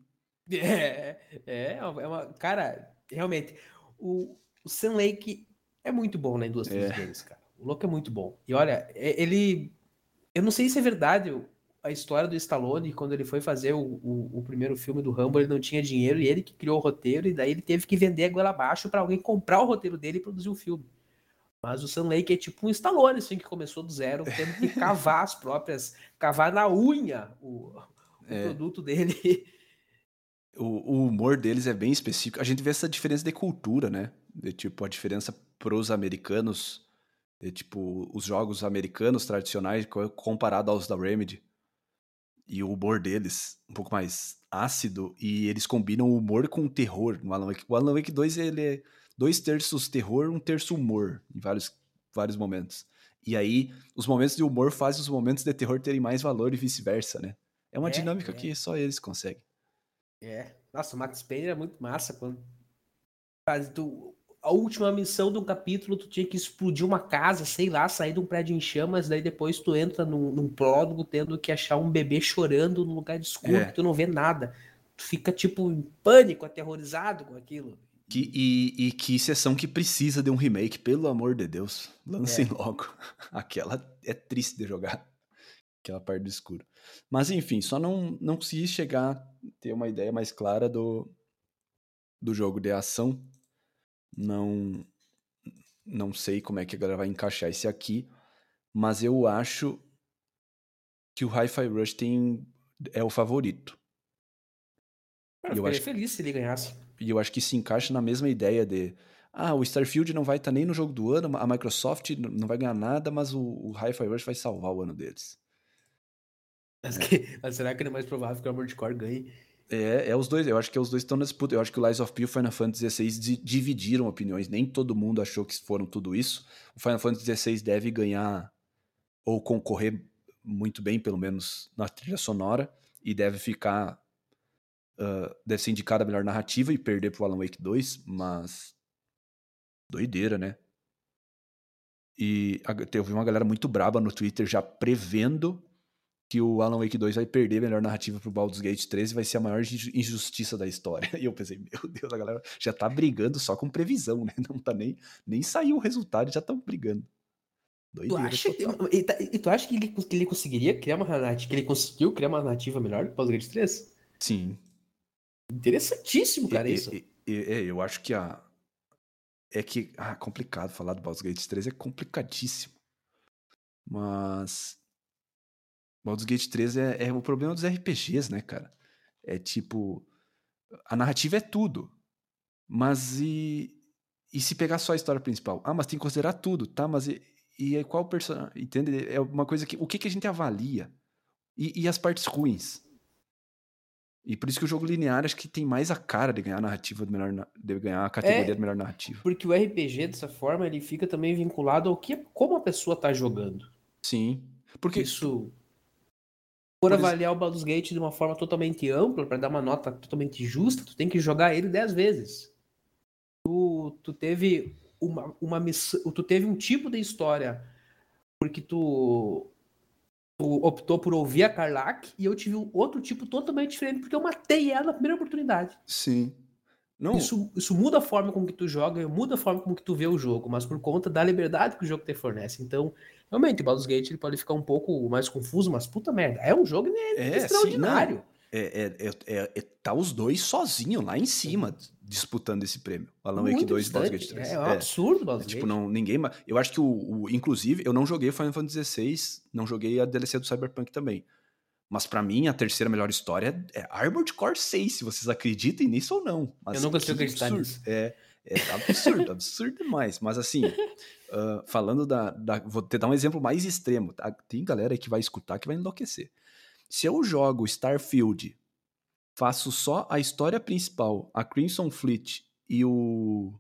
[SPEAKER 2] É, é, é uma. Cara, realmente, o, o Sam Lake é muito bom na indústria
[SPEAKER 1] É.
[SPEAKER 2] dos games, cara. O louco é muito bom. E olha, ele. Eu não sei se é verdade a história do Stallone, quando ele foi fazer o, o, o primeiro filme do Rambo, ele não tinha dinheiro e ele que criou o roteiro, e daí ele teve que vender a goela abaixo pra alguém comprar o roteiro dele e produzir o filme. Mas o Sam Lake é tipo um Stallone, assim, que começou do zero, tendo que cavar as próprias. cavar na unha o, o
[SPEAKER 1] É.
[SPEAKER 2] produto dele.
[SPEAKER 1] O, o humor deles é bem específico. A gente vê essa diferença de cultura, né? De, tipo, a diferença pros americanos, de, tipo, os jogos americanos tradicionais co- comparado aos da Remedy. E o humor deles, um pouco mais ácido, e eles combinam o humor com o terror no Alan Wake. O Alan Wake 2, ele é dois terços terror, um terço humor, em vários, vários momentos. E aí, os momentos de humor fazem os momentos de terror terem mais valor e vice-versa, né? É uma
[SPEAKER 2] É,
[SPEAKER 1] dinâmica
[SPEAKER 2] é.
[SPEAKER 1] que só eles conseguem.
[SPEAKER 2] É. Nossa, o Max Payne era muito massa quando. Faz- tu- a última missão do capítulo, tu tinha que explodir uma casa, sei lá, sair de um prédio em chamas, daí depois tu entra num, num prólogo tendo que achar um bebê chorando num lugar escuro
[SPEAKER 1] É.
[SPEAKER 2] que tu não vê nada. Tu fica, tipo, em pânico, aterrorizado com aquilo.
[SPEAKER 1] Que, e, e que sessão que precisa de um remake, pelo amor de Deus. Lancem logo. Aquela é triste de jogar. Aquela parte do escuro. Mas enfim, só não, não consegui chegar a ter uma ideia mais clara do, do jogo de ação. Não, não sei como é que a galera vai encaixar esse aqui. Mas eu acho que o Hi-Fi Rush tem, é o favorito.
[SPEAKER 2] Eu,
[SPEAKER 1] Eu
[SPEAKER 2] ficaria
[SPEAKER 1] acho-
[SPEAKER 2] feliz se ele ganhasse.
[SPEAKER 1] E eu acho que se encaixa na mesma ideia de. Ah, o Starfield não vai estar nem no jogo do ano, a Microsoft não vai ganhar nada, mas o, o Hi-Fi Rush vai salvar o ano deles.
[SPEAKER 2] Mas, que- mas será que não é mais provável que o Armored Core ganhe?
[SPEAKER 1] É, é os dois, eu acho que os dois estão na disputa. Eu acho que o Lies of P e o Final Fantasy XVI di- dividiram opiniões. Nem todo mundo achou que foram tudo isso. O Final Fantasy XVI deve ganhar ou concorrer muito bem, pelo menos na trilha sonora, e deve ficar. ah, deve ser indicado a melhor narrativa e perder pro Alan Wake 2, mas. Doideira, né? E teve uma galera muito braba no Twitter já prevendo que o Alan Wake 2 vai perder a melhor narrativa pro Baldur's Gate 3 e vai ser a maior inju- injustiça da história. E eu pensei, meu Deus, a galera já tá brigando só com previsão, né? Não tá nem, nem saiu o resultado já estão brigando.
[SPEAKER 2] Tu
[SPEAKER 1] Doideira
[SPEAKER 2] acha,
[SPEAKER 1] total.
[SPEAKER 2] e, tá- e tu acha que ele, que ele conseguiria criar uma narrativa, que ele conseguiu criar uma narrativa melhor do Baldur's Gate 3?
[SPEAKER 1] Sim.
[SPEAKER 2] Interessantíssimo, cara,
[SPEAKER 1] E-
[SPEAKER 2] isso.
[SPEAKER 1] e- e- é, eu acho que a. É que. Ah, complicado falar do Baldur's Gate 3, é complicadíssimo. Mas. Baldur's Gate 3 é, é o problema dos RPGs, né, cara? É tipo. A narrativa é tudo. Mas e. E se pegar só a história principal? Ah, mas tem que considerar tudo, tá? Mas e, e aí qual personagem. Entende? É uma coisa que. O que, que a gente avalia? E, e as partes ruins? E por isso que o jogo linear acho que tem mais a cara de ganhar a narrativa do melhor, de ganhar a categoria
[SPEAKER 2] É.
[SPEAKER 1] de melhor narrativa.
[SPEAKER 2] Porque o RPG, dessa forma, ele fica também vinculado ao que como a pessoa tá jogando.
[SPEAKER 1] Sim. Porque
[SPEAKER 2] Isso. Por avaliar o Baldur's Gate de uma forma totalmente ampla, para dar uma nota totalmente justa, tu tem que jogar ele 10 vezes. Tu, tu teve uma, uma missão. Tu teve um tipo de história porque tu, tu optou por ouvir a Carlac e eu tive um outro tipo totalmente diferente porque eu matei ela na primeira oportunidade.
[SPEAKER 1] Sim. Não,
[SPEAKER 2] Isso, isso muda a forma como que tu joga, muda a forma como que tu vê o jogo, mas por conta da liberdade que o jogo te fornece. Então, realmente, o Baldur's Gate ele pode ficar um pouco mais confuso, mas puta merda, é um jogo né,
[SPEAKER 1] é, sim,
[SPEAKER 2] extraordinário.
[SPEAKER 1] não. É, é, é, é- é- tá os dois sozinhos lá em cima disputando esse prêmio. Alan Wake
[SPEAKER 2] Muito
[SPEAKER 1] 2 e Baldur's. Gate 3.
[SPEAKER 2] É, um
[SPEAKER 1] É.
[SPEAKER 2] absurdo
[SPEAKER 1] É,
[SPEAKER 2] Baldur's
[SPEAKER 1] tipo,
[SPEAKER 2] Gate.
[SPEAKER 1] não, ninguém. Eu acho que o, o- Inclusive, eu não joguei Final Fantasy XVI, não joguei a DLC do Cyberpunk também. Mas pra mim, a terceira melhor história é Armored Core 6, se vocês acreditem nisso ou não. Mas
[SPEAKER 2] Eu não consigo acreditar
[SPEAKER 1] absurdo.
[SPEAKER 2] nisso.
[SPEAKER 1] É, é absurdo, absurdo demais. Mas assim, ah, falando da, da- Vou te dar um exemplo mais extremo. tá? Tem galera que vai escutar que vai enlouquecer. Se eu jogo Starfield, faço só a história principal, a Crimson Fleet e o,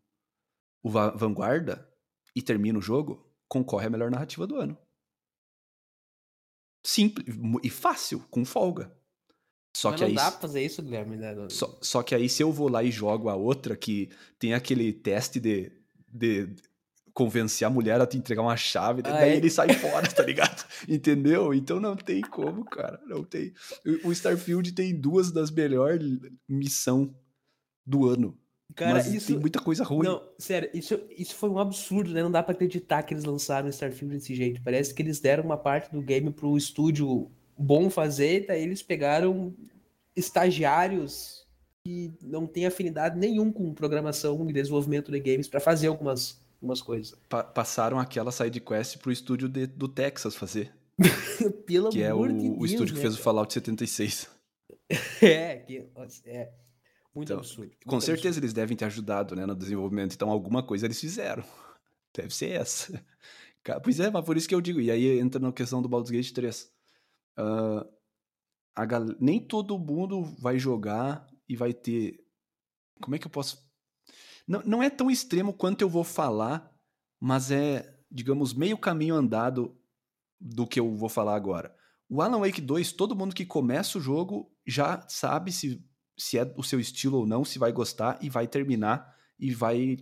[SPEAKER 1] o Va- Vanguarda, e termino o jogo, concorre à melhor narrativa do ano. Simples e fácil, com folga. Só
[SPEAKER 2] Mas
[SPEAKER 1] que
[SPEAKER 2] não
[SPEAKER 1] aí,
[SPEAKER 2] dá pra fazer isso, Guilherme. Né?
[SPEAKER 1] só, só que aí se eu vou lá e jogo a outra que tem aquele teste de, de convencer a mulher a te entregar uma chave,
[SPEAKER 2] Ah,
[SPEAKER 1] daí
[SPEAKER 2] é?
[SPEAKER 1] ele sai fora, tá ligado? Entendeu? Então não tem como, cara. Não tem. O o Starfield tem duas das melhores missão do ano.
[SPEAKER 2] Cara,
[SPEAKER 1] mas
[SPEAKER 2] isso.
[SPEAKER 1] tem muita coisa ruim.
[SPEAKER 2] Não, sério, isso, isso foi um absurdo, né? Não dá pra acreditar que eles lançaram o Starfield desse jeito. Parece que eles deram uma parte do game pro estúdio bom fazer, daí eles pegaram estagiários que não têm afinidade nenhum com programação e desenvolvimento de games pra fazer algumas, algumas coisas.
[SPEAKER 1] Pa- passaram aquela side quest pro estúdio de- do Texas fazer,
[SPEAKER 2] Pelo
[SPEAKER 1] que é
[SPEAKER 2] amor
[SPEAKER 1] o,
[SPEAKER 2] de
[SPEAKER 1] o
[SPEAKER 2] Deus,
[SPEAKER 1] estúdio que
[SPEAKER 2] né,
[SPEAKER 1] fez o Fallout 76.
[SPEAKER 2] cara? É, que, é muito
[SPEAKER 1] Então,
[SPEAKER 2] absurdo.
[SPEAKER 1] Com
[SPEAKER 2] muito
[SPEAKER 1] certeza eles devem ter ajudado né, no desenvolvimento, então alguma coisa eles fizeram. Deve ser essa. Pois é, mas por isso que eu digo. E aí entra na questão do Baldur's Gate 3. Ah, a gal- Nem todo mundo vai jogar e vai ter. Como é que eu posso. Não, não é tão extremo quanto eu vou falar, mas é, digamos, meio caminho andado do que eu vou falar agora. O Alan Wake 2, todo mundo que começa o jogo já sabe se, se é o seu estilo ou não, se vai gostar e vai terminar e vai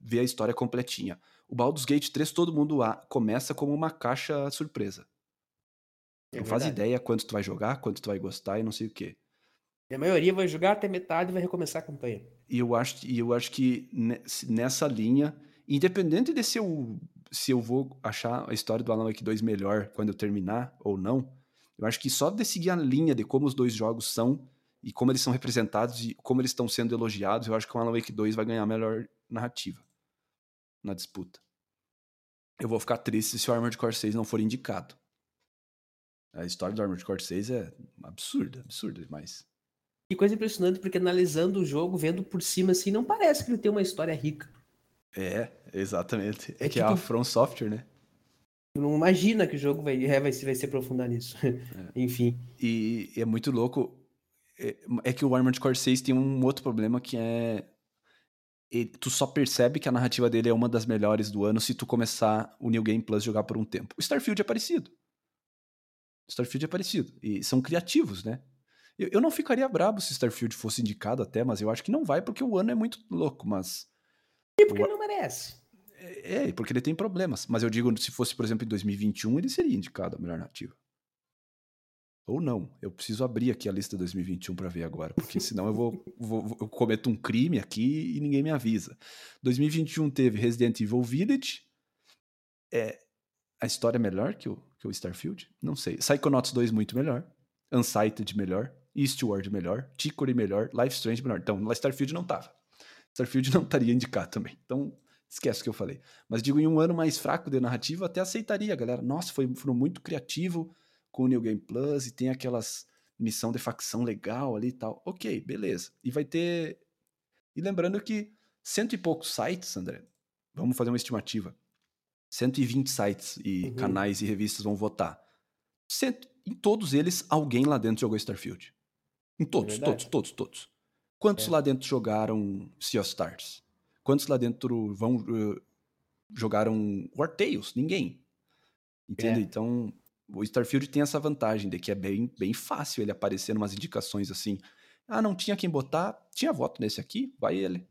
[SPEAKER 1] ver a história completinha. O Baldur's Gate 3, todo mundo a- começa como uma caixa surpresa.
[SPEAKER 2] É
[SPEAKER 1] não faz ideia quanto tu vai jogar, quanto tu vai gostar e não sei o quê.
[SPEAKER 2] E a maioria vai jogar até metade e vai recomeçar a campanha.
[SPEAKER 1] E eu acho, e eu acho que ne- nessa linha, independente de se eu, se eu vou achar a história do Alan Wake 2 melhor quando eu terminar ou não, eu acho que só de seguir a linha de como os dois jogos são e como eles são representados e como eles estão sendo elogiados, eu acho que o Alan Wake 2 vai ganhar a melhor narrativa na disputa. Eu vou ficar triste se o Armored Core 6 não for indicado. A história do Armored Core 6 é absurda, absurda demais.
[SPEAKER 2] Que coisa impressionante, porque analisando o jogo, vendo por cima assim, não parece que ele tem uma história rica.
[SPEAKER 1] É, exatamente. É,
[SPEAKER 2] É
[SPEAKER 1] que é a From Software, né?
[SPEAKER 2] Não imagina que o jogo vai, é, vai, se, vai se aprofundar nisso. Enfim.
[SPEAKER 1] E é muito louco. É, é que o Armored Core 6 tem um outro problema que é. tu só percebe que a narrativa dele é uma das melhores do ano se tu começar o New Game Plus jogar por um tempo. O Starfield é parecido. O Starfield é parecido. E são criativos, né? Eu, eu não ficaria brabo se Starfield fosse indicado até, mas eu acho que não vai porque o ano é muito louco, mas.
[SPEAKER 2] E porque ele não merece.
[SPEAKER 1] É, é, porque ele tem problemas. Mas eu digo, se fosse, por exemplo, em 2021, ele seria indicado a melhor narrativa. Ou não. Eu preciso abrir aqui a lista 2021 para ver agora, porque senão eu vou, vou- eu cometo um crime aqui e ninguém me avisa. 2021 teve Resident Evil Village. É, a história é melhor que o, que o Starfield? Não sei. Psychonauts 2 muito melhor. Unsighted melhor. Eastward melhor. Chicory melhor. Life Strange melhor. Então, Starfield não tava. Starfield não estaria indicado também. Então, esquece o que eu falei. Mas digo, em um ano mais fraco de narrativa, até aceitaria, galera. Nossa, foi, foram muito criativo com o New Game Plus e tem aquelas missão de facção legal ali e tal. Ok, beleza. E vai ter. E lembrando que cento e poucos sites, André, vamos fazer uma estimativa. 120 sites e
[SPEAKER 2] Uhum.
[SPEAKER 1] canais e revistas vão votar. Cento- em todos eles, alguém lá dentro jogou Starfield. Em todos, todos,
[SPEAKER 2] verdade.
[SPEAKER 1] todos, todos. Quantos
[SPEAKER 2] É.
[SPEAKER 1] lá dentro jogaram Sea of Stars? Quantos lá dentro vão uh, jogaram War Tales? Ninguém. Entende?
[SPEAKER 2] É.
[SPEAKER 1] Então, o Starfield tem essa vantagem de que é bem, bem fácil ele aparecer umas indicações assim. Ah, não tinha quem botar? Tinha voto nesse aqui? Vai ele.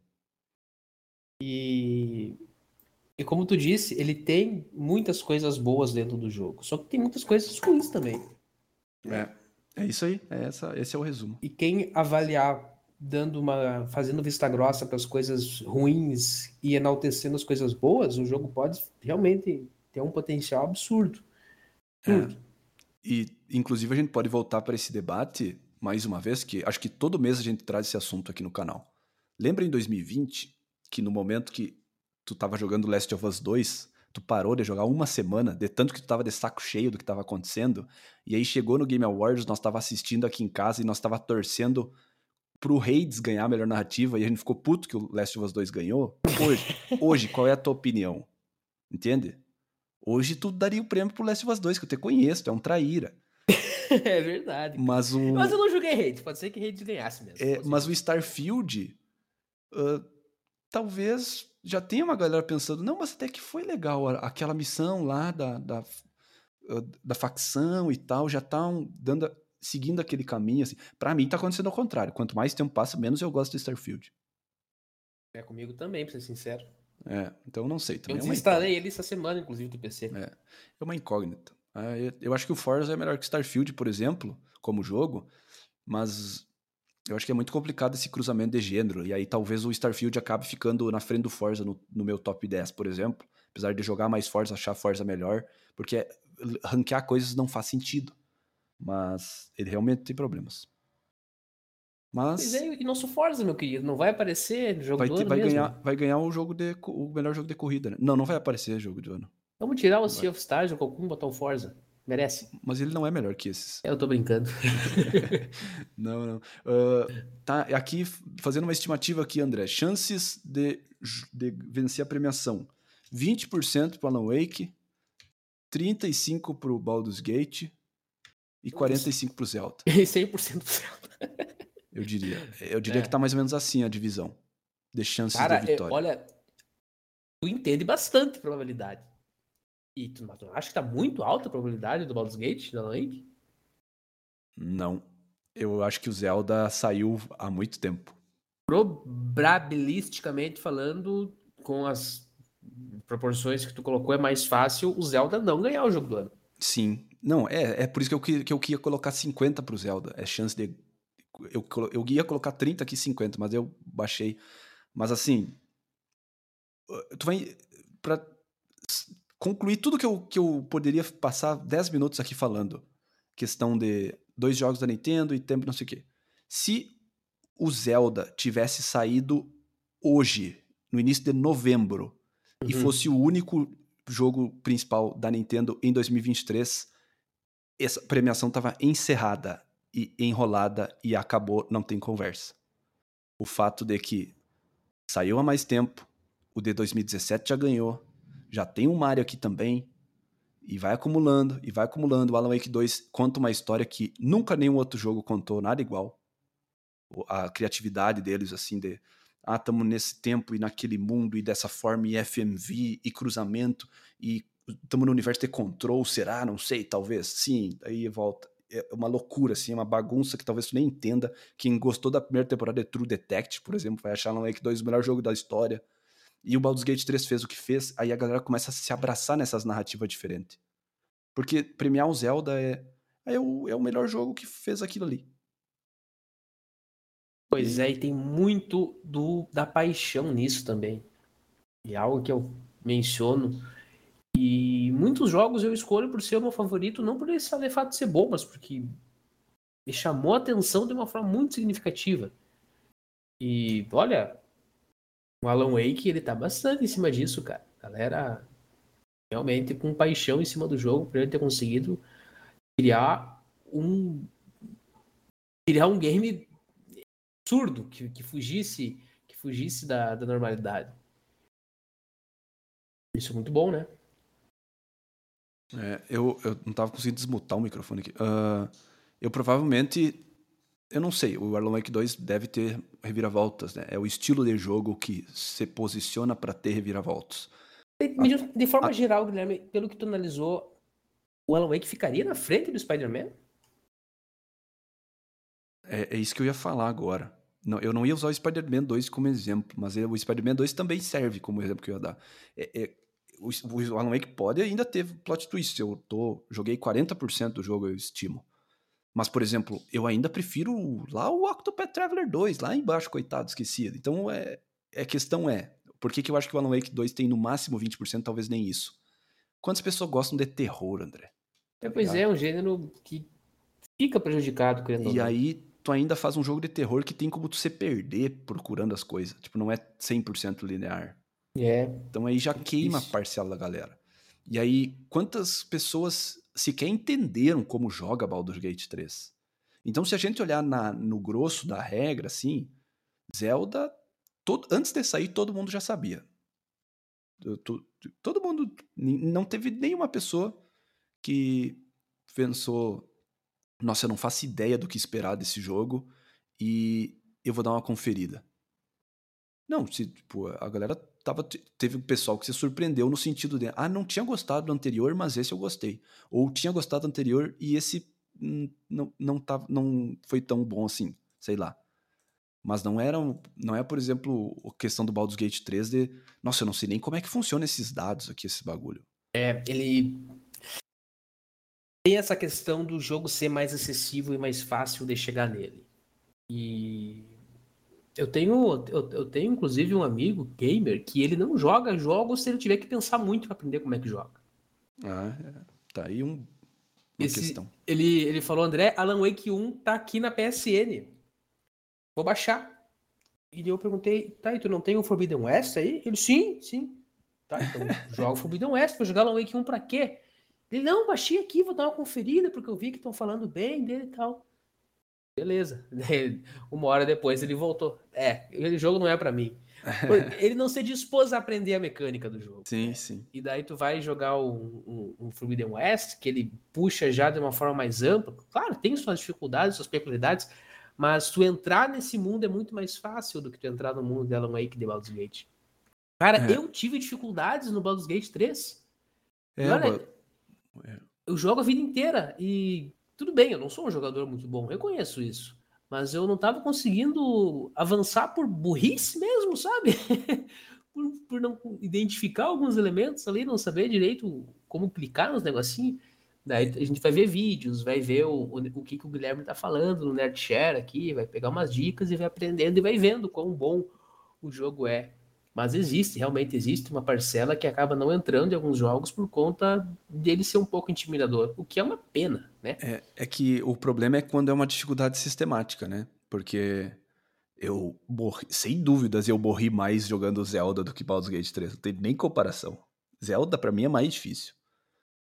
[SPEAKER 2] E, e como tu disse, ele tem muitas coisas boas dentro do jogo. Só que tem muitas coisas ruins também.
[SPEAKER 1] É. É isso aí. É essa, esse é o resumo.
[SPEAKER 2] E quem avaliar dando uma fazendo vista grossa para as coisas ruins e enaltecendo as coisas boas, o jogo pode realmente ter um potencial absurdo. Absurdo.
[SPEAKER 1] E, inclusive, a gente pode voltar para esse debate mais uma vez, que acho que todo mês a gente traz esse assunto aqui no canal. Lembra em 2020 que no momento que tu tava jogando Last of Us 2, tu parou de jogar uma semana, de tanto que tu tava de saco cheio do que tava acontecendo, e aí chegou no Game Awards, nós tava assistindo aqui em casa e nós tava torcendo pro Hades ganhar a melhor narrativa e a gente ficou puto que o Last of Us 2 ganhou. Hoje, hoje qual é a tua opinião? Entende? Hoje tu daria o prêmio pro Last of Us 2, que eu te conheço, tu é um traíra.
[SPEAKER 2] É verdade.
[SPEAKER 1] Mas o.
[SPEAKER 2] Mas eu não joguei Hades, pode ser que Hades ganhasse mesmo.
[SPEAKER 1] É, mas o Starfield, ah, talvez já tenha uma galera pensando, não, mas até que foi legal aquela missão lá da, da, da facção e tal, já estão dando. a- seguindo aquele caminho, assim. Pra mim tá acontecendo ao contrário. Quanto mais tempo passa, menos eu gosto de Starfield.
[SPEAKER 2] É comigo também, pra ser sincero.
[SPEAKER 1] É, então não sei.
[SPEAKER 2] Eu
[SPEAKER 1] Também é uma
[SPEAKER 2] desinstalei ele essa semana, inclusive, do PC.
[SPEAKER 1] É, é uma incógnita. Ah, eu- Eu acho que o Forza é melhor que Starfield, por exemplo, como jogo, mas eu acho que é muito complicado esse cruzamento de gênero. E aí talvez o Starfield acabe ficando na frente do Forza no, no meu top 10, por exemplo. Apesar de jogar mais Forza, achar Forza melhor, porque ranquear coisas não faz sentido. Mas ele realmente tem problemas. Mas
[SPEAKER 2] Pois é, e nosso Forza, meu querido, não vai aparecer no jogo
[SPEAKER 1] vai,
[SPEAKER 2] do
[SPEAKER 1] ter-
[SPEAKER 2] ano
[SPEAKER 1] vai
[SPEAKER 2] mesmo?
[SPEAKER 1] ganhar, vai ganhar o jogo de o melhor jogo de corrida, né? Não, não vai aparecer jogo do ano.
[SPEAKER 2] Vamos tirar o
[SPEAKER 1] Vai.
[SPEAKER 2] Sea of Stars, o Cocum, botar o Forza. Merece.
[SPEAKER 1] Mas ele não é melhor que esses.
[SPEAKER 2] Eu tô brincando.
[SPEAKER 1] Não, não. Ah, tá, aqui, fazendo uma estimativa aqui, André. Chances de, de vencer a premiação. 20% pro Alan Wake, 35% pro Baldur's Gate e 45% pro Zelda,
[SPEAKER 2] E 100% do céu.
[SPEAKER 1] Eu diria. Eu diria
[SPEAKER 2] É.
[SPEAKER 1] que tá mais ou menos assim a divisão de chances
[SPEAKER 2] Cara,
[SPEAKER 1] de
[SPEAKER 2] é,
[SPEAKER 1] vitória.
[SPEAKER 2] olha, tu entende bastante probabilidade. E tu, mas tu acha que tá muito alta a probabilidade do Baldur's Gate, da Wake?
[SPEAKER 1] Não. Eu acho que o Zelda saiu há muito tempo.
[SPEAKER 2] Probabilisticamente falando, com as proporções que tu colocou, é mais fácil o Zelda não ganhar o jogo do ano.
[SPEAKER 1] Sim. Não, é, é por isso que eu, que eu queria colocar 50 pro Zelda. É chance de. Eu, eu ia colocar 30 aqui 50, mas eu baixei. Mas assim. uh, Tu vai. Pra s- concluir tudo que eu, que eu poderia passar 10 minutos aqui falando. Questão de dois jogos da Nintendo e tempo não sei o quê. Se o Zelda tivesse saído hoje, no início de novembro, e
[SPEAKER 2] Uhum.
[SPEAKER 1] fosse o único jogo principal da Nintendo em 2023, essa premiação estava encerrada e enrolada e acabou, não tem conversa. O fato de que saiu há mais tempo, o de 2017 já ganhou, já tem um Mario aqui também, e vai acumulando, e vai acumulando. O Alan Wake 2 conta uma história que nunca nenhum outro jogo contou nada igual. A criatividade deles, assim, de ah, estamos nesse tempo e naquele mundo e dessa forma e FMV e cruzamento e estamos no universo de control, será? Não sei, talvez. Sim, aí volta. É uma loucura, assim, é uma bagunça que talvez tu nem entenda. Quem gostou da primeira temporada de True Detect, por exemplo, vai achar Alan Wake 2 o melhor jogo da história. E o Baldur's Gate 3 fez o que fez, aí a galera começa a se abraçar nessas narrativas diferentes. Porque premiar o Zelda é, é, o, é o melhor jogo que fez aquilo ali.
[SPEAKER 2] Pois é, e tem muito do, da paixão nisso também. E é algo que eu menciono. E muitos jogos eu escolho por ser o meu favorito, não por esse fato de ser bom, mas porque me chamou a atenção de uma forma muito significativa. E olha, o Alan Wake, ele tá bastante em cima disso, cara. Galera realmente com paixão em cima do jogo, por ele ter conseguido criar um criar um game absurdo que, que fugisse que fugisse da, da normalidade. Isso é muito bom, né?
[SPEAKER 1] É, eu, eu não tava conseguindo desmutar o microfone aqui. Ah, eu provavelmente. Eu não sei, o Alan Wake 2 deve ter reviravoltas, né? É o estilo de jogo que se posiciona para ter reviravoltas.
[SPEAKER 2] De, de forma geral, Guilherme, pelo que tu analisou, o Alan Wake ficaria na frente do Spider-Man?
[SPEAKER 1] É, é isso que eu ia falar agora. Não, eu não ia usar o Spider-Man 2 como exemplo, mas é- o Spider-Man 2 também serve como exemplo que eu ia dar. É- é- o, o Alan Wake pode ainda ter plot twist. Eu tô, joguei 40% do jogo, eu estimo. Mas, por exemplo, eu ainda prefiro lá o Octopath Traveler 2, lá embaixo, coitado, esquecido. Então, é, é, a questão é, por que, que eu acho que o Alan Wake 2 tem no máximo 20%, talvez nem isso? Quantas pessoas gostam de terror, André?
[SPEAKER 2] É, pois é, um gênero que fica prejudicado, querendo
[SPEAKER 1] E aí, tu ainda faz um jogo de terror que tem como tu se perder procurando as coisas. Tipo, não é 100% linear.
[SPEAKER 2] É,
[SPEAKER 1] Então aí já queima a parcela da galera. E aí, quantas pessoas sequer entenderam como joga Baldur's Gate 3? Então, se a gente olhar na- no grosso da regra, assim, Zelda, todo- antes de sair, todo mundo já sabia. Todo mundo. Não teve nenhuma pessoa que pensou: nossa, eu não faço ideia do que esperar desse jogo e eu vou dar uma conferida. Não, se, tipo, a galera tava. Teve um pessoal que se surpreendeu no sentido de, ah, não tinha gostado do anterior, mas esse eu gostei. Ou tinha gostado do anterior e esse não, não, tá, não foi tão bom assim, sei lá. Mas não era, não é, por exemplo, a questão do Baldur's Gate 3 de, nossa, eu não sei nem como é que funciona esses dados aqui, esse bagulho.
[SPEAKER 2] É, ele tem essa questão do jogo ser mais acessível e mais fácil de chegar nele. E eu tenho, eu, eu tenho inclusive um amigo gamer que ele não joga jogos se ele tiver que pensar muito para aprender como é que joga.
[SPEAKER 1] Ah, é. tá aí um, uma
[SPEAKER 2] Esse,
[SPEAKER 1] questão.
[SPEAKER 2] Ele, ele falou, André, Alan Wake 1 tá aqui na PSN. Vou baixar. E eu perguntei, tá, e tu não tem o Forbidden West aí? Ele, sim, sim. Tá, então joga o Forbidden West, vou jogar Alan Wake 1 pra quê? Ele, não, baixei aqui, vou dar uma conferida, porque eu vi que estão falando bem dele e tal. Beleza. Uma hora depois ele voltou. É, o jogo não é para mim. Ele não se dispôs a aprender a mecânica do jogo.
[SPEAKER 1] Sim, sim.
[SPEAKER 2] E daí tu vai jogar um, um, um Forbidden West, que ele puxa já de uma forma mais ampla. Claro, tem suas dificuldades, suas peculiaridades, mas tu entrar nesse mundo é muito mais fácil do que tu entrar no mundo de Alan Wake de Baldur's Gate. Cara,
[SPEAKER 1] É.
[SPEAKER 2] eu tive dificuldades no Baldur's Gate 3.
[SPEAKER 1] É,
[SPEAKER 2] E olha,
[SPEAKER 1] é.
[SPEAKER 2] eu jogo a vida inteira e tudo bem, eu não sou um jogador muito bom, reconheço isso. Mas eu não tava conseguindo avançar por burrice mesmo, sabe? por, por não identificar alguns elementos ali, não saber direito como clicar nos negocinhos. Daí a gente vai ver vídeos, vai ver o, o, o que, que o Guilherme tá falando no Nerdshare aqui, vai pegar umas dicas e vai aprendendo e vai vendo quão bom o jogo é. Mas existe, realmente existe uma parcela que acaba não entrando em alguns jogos por conta dele ser um pouco intimidador, o que é uma pena, né?
[SPEAKER 1] É, é que o problema é quando é uma dificuldade sistemática, né? Porque eu morri, sem dúvidas, eu morri mais jogando Zelda do que Baldur's Gate 3. Não tem nem comparação. Zelda, pra mim, é mais difícil.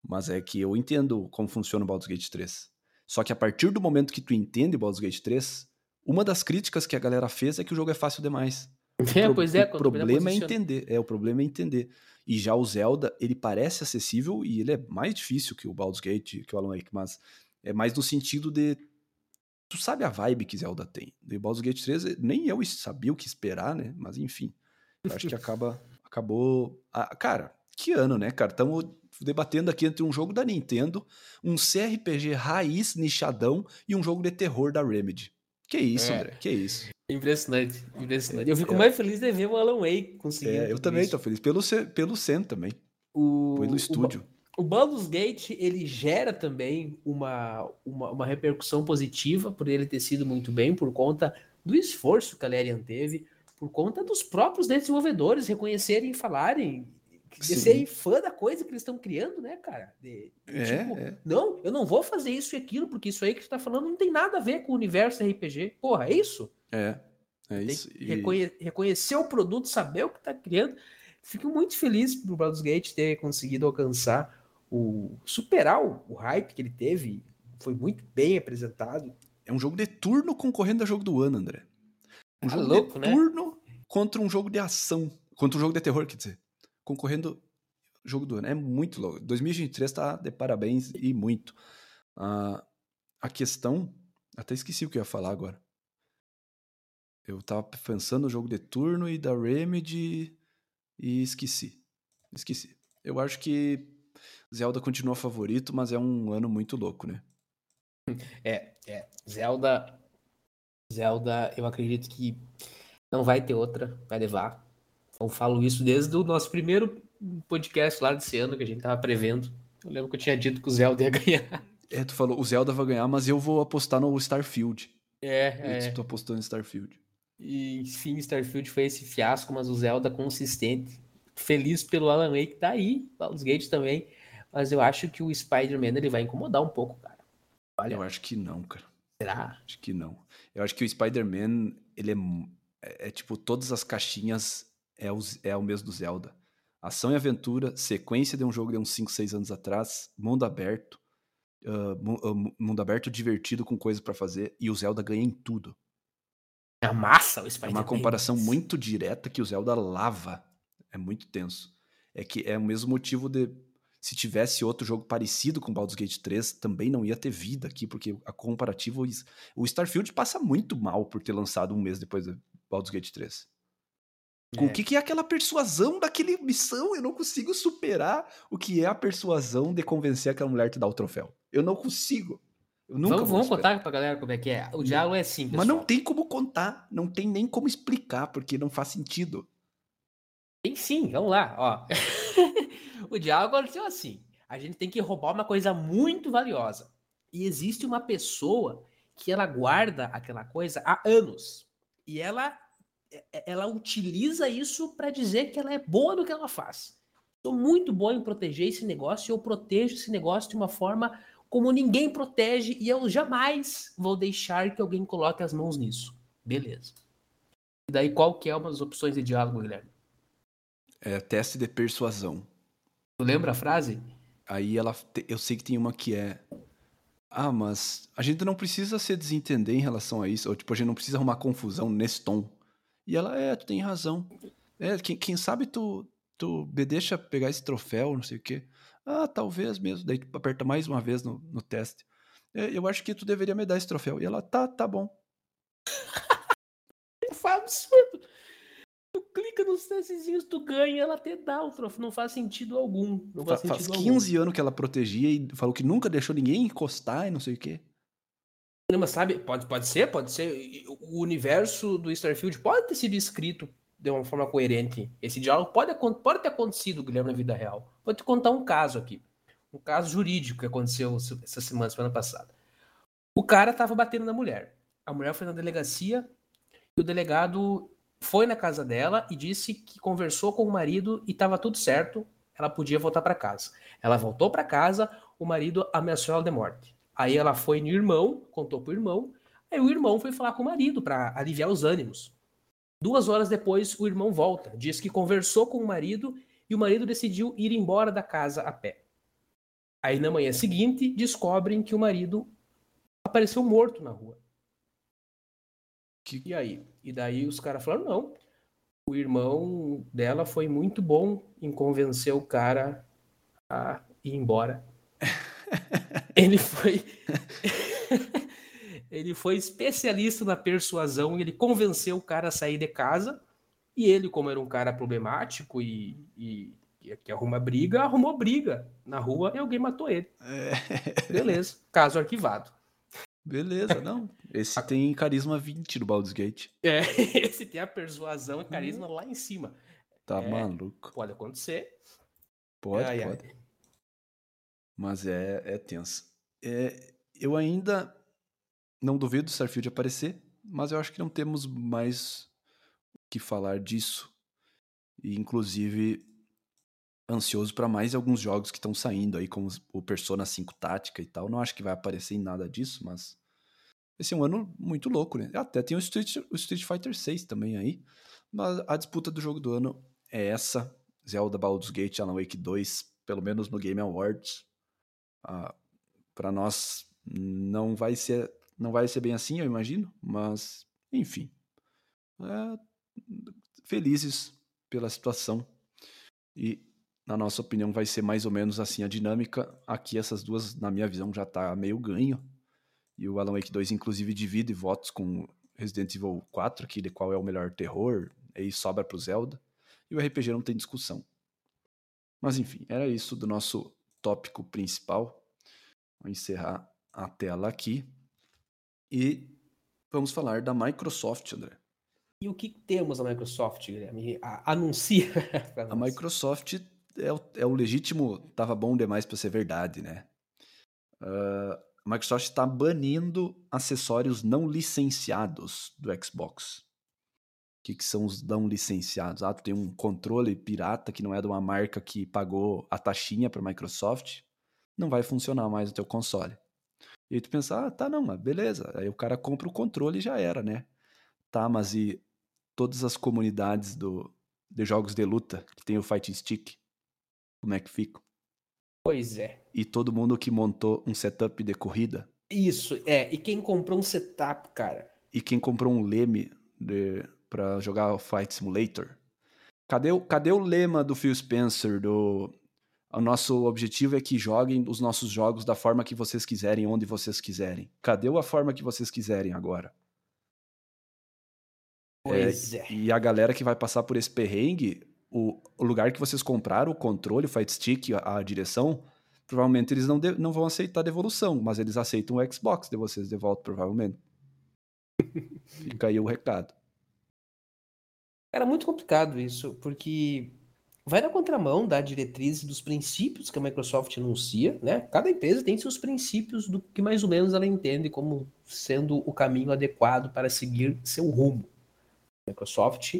[SPEAKER 1] Mas é que eu entendo como funciona o Baldur's Gate 3. Só que a partir do momento que tu entende Baldur's Gate 3, uma das críticas que a galera fez é que o jogo é fácil demais.
[SPEAKER 2] É,
[SPEAKER 1] pro-
[SPEAKER 2] pois é,
[SPEAKER 1] o
[SPEAKER 2] quando
[SPEAKER 1] problema é entender. É, o problema é entender. E já o Zelda, ele parece acessível e ele é mais difícil que o Baldur's Gate, que o Alan Wake, mas é mais no sentido de tu sabe a vibe que Zelda tem. E Baldur's Gate 3, nem eu sabia o que esperar, né? Mas enfim, eu acho que acaba acabou, ah, cara, que ano, né, cara? Estamos debatendo aqui entre um jogo da Nintendo, um CRPG raiz nichadão e um jogo de terror da Remedy. Que isso,
[SPEAKER 2] É.
[SPEAKER 1] André? Que isso?
[SPEAKER 2] Impressionante, impressionante. Eu fico
[SPEAKER 1] É.
[SPEAKER 2] mais feliz de ver o Alan Wake conseguindo.
[SPEAKER 1] É, eu
[SPEAKER 2] tudo
[SPEAKER 1] também
[SPEAKER 2] isso.
[SPEAKER 1] tô feliz pelo pelo Sen também,
[SPEAKER 2] O,
[SPEAKER 1] pelo
[SPEAKER 2] o
[SPEAKER 1] estúdio.
[SPEAKER 2] O Baldur's Gate, ele gera também uma, uma, uma repercussão positiva por ele ter sido muito bem, por conta do esforço que a Larian teve, por conta dos próprios desenvolvedores reconhecerem e falarem, de serem fã da coisa que eles estão criando, né, cara? De- de
[SPEAKER 1] É,
[SPEAKER 2] tipo,
[SPEAKER 1] é.
[SPEAKER 2] não, eu não vou fazer isso e aquilo, porque isso aí que tu tá falando não tem nada a ver com o universo RPG. Porra, é isso?
[SPEAKER 1] É, é isso. E-
[SPEAKER 2] reconhe- reconhecer o produto, saber o que está criando. Fico muito feliz pro Baldur's Gate ter conseguido alcançar o superar o, o hype que ele teve. Foi muito bem apresentado.
[SPEAKER 1] É um jogo de turno concorrendo a jogo do ano, André. Um
[SPEAKER 2] Tá
[SPEAKER 1] jogo
[SPEAKER 2] louco,
[SPEAKER 1] de
[SPEAKER 2] né?
[SPEAKER 1] turno contra um jogo de ação. Contra um jogo de terror, quer dizer. Concorrendo jogo do ano. É muito louco. 2023 tá de parabéns e muito. Ah, a questão. Até esqueci o que eu ia falar agora. Eu tava pensando no jogo de turno e da Remedy e esqueci. Esqueci. Eu acho que Zelda continua favorito, mas é um ano muito louco, né?
[SPEAKER 2] É, é. Zelda. Zelda, eu acredito que não vai ter outra, vai levar. Eu falo isso desde o nosso primeiro podcast lá desse ano que a gente tava prevendo. Eu lembro que eu tinha dito que o Zelda ia ganhar.
[SPEAKER 1] É, tu falou, o Zelda vai ganhar, mas eu vou apostar no Starfield.
[SPEAKER 2] É,
[SPEAKER 1] Eu tô apostando em Starfield.
[SPEAKER 2] E enfim, Starfield foi esse fiasco, mas o Zelda consistente. Feliz pelo Alan Wake, tá aí, Baldur's Gate também. Mas eu acho que o Spider-Man ele vai incomodar um pouco, cara. Olha,
[SPEAKER 1] Eu acho que não, cara.
[SPEAKER 2] será?
[SPEAKER 1] Acho que não. Eu acho que o Spider-Man, ele é, é, é tipo, todas as caixinhas é o, é o mesmo do Zelda. Ação e aventura, sequência de um jogo de uns 5, 6 anos atrás, mundo aberto, mu- mundo aberto divertido com coisas pra fazer, e o Zelda ganha em tudo.
[SPEAKER 2] É massa o
[SPEAKER 1] É
[SPEAKER 2] Spider-Man.
[SPEAKER 1] uma comparação muito direta que o Zelda lava. É muito tenso. É que é o mesmo motivo de. Se tivesse outro jogo parecido com Baldur's Gate 3, também não ia ter vida aqui, porque a comparativa. O Starfield passa muito mal por ter lançado um mês depois do Baldur's Gate 3. Com
[SPEAKER 2] É.
[SPEAKER 1] o que, que é aquela persuasão daquele missão? Eu não consigo superar o que é a persuasão de convencer aquela mulher a te dar o troféu. Eu não consigo. Eu nunca
[SPEAKER 2] vamos vamos contar pra galera como é que é. O diálogo é assim,
[SPEAKER 1] Mas não tem como contar, não tem nem como explicar, porque não faz sentido.
[SPEAKER 2] Tem sim, vamos lá, ó. o diálogo aconteceu assim. A gente tem que roubar uma coisa muito valiosa. E existe uma pessoa que ela guarda aquela coisa há anos. E ela ela utiliza isso para dizer que ela é boa no que ela faz. Sou muito boa em proteger esse negócio e eu protejo esse negócio de uma forma como ninguém protege e eu jamais vou deixar que alguém coloque as mãos nisso. Beleza. E daí qual que é uma das opções de diálogo, Guilherme?
[SPEAKER 1] É teste de persuasão.
[SPEAKER 2] Tu lembra a frase?
[SPEAKER 1] Aí ela, eu sei que tem uma que é, ah, mas a gente não precisa se desentender em relação a isso, ou tipo, a gente não precisa arrumar confusão nesse tom. E ela, é, tu tem razão. É, quem, quem sabe tu, tu me deixa pegar esse troféu, não sei o quê. Ah, talvez mesmo. Daí tu aperta mais uma vez no, no teste. "É, eu acho que tu deveria me dar esse troféu. E ela, tá, tá bom.
[SPEAKER 2] Foi absurdo. Tu clica nos testezinhos, tu ganha, ela te dá o troféu. Não faz sentido algum. Não
[SPEAKER 1] Fa-
[SPEAKER 2] faz
[SPEAKER 1] faz
[SPEAKER 2] sentido
[SPEAKER 1] 15 anos que ela protegia e falou que nunca deixou ninguém encostar e não sei o quê.
[SPEAKER 2] Mas sabe, pode, pode ser, pode ser. O universo do Starfield pode ter sido escrito de uma forma coerente. Esse diálogo pode, pode ter acontecido, Guilherme, na vida real. Vou te contar um caso aqui. Um caso jurídico que aconteceu essa semana, semana passada. O cara tava batendo na mulher. A mulher foi na delegacia e o delegado foi na casa dela e disse que conversou com o marido e estava tudo certo, ela podia voltar para casa. Ela voltou para casa, o marido ameaçou ela de morte. Aí ela foi no irmão, contou pro irmão, aí o irmão foi falar com o marido para aliviar os ânimos. Duas horas depois, o irmão volta, diz que conversou com o marido e o marido decidiu ir embora da casa a pé. Aí na manhã seguinte, descobrem que o marido apareceu morto na rua.
[SPEAKER 1] Que-
[SPEAKER 2] E aí? E daí os caras falaram: não. O irmão dela foi muito bom em convencer o cara a ir embora. ele foi. ele foi especialista na persuasão e ele convenceu o cara a sair de casa. E ele, como era um cara problemático e, e que- arruma briga, arrumou briga na rua e alguém matou ele.
[SPEAKER 1] É,
[SPEAKER 2] Beleza. Caso arquivado.
[SPEAKER 1] beleza, não. Esse tem carisma 20 do Baldur's Gate.
[SPEAKER 2] É, esse tem a persuasão e carisma lá em cima.
[SPEAKER 1] Tá
[SPEAKER 2] É.
[SPEAKER 1] maluco.
[SPEAKER 2] Pode acontecer.
[SPEAKER 1] Pode, pode. Mas é, é tenso. É, eu ainda não duvido do Starfield aparecer, mas eu acho que não temos mais o que falar disso. E, inclusive, ansioso para mais alguns jogos que estão saindo aí, como o Persona 5 Tática e tal. Não acho que vai aparecer em nada disso, mas esse é um ano muito louco, né? Até tem o Street, o Street Fighter 6 também aí. Mas a disputa do jogo do ano é essa. Zelda Baldur's Gate Alan Wake 2, pelo menos no Game Awards. Ah, para nós não vai ser não vai ser bem assim, eu imagino, mas enfim. É, felizes pela situação. E na nossa opinião vai ser mais ou menos assim a dinâmica. Aqui essas duas, na minha visão, já tá meio ganho. E o Alan Wake 2 inclusive divide votos com Resident Evil 4, aqui de qual é o melhor terror, aí sobra pro Zelda. E o RPG não tem discussão. Mas enfim, era isso do nosso tópico principal. Vou encerrar a tela aqui. E vamos falar da Microsoft, André.
[SPEAKER 2] E o que temos na Microsoft, Guilherme? A- Anuncia.
[SPEAKER 1] A. Microsoft é o, é o legítimo, tava bom demais para ser verdade, né? Ah, a Microsoft está banindo acessórios não licenciados do Xbox. O que, que são os não licenciados? Ah, tu tem um controle pirata que não é de uma marca que pagou a taxinha para a Microsoft, não vai funcionar mais no teu console. E aí tu pensa, ah, tá, não, mas beleza. Aí o cara compra o controle e já era, né? Tá, mas e todas as comunidades do, de jogos de luta que tem o Fight Stick, como é que fica?
[SPEAKER 2] Pois é.
[SPEAKER 1] E todo mundo que montou um setup de corrida
[SPEAKER 2] Isso, é. E quem comprou um setup, cara?
[SPEAKER 1] e quem comprou um leme de, pra jogar o Flight Simulator. Cadê o, cadê o lema do Phil Spencer do o nosso objetivo é que joguem os nossos jogos da forma que vocês quiserem, onde vocês quiserem. Cadê a forma que vocês quiserem agora?
[SPEAKER 2] Pois é.
[SPEAKER 1] E a galera que vai passar por esse perrengue, o, o lugar que vocês compraram o controle, o Fight Stick, a, a direção, provavelmente eles não, de, não vão aceitar devolução, mas eles aceitam o Xbox de vocês de volta, provavelmente. Fica aí o recado.
[SPEAKER 2] Era muito complicado isso, porque vai na contramão da diretriz dos princípios que a Microsoft anuncia, né? Cada empresa tem seus princípios do que mais ou menos ela entende como sendo o caminho adequado para seguir seu rumo. A Microsoft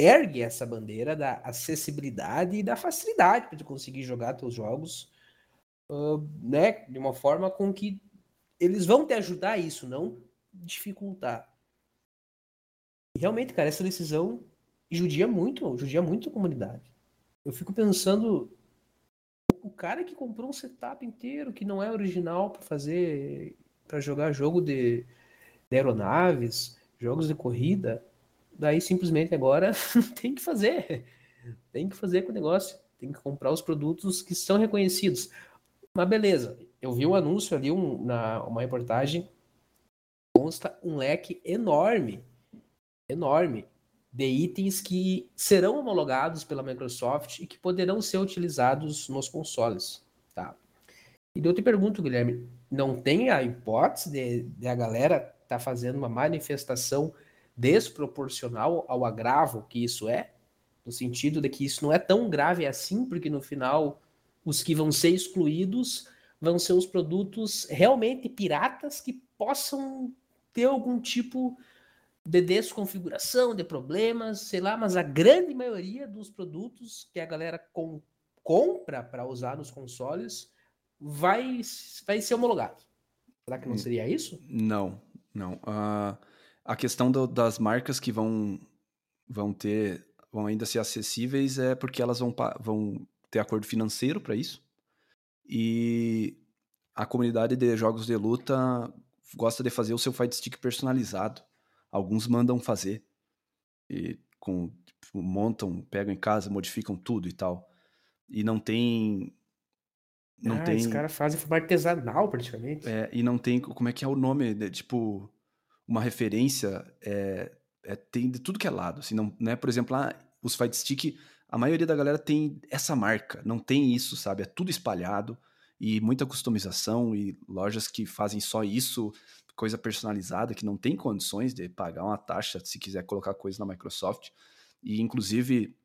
[SPEAKER 2] ergue essa bandeira da acessibilidade e da facilidade para tu conseguir jogar teus jogos, uh, né? De uma forma com que eles vão te ajudar a isso, não dificultar. E realmente, cara, essa decisão judia muito, judia muito a comunidade. Eu fico pensando o cara que comprou um setup inteiro que não é original para fazer para jogar jogo de, de, aeronaves, jogos de corrida, daí simplesmente agora tem que fazer. Tem que fazer com o negócio, tem que comprar os produtos que são reconhecidos. Mas beleza, eu vi um anúncio ali, um, na, uma reportagem, consta um leque enorme, enorme de itens que serão homologados pela Microsoft e que poderão ser utilizados nos consoles, tá? E eu te pergunto, Guilherme, não tem a hipótese de, de a galera tá fazendo uma manifestação desproporcional ao agravo que isso é? No sentido de que isso não é tão grave assim, porque no final os que vão ser excluídos vão ser os produtos realmente piratas que possam ter algum tipo de desconfiguração, de problemas, sei lá, mas a grande maioria dos produtos que a galera com, compra para usar nos consoles vai, vai ser homologado. Será que não hum, seria isso?
[SPEAKER 1] Não, não. Uh, a questão do, das marcas que vão, vão ter, vão ainda ser acessíveis é porque elas vão, vão ter acordo financeiro para isso. E a comunidade de jogos de luta gosta de fazer o seu fight stick personalizado. Alguns mandam fazer. E com, tipo, montam, pegam em casa, modificam tudo e tal. E não tem.
[SPEAKER 2] Não ah, tem. Os caras fazem forma artesanal, praticamente.
[SPEAKER 1] É, e não tem. Como é que é o nome? De, tipo, uma referência. É, é, tem de tudo que é lado. Assim, não, não é, por exemplo, ah, os Fight Stick. A maioria da galera tem essa marca. Não tem isso, sabe? É tudo espalhado e muita customização e lojas que fazem só isso coisa personalizada que não tem condições de pagar uma taxa se quiser colocar coisa na Microsoft. E, inclusive,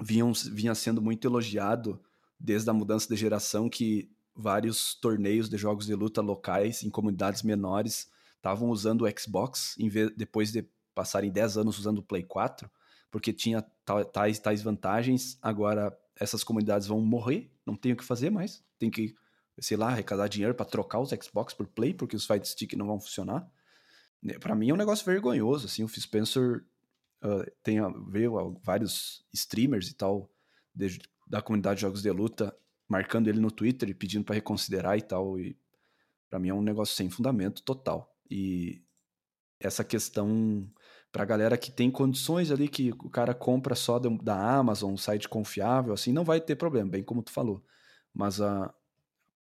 [SPEAKER 1] vinham, vinha sendo muito elogiado desde a mudança de geração que vários torneios de jogos de luta locais em comunidades menores estavam usando o Xbox vez, depois de passarem 10 anos usando o Play 4, porque tinha tais, tais vantagens. Agora essas comunidades vão morrer, não tem o que fazer mais, tem que sei lá, arrecadar dinheiro para trocar os Xbox por Play, porque os Fight Stick não vão funcionar. Né, para mim é um negócio vergonhoso, assim, o Phil Spencer uh, tem, veio vários streamers e tal de, da comunidade de jogos de luta marcando ele no Twitter e pedindo para reconsiderar e tal, e para mim é um negócio sem fundamento total. E essa questão pra galera que tem condições ali que o cara compra só da Amazon, um site confiável, assim, não vai ter problema, bem como tu falou. Mas a,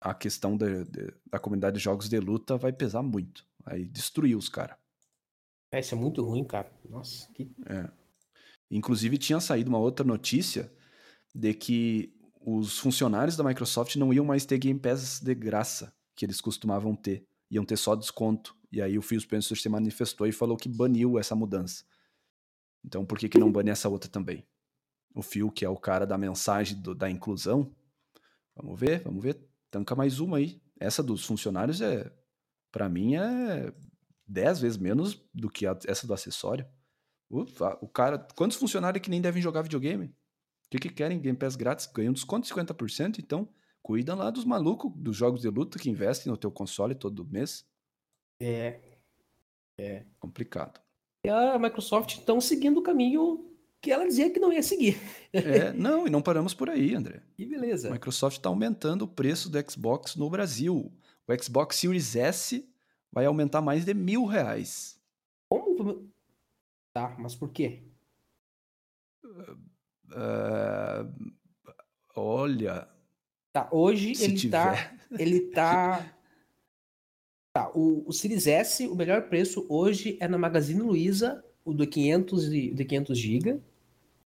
[SPEAKER 1] a questão de, da comunidade de jogos de luta vai pesar muito. Aí destruir os caras.
[SPEAKER 2] É, isso é muito ruim, cara. Nossa, que.
[SPEAKER 1] É. Inclusive, tinha saído uma outra notícia de que os funcionários da Microsoft não iam mais ter Game Pass de graça, que eles costumavam ter. Iam ter só desconto. E aí o Phil Spencer se manifestou e falou que baniu essa mudança. Então por que, que não bane essa outra também? O Phil, que é o cara da mensagem do, da inclusão. Vamos ver, vamos ver tanca mais uma aí. Essa dos funcionários é, para mim, é 10 vezes menos do que a, essa do acessório. Ufa, o cara, quantos funcionários que nem devem jogar videogame? O que, que querem? Game Pass grátis, ganham desconto de 50%, então cuida lá dos malucos dos jogos de luta que investem no teu console todo mês.
[SPEAKER 2] É. É.
[SPEAKER 1] Complicado.
[SPEAKER 2] E a Microsoft estão seguindo o caminho que ela dizia que não ia seguir.
[SPEAKER 1] É, não, e não paramos por aí, André.
[SPEAKER 2] E beleza.
[SPEAKER 1] A Microsoft está aumentando o preço do Xbox no Brasil. O Xbox Series S vai aumentar mais de mil reais.
[SPEAKER 2] Como? Tá, mas por quê?
[SPEAKER 1] Uh, olha.
[SPEAKER 2] Tá, hoje ele tá, tiver. tá. Ele tá. Tá, o, o Series S, o melhor preço hoje é na Magazine Luiza, o do 500, de 500 GB,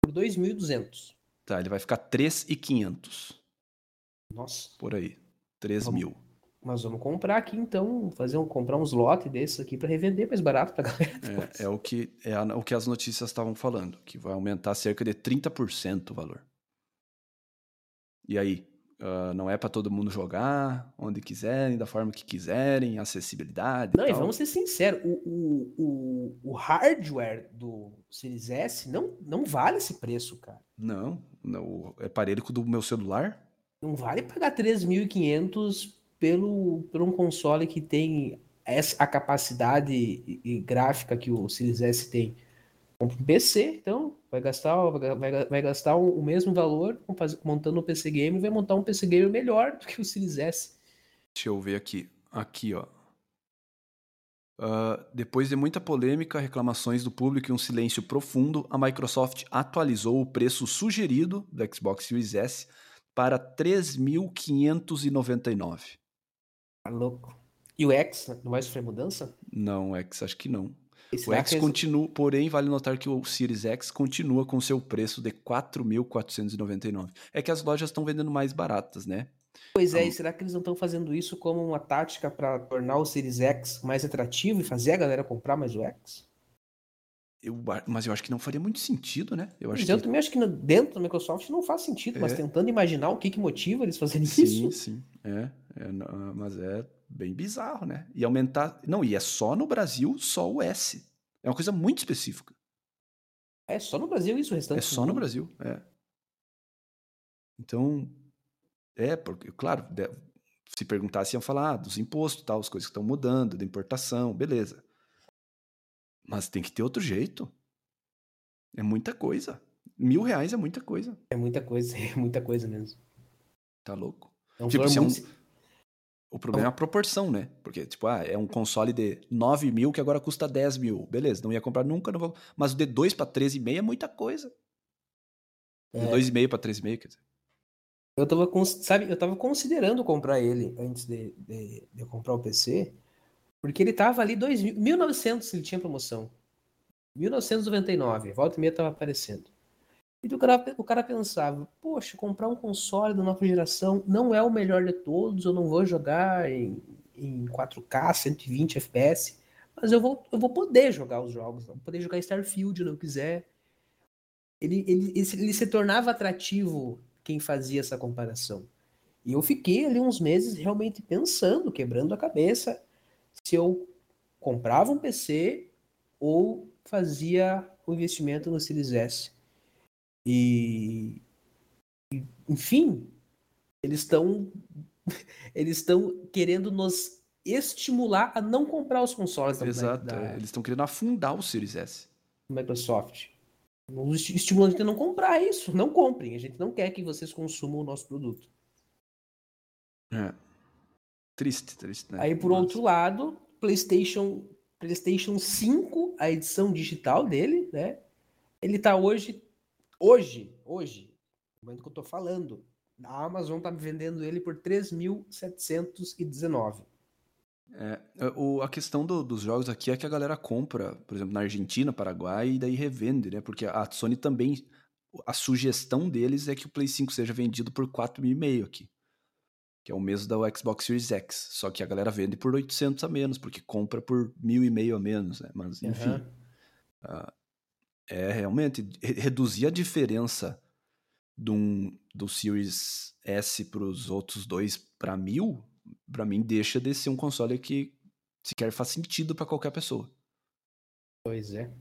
[SPEAKER 2] por 2.200.
[SPEAKER 1] Tá, ele vai ficar 3.500.
[SPEAKER 2] Nossa.
[SPEAKER 1] Por aí. 3
[SPEAKER 2] Vamos-
[SPEAKER 1] mil.
[SPEAKER 2] Mas vamos comprar aqui então, fazer um, comprar uns lotes desses aqui pra revender mais barato pra galera.
[SPEAKER 1] É, é o que, é a- o que as notícias estavam falando, que vai aumentar cerca de 30% o valor. E aí? Ah, não é para todo mundo jogar onde quiserem, da forma que quiserem, acessibilidade.
[SPEAKER 2] Não,
[SPEAKER 1] e
[SPEAKER 2] e vamos ser sinceros, o, o, o, o hardware do Series S não, não vale esse preço, cara.
[SPEAKER 1] Não, não, é parelho do meu celular?
[SPEAKER 2] Não vale pagar 3.500 pelo, por um console que tem essa, a capacidade gráfica que o Series S tem. Compra um PC, então vai gastar, vai, vai- gastar o, o mesmo valor montando um PC Gamer e vai montar um PC Gamer melhor do que o Series S.
[SPEAKER 1] Deixa eu ver aqui. Aqui, ó. Ah, depois de muita polêmica, reclamações do público e um silêncio profundo, a Microsoft atualizou o preço sugerido do Xbox Series S para 3.599.
[SPEAKER 2] Tá louco. E o X, não vai sofrer mudança?
[SPEAKER 1] Não, X, acho que não.
[SPEAKER 2] E
[SPEAKER 1] O X
[SPEAKER 2] eles-
[SPEAKER 1] continua, porém, vale notar que o Series X continua com seu preço de 4.499. É que as lojas estão vendendo mais baratas, né?
[SPEAKER 2] Pois é,
[SPEAKER 1] Então-
[SPEAKER 2] e será que eles não estão fazendo isso como uma tática para tornar o Series X mais atrativo e fazer a galera comprar mais o X?
[SPEAKER 1] Eu, mas eu acho que não faria muito sentido, né? Eu acho
[SPEAKER 2] Mas eu
[SPEAKER 1] que
[SPEAKER 2] também acho que no- dentro da Microsoft não faz sentido, mas
[SPEAKER 1] É.
[SPEAKER 2] tentando imaginar o que, que motiva eles fazerem
[SPEAKER 1] Sim,
[SPEAKER 2] isso.
[SPEAKER 1] sim. É, é, ah, mas é bem bizarro, né? E aumentar. Não, e é só no Brasil, só o S. É uma coisa muito específica.
[SPEAKER 2] É só no Brasil isso, o restante
[SPEAKER 1] É só no. Brasil. É. Então, é, porque, claro, se perguntasse, iam falar ah, dos impostos, tal, as coisas que estão mudando, da importação, beleza. Mas tem que ter outro jeito. É muita coisa. Mil reais é muita coisa.
[SPEAKER 2] É muita coisa, é muita coisa mesmo.
[SPEAKER 1] Tá louco?
[SPEAKER 2] É um
[SPEAKER 1] Tipo, se é um-
[SPEAKER 2] muito-
[SPEAKER 1] O problema é a proporção, né? Porque, tipo, ah, é um console de 9 mil que agora custa 10 mil. Beleza, não ia comprar nunca, não vou. Mas o de 2 para 13,5 é muita coisa. De
[SPEAKER 2] É.
[SPEAKER 1] 2,5 para 3,5, quer dizer.
[SPEAKER 2] Eu tava, sabe, eu tava considerando comprar ele antes de, de, de eu comprar o PC, porque ele tava ali 2.000 1.900 ele tinha promoção. 1999, volta e meia tava aparecendo. E o cara, o cara pensava, poxa, comprar um console da nova geração não é o melhor de todos, eu não vou jogar em, em 4K, 120 FPS, mas eu vou, eu vou poder jogar os jogos, vou poder jogar Starfield se eu quiser. Ele, ele, ele, se- tornava atrativo quem fazia essa comparação. E eu fiquei ali uns meses realmente pensando, quebrando a cabeça, se eu comprava um PC ou fazia o investimento no Series S. E, e, enfim, eles estão eles estão querendo nos estimular a não comprar os consoles da,
[SPEAKER 1] Exato.
[SPEAKER 2] da-
[SPEAKER 1] é, Eles estão querendo afundar o Series S.
[SPEAKER 2] Microsoft. Nos estimulando a gente a não comprar isso. Não comprem. A gente não quer que vocês consumam o nosso produto.
[SPEAKER 1] É. Triste, triste, né?
[SPEAKER 2] Aí, por
[SPEAKER 1] Mas-
[SPEAKER 2] outro lado, PlayStation, PlayStation 5, a edição digital dele, né? Ele tá hoje, hoje, hoje, no momento que eu tô falando, a Amazon tá vendendo ele por 3.719.
[SPEAKER 1] É, o, a questão do- dos jogos aqui é que a galera compra, por exemplo, na Argentina, Paraguai, e daí revende, né? Porque a Sony também. A sugestão deles é que o Play 5 seja vendido por 4.500 aqui. Que é o mesmo da Xbox Series X. Só que a galera vende por 800 a menos, porque compra por 1.500 a menos, né? Mas, enfim.
[SPEAKER 2] Aham.
[SPEAKER 1] ah, é realmente. re- reduzir a diferença um- do Series S para os outros dois para mil, para mim, deixa de ser um console que sequer faz sentido para qualquer pessoa.
[SPEAKER 2] Pois é.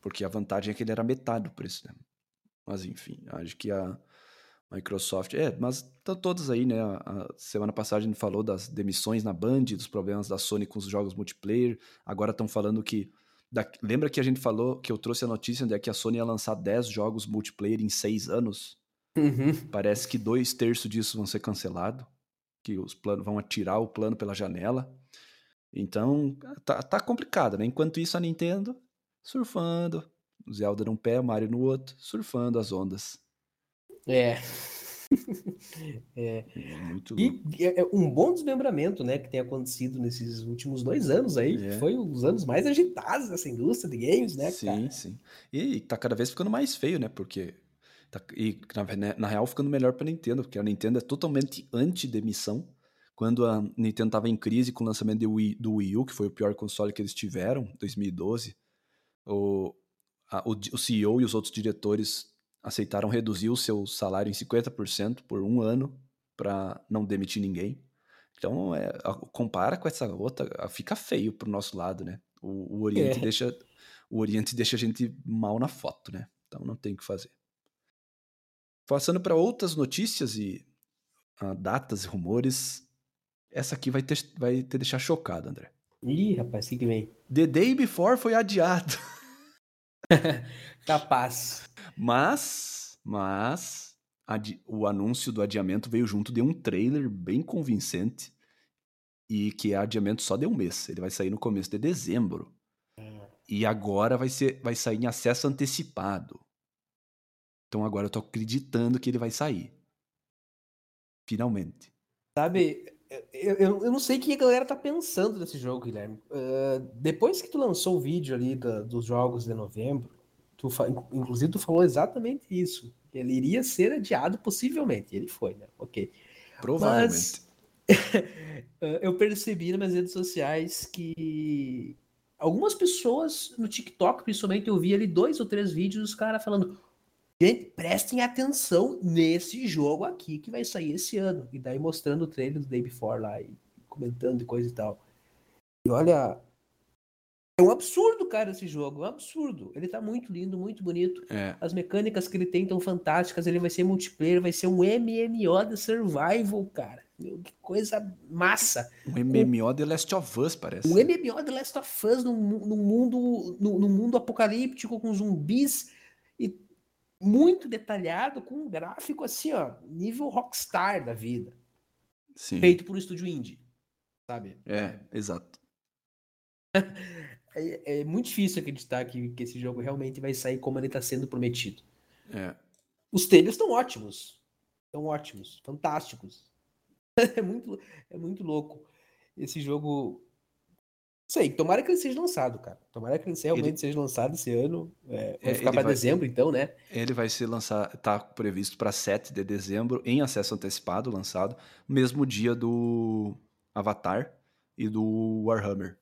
[SPEAKER 1] Porque a vantagem é que ele era metade do preço, né? Mas enfim, acho que a Microsoft. É, mas estão todas aí, né? A semana passada a gente falou das demissões na Band, dos problemas da Sony com os jogos multiplayer. Agora estão falando que. Da- lembra que a gente falou que eu trouxe a notícia de que a Sony ia lançar 10 jogos multiplayer em 6 anos?
[SPEAKER 2] Uhum.
[SPEAKER 1] Parece que dois terços disso vão ser cancelados, que os planos vão atirar o plano pela janela. Então, tá, tá complicado, né? Enquanto isso, a Nintendo surfando, Zelda num pé, Mario no outro, surfando as ondas.
[SPEAKER 2] É.
[SPEAKER 1] É louco.
[SPEAKER 2] E é é um bom desmembramento, né, que tem acontecido nesses últimos dois anos aí,
[SPEAKER 1] É.
[SPEAKER 2] foi os anos mais agitados dessa indústria de games, né,
[SPEAKER 1] sim,
[SPEAKER 2] cara?
[SPEAKER 1] sim. E tá cada vez ficando mais feio, né? Porque Tá- e na, na real ficando melhor pra Nintendo, porque a Nintendo é totalmente anti-demissão. Quando a Nintendo tava em crise com o lançamento do Wii, do Wii U, que foi o pior console que eles tiveram, 2012, o, a- o, o CEO e os outros diretores aceitaram reduzir o seu salário em 50% por um ano para não demitir ninguém. Então, é, compara com essa outra, fica feio pro nosso lado, né? O, o Oriente
[SPEAKER 2] É.
[SPEAKER 1] deixa o Oriente deixa a gente mal na foto, né? Então não tem o que fazer. Passando para outras notícias e ah, datas e rumores, essa aqui vai ter, vai te deixar chocado, André.
[SPEAKER 2] Ih, rapaz, o que vem?
[SPEAKER 1] The Day Before foi adiado.
[SPEAKER 2] Capaz.
[SPEAKER 1] Mas, mas o anúncio do adiamento veio junto de um trailer bem convincente e que é adiamento só de um mês. Ele vai sair no começo de dezembro. E agora vai ser vai sair em acesso antecipado. Então agora eu tô acreditando que ele vai sair. Finalmente.
[SPEAKER 2] Sabe, eu, eu, eu não sei o que a galera tá pensando desse jogo, Guilherme. Ah, depois que tu lançou o vídeo ali da- dos jogos de novembro, tu inclusive tu falou exatamente isso. Ele iria ser adiado possivelmente. Ele foi, né? Ok.
[SPEAKER 1] Provavelmente.
[SPEAKER 2] Mas eh, eu percebi nas minhas redes sociais que algumas pessoas no TikTok, principalmente, eu vi ali dois ou três vídeos dos caras falando. Gente, prestem atenção nesse jogo aqui que vai sair esse ano. E daí mostrando o trailer do Day Before lá e comentando e coisa e tal. E olha. É um absurdo, cara, esse jogo. É um absurdo. Ele tá muito lindo, muito bonito.
[SPEAKER 1] É,
[SPEAKER 2] As mecânicas que ele tem tão fantásticas. Ele vai ser multiplayer, vai ser um MMO de survival, cara. Meu, que coisa massa.
[SPEAKER 1] um MMO The Last of Us, parece.
[SPEAKER 2] Um MMO de Last of Us num, mu- num mundo, num, num mundo apocalíptico com zumbis muito detalhado, com um gráfico assim, ó, nível rockstar da vida.
[SPEAKER 1] Sim.
[SPEAKER 2] Feito por um estúdio indie, sabe?
[SPEAKER 1] É, exato.
[SPEAKER 2] É, é muito difícil acreditar que, que esse jogo realmente vai sair como ele está sendo prometido.
[SPEAKER 1] É.
[SPEAKER 2] Os trailers estão ótimos. Estão ótimos, fantásticos. É muito, é muito louco. Esse jogo. Não sei, tomara que ele seja lançado, cara. Tomara que ele realmente
[SPEAKER 1] Ele-
[SPEAKER 2] seja lançado esse ano. É, vai
[SPEAKER 1] É,
[SPEAKER 2] ficar
[SPEAKER 1] ele
[SPEAKER 2] para
[SPEAKER 1] vai-
[SPEAKER 2] dezembro, então, né?
[SPEAKER 1] Ele vai ser lançado, tá previsto para 7 de dezembro, em acesso antecipado, lançado, mesmo dia do Avatar e do Warhammer.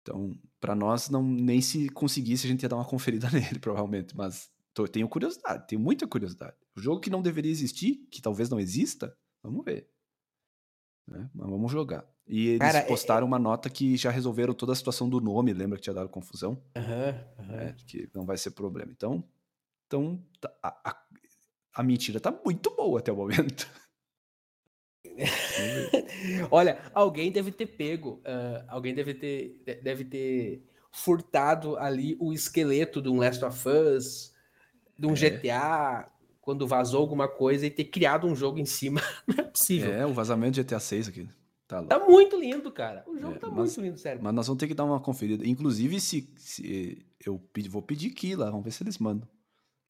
[SPEAKER 1] Então, para nós, não nem se conseguisse, a gente ia dar uma conferida nele, provavelmente. Mas tô- tenho curiosidade, tenho muita curiosidade. O jogo que não deveria existir, que talvez não exista, vamos ver. Né? Mas vamos jogar. E eles
[SPEAKER 2] Cara, é-
[SPEAKER 1] postaram uma nota que já resolveram toda a situação do nome, lembra que tinha dado confusão?
[SPEAKER 2] Aham, aham.
[SPEAKER 1] É, que não vai ser problema. Então, então tá- a, a, a mentira tá muito boa até o momento.
[SPEAKER 2] Olha, alguém deve ter pego, ah, alguém deve ter, de- deve ter furtado ali o esqueleto de um Last of Us, de um
[SPEAKER 1] É.
[SPEAKER 2] GTA, quando vazou alguma coisa e ter criado um jogo em cima. Não é possível.
[SPEAKER 1] É, o vazamento de GTA 6 aqui. Tá.
[SPEAKER 2] Tá muito lindo, cara. O jogo
[SPEAKER 1] É,
[SPEAKER 2] tá
[SPEAKER 1] mas-
[SPEAKER 2] muito lindo, sério.
[SPEAKER 1] Mas nós vamos ter que dar uma conferida. Inclusive, se, se eu pedi- vou pedir aqui lá, vamos ver se eles mandam.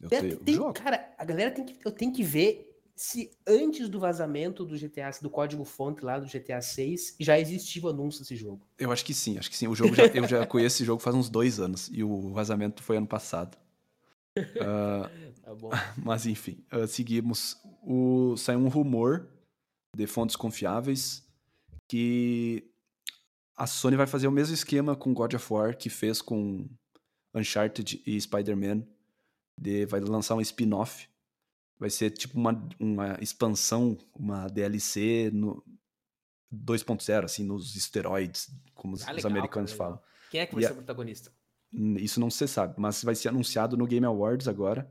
[SPEAKER 1] Eu sei, eu
[SPEAKER 2] tem-
[SPEAKER 1] jogo.
[SPEAKER 2] cara, a galera tem que, eu tenho que ver se antes do vazamento do GTA, do código fonte lá do GTA 6, já existia o anúncio desse jogo.
[SPEAKER 1] Eu acho que sim, acho que sim. O jogo já, eu já conheço esse jogo faz uns dois anos e o vazamento foi ano passado. Ah,
[SPEAKER 2] Tá bom.
[SPEAKER 1] Mas enfim, ah, seguimos. O, saiu um rumor de fontes confiáveis que a Sony vai fazer o mesmo esquema com God of War que fez com Uncharted e Spider-Man. de- Vai lançar um spin-off. Vai ser tipo uma, uma expansão, uma DLC no 2.0, assim, nos esteroides, como os,
[SPEAKER 2] Ah,
[SPEAKER 1] os
[SPEAKER 2] legal,
[SPEAKER 1] americanos
[SPEAKER 2] legal.
[SPEAKER 1] falam.
[SPEAKER 2] Quem é que vai
[SPEAKER 1] E a-
[SPEAKER 2] ser o protagonista?
[SPEAKER 1] Isso não se sabe, mas vai ser anunciado no Game Awards agora.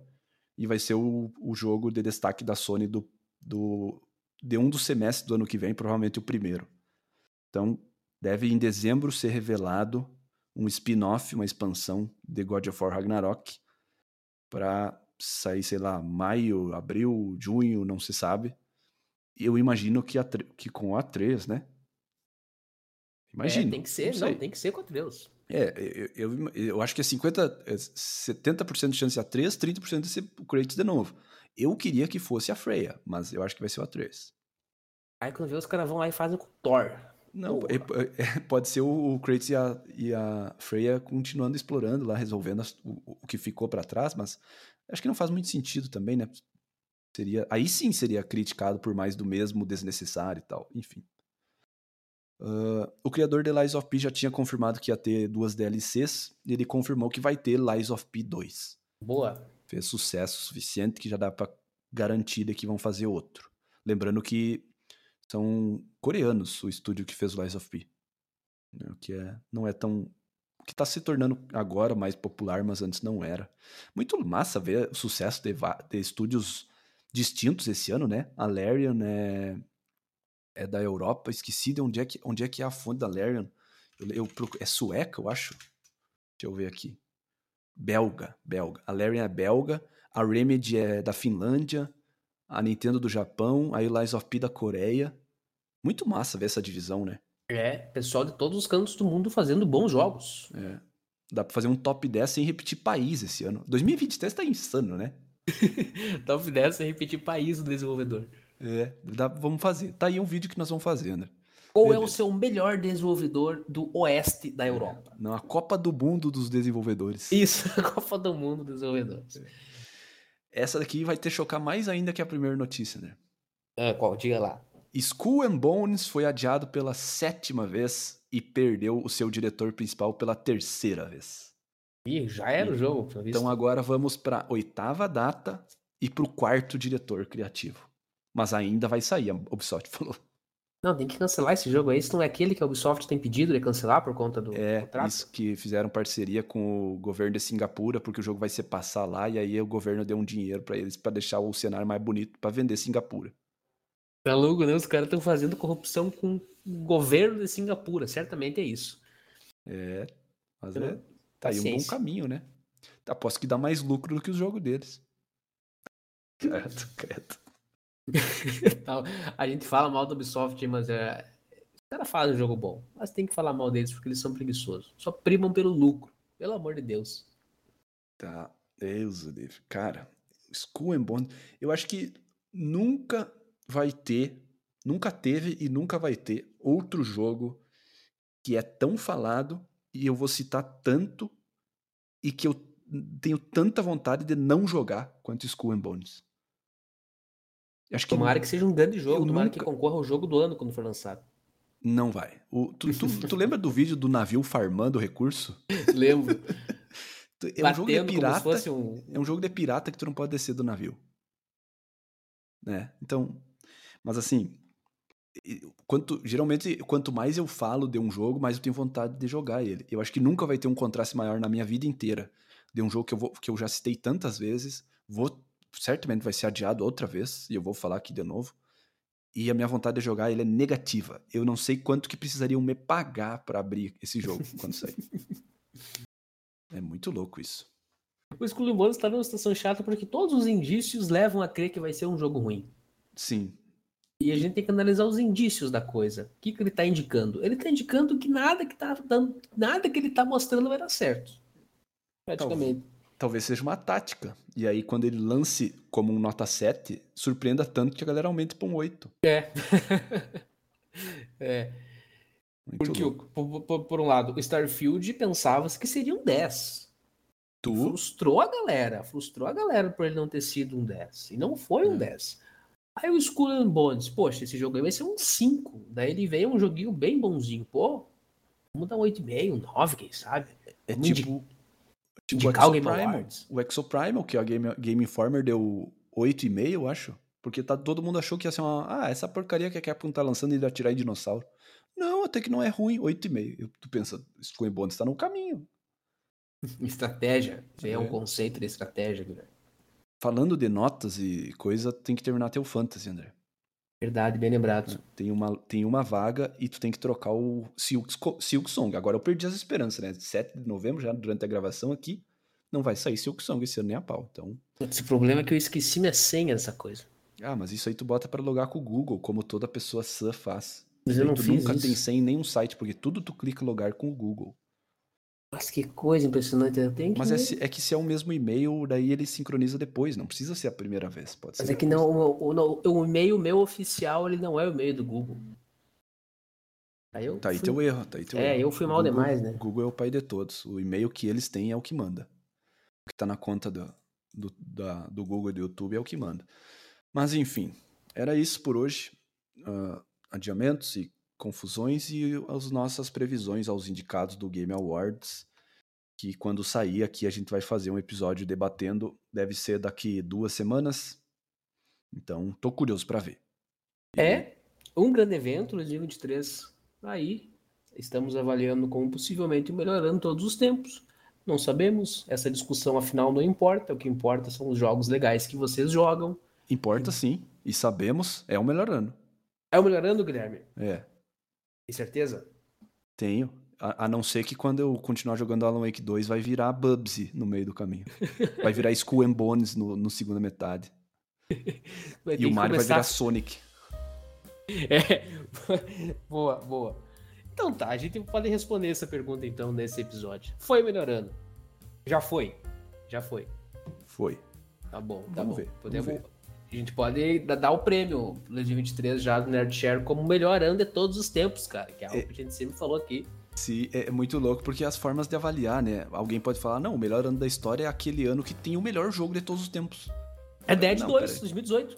[SPEAKER 1] E vai ser o, o jogo de destaque da Sony do, do, de um dos semestres do ano que vem, provavelmente o primeiro. Então, deve em dezembro ser revelado um spin-off, uma expansão de God of War Ragnarok. Pra sair, sei lá, maio, abril, junho, não se sabe. Eu imagino que, a, que com a 3, né? Imagino.
[SPEAKER 2] É, tem que ser,
[SPEAKER 1] não
[SPEAKER 2] não, tem que ser com Deus.
[SPEAKER 1] É, eu, eu, eu acho que é 50, é 70% de chance de ser a 3, 30% de ser o Kratos de novo. Eu queria que fosse a Freya, mas eu acho que vai ser o A3.
[SPEAKER 2] Aí quando vê os caras vão lá e fazem com o Thor.
[SPEAKER 1] Não,
[SPEAKER 2] Porra.
[SPEAKER 1] é- é- pode ser o, Kratos e a, e a Freya continuando explorando lá, resolvendo as- o, o que ficou pra trás, mas Acho que não faz muito sentido também, né? Seria, aí sim seria criticado por mais do mesmo, desnecessário e tal. Enfim. Uh, o criador de Lies of P já tinha confirmado que ia ter duas DLCs e ele confirmou que vai ter Lies of P 2.
[SPEAKER 2] Boa.
[SPEAKER 1] Fez sucesso suficiente que já dá para garantir que vão fazer outro. Lembrando que são coreanos o estúdio que fez Lies of P. Né, o que é, não é tão. que tá se tornando agora mais popular, mas antes não era. Muito massa ver o sucesso de, de estúdios distintos esse ano, né? A Larian é, é da Europa, esqueci de onde é que, onde é, que é a fonte da Larian. Eu, eu, é sueca, eu acho. Deixa eu ver aqui. Belga, belga. A Larian é belga, a Remedy é da Finlândia, a Nintendo do Japão, aí o Lies of P da Coreia. Muito massa ver essa divisão, né?
[SPEAKER 2] É, pessoal de todos os cantos do mundo fazendo bons jogos.
[SPEAKER 1] É. Dá pra fazer um top 10 sem repetir país esse ano. 2023 tá insano, né?
[SPEAKER 2] top 10 sem repetir país do desenvolvedor.
[SPEAKER 1] É, dá, vamos fazer. Tá aí um vídeo que nós vamos fazer, né?
[SPEAKER 2] Qual é o seu melhor desenvolvedor do oeste da Europa?
[SPEAKER 1] Não, a Copa do Mundo dos desenvolvedores.
[SPEAKER 2] Isso, a Copa do Mundo dos desenvolvedores.
[SPEAKER 1] Essa daqui vai ter chocar mais ainda que a primeira notícia, né?
[SPEAKER 2] É, qual? Diga lá.
[SPEAKER 1] Skull and Bones foi adiado pela sétima vez e perdeu o seu diretor principal pela terceira vez.
[SPEAKER 2] Ih, já era e, o jogo.
[SPEAKER 1] Então agora vamos para oitava data e para o quarto diretor criativo. Mas ainda vai sair, a Ubisoft falou.
[SPEAKER 2] Não, tem que cancelar esse jogo aí. Esse não é aquele que a Ubisoft tem pedido de cancelar por conta do
[SPEAKER 1] é, contrato? isso que fizeram parceria com o governo de Singapura, porque o jogo vai ser passar lá, e aí o governo deu um dinheiro para eles para deixar o cenário mais bonito para vender Singapura.
[SPEAKER 2] Tá louco, né? Os caras estão fazendo corrupção com o governo de Singapura. Certamente é isso.
[SPEAKER 1] É, mas é, tá aí um bom caminho, né? Aposto que dá mais lucro do que o jogo deles. Credo, credo.
[SPEAKER 2] a gente fala mal do Ubisoft, mas é. Os caras fazem um jogo bom. Mas tem que falar mal deles porque eles são preguiçosos. Só primam pelo lucro. Pelo amor de Deus.
[SPEAKER 1] Tá. Deus, Deus. Cara, School and Bond. Eu acho que nunca vai ter, nunca teve e nunca vai ter outro jogo que é tão falado e eu vou citar tanto e que eu tenho tanta vontade de não jogar quanto Skull and Bones.
[SPEAKER 2] Acho que tomara que seja um grande jogo, tomara nunca... que concorra ao jogo do ano quando for lançado.
[SPEAKER 1] Não vai. O, tu, tu, tu, lembra do vídeo do navio farmando recurso?
[SPEAKER 2] Lembro.
[SPEAKER 1] é um jogo de pirata. Um... É um jogo de pirata que tu não pode descer do navio. Né? Então, mas assim, quanto, geralmente, quanto mais eu falo de um jogo, mais eu tenho vontade de jogar ele. Eu acho que nunca vai ter um contraste maior na minha vida inteira de um jogo que eu, vou, que eu já citei tantas vezes. Vou, certamente vai ser adiado outra vez, e eu vou falar aqui de novo. E a minha vontade de jogar ele é negativa. Eu não sei quanto que precisariam me pagar para abrir esse jogo quando sair. é muito louco isso.
[SPEAKER 2] O Skull Bones está numa situação chata porque todos os indícios levam a crer que vai ser um jogo ruim.
[SPEAKER 1] Sim.
[SPEAKER 2] E a gente tem que analisar os indícios da coisa. O que, que ele está indicando? Ele está indicando que nada que tá dando, nada que ele está mostrando vai dar certo. Praticamente.
[SPEAKER 1] Talvez, talvez seja uma tática. E aí, quando ele lance como um nota 7, surpreenda tanto que a galera aumente para um 8.
[SPEAKER 2] É. é. Muito Porque, por, por, por, um lado, o Starfield pensava-se que seria um 10. Tu? Frustrou a galera. Frustrou a galera por ele não ter sido um 10. E não foi um é. 10. Aí o Skull and Bones, poxa, esse jogo aí vai ser um 5. Daí ele veio um joguinho bem bonzinho. Pô, vamos dar um 8,5, um 9, quem sabe?
[SPEAKER 1] É vamos tipo, tipo o Exoprimal. O Exoprimal, que a Game, Game Informer deu 8,5, eu acho. Porque tá, todo mundo achou que ia ser uma. Ah, essa porcaria que a Capcom tá lançando e atirar em dinossauro. Não, até que não é ruim, 8,5. Eu, tu pensa, Skull and Bones tá no caminho.
[SPEAKER 2] Estratégia. É. é um conceito de estratégia, Guilherme.
[SPEAKER 1] Falando de notas e coisa, tem que terminar teu fantasy, André.
[SPEAKER 2] Verdade, bem lembrado. É,
[SPEAKER 1] tem uma, tem uma vaga e tu tem que trocar o Silk, Silk Song. Agora eu perdi as esperanças, né? 7 de novembro, já durante a gravação aqui, não vai sair Silk Song esse ano nem a pau. Então...
[SPEAKER 2] Esse problema é que eu esqueci minha senha dessa coisa.
[SPEAKER 1] Ah, mas isso aí tu bota para logar com o Google, como toda pessoa sã faz.
[SPEAKER 2] Mas eu não
[SPEAKER 1] tu
[SPEAKER 2] fiz
[SPEAKER 1] nunca
[SPEAKER 2] isso.
[SPEAKER 1] tem senha em nenhum site, porque tudo tu clica logar com o Google.
[SPEAKER 2] Mas que coisa impressionante. Eu tenho que...
[SPEAKER 1] Mas é, é, que se é o mesmo e-mail, daí ele sincroniza depois. Não precisa ser a primeira vez. Pode
[SPEAKER 2] Mas
[SPEAKER 1] é
[SPEAKER 2] que não, o, o, o e-mail meu oficial, ele não é o e-mail do Google.
[SPEAKER 1] Aí eu tá aí teu erro, tá aí teu
[SPEAKER 2] É,
[SPEAKER 1] erro.
[SPEAKER 2] eu fui mal
[SPEAKER 1] Google,
[SPEAKER 2] demais, né?
[SPEAKER 1] O Google é o pai de todos. O e-mail que eles têm é o que manda. O que tá na conta do, do, da, do Google e do YouTube é o que manda. Mas enfim, era isso por hoje. Uh, adiamentos e confusões e as nossas previsões aos indicados do Game Awards. Que quando sair aqui a gente vai fazer um episódio debatendo. Deve ser daqui duas semanas. Então, tô curioso para ver.
[SPEAKER 2] É um grande evento, 2023. Aí, estamos avaliando como possivelmente melhorando todos os tempos. Não sabemos, essa discussão afinal não importa. O que importa são os jogos legais que vocês jogam.
[SPEAKER 1] Importa sim, e sabemos, é o melhorando.
[SPEAKER 2] É o melhorando, Guilherme?
[SPEAKER 1] É.
[SPEAKER 2] Tem certeza?
[SPEAKER 1] Tenho. A, a, não ser que quando eu continuar jogando Alan Wake 2 vai virar Bubsy no meio do caminho. Vai virar Skull and Bones no, no segunda metade. e o Mario começar... vai virar Sonic.
[SPEAKER 2] É. boa, boa. Então tá, a gente pode responder essa pergunta então nesse episódio. Foi melhorando? Já foi. Já foi.
[SPEAKER 1] Foi.
[SPEAKER 2] Tá bom, tá Vamos bom. Ver. Podemos. A gente pode dar o prêmio 2023 já do Nerdshare como o melhor ano de todos os tempos, cara. Que é algo é, que a gente sempre falou aqui.
[SPEAKER 1] Sim, é, é muito louco porque as formas de avaliar, né? Alguém pode falar, não, o melhor ano da história é aquele ano que tem o melhor jogo de todos os tempos.
[SPEAKER 2] É Dead não, 2, 2018.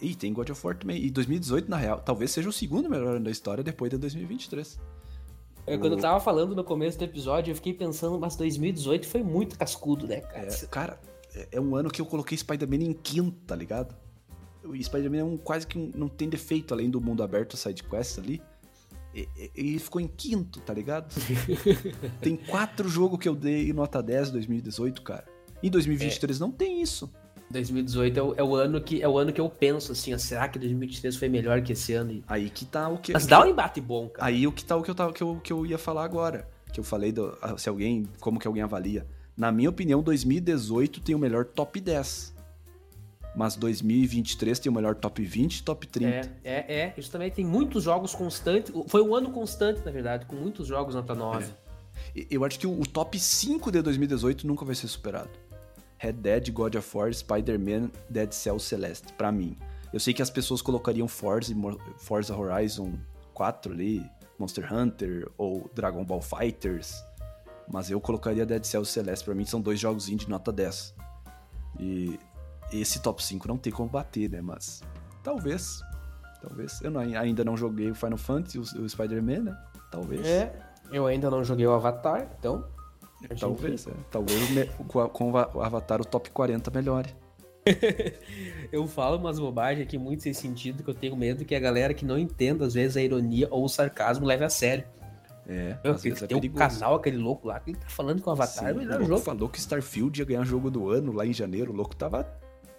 [SPEAKER 1] E tem God of War também. E 2018, na real, talvez seja o segundo melhor ano da história depois de 2023.
[SPEAKER 2] É, quando eu tava falando no começo do episódio, eu fiquei pensando, mas 2018 foi muito cascudo, né, cara?
[SPEAKER 1] É, cara, é, é um ano que eu coloquei Spider-Man em quinto, tá ligado? O Spider-Man é um, quase que um, não tem defeito além do mundo aberto, side quest ali. Ele ficou em quinto, tá ligado? tem quatro jogos que eu dei nota 10 em 2018, cara. Em 2023 é. não tem isso.
[SPEAKER 2] 2018 é o, é o, ano que é o ano que eu penso assim, será que 2023 foi melhor que esse ano?
[SPEAKER 1] Aí que tá o que
[SPEAKER 2] Mas dá um embate bom, cara.
[SPEAKER 1] Aí o que tá o que eu tava que eu, que eu ia falar agora, que eu falei do, se alguém, como que alguém avalia. Na minha opinião, 2018 tem o melhor top 10. Mas 2023 tem o melhor top 20 top 30.
[SPEAKER 2] É, é, é. Isso também tem muitos jogos constantes. Foi um ano constante, na verdade, com muitos jogos nota 9.
[SPEAKER 1] É. Eu acho que o, o top 5 de 2018 nunca vai ser superado. Red Dead, God of War, Spider-Man, Dead Cell Celeste, para mim. Eu sei que as pessoas colocariam Forza, Forza Horizon 4 ali, Monster Hunter ou Dragon Ball Fighters, mas eu colocaria Dead Cell Celeste, para mim são dois jogos de nota 10. E esse top 5 não tem como bater, né? Mas talvez. Talvez. Eu não, ainda não joguei o Final Fantasy, o, o Spider-Man, né? Talvez.
[SPEAKER 2] É, eu ainda não joguei o Avatar, então.
[SPEAKER 1] Talvez, é. Talvez com o Avatar o top 40 melhore.
[SPEAKER 2] eu falo umas bobagens aqui muito sem sentido que eu tenho medo que a galera que não entenda às vezes a ironia ou o sarcasmo leve a sério.
[SPEAKER 1] É,
[SPEAKER 2] eu, às vezes é tem um canal, aquele louco lá, que ele tá falando que o Avatar Sim, é o melhor jogo.
[SPEAKER 1] falou que Starfield ia ganhar jogo do ano lá em janeiro. O louco tava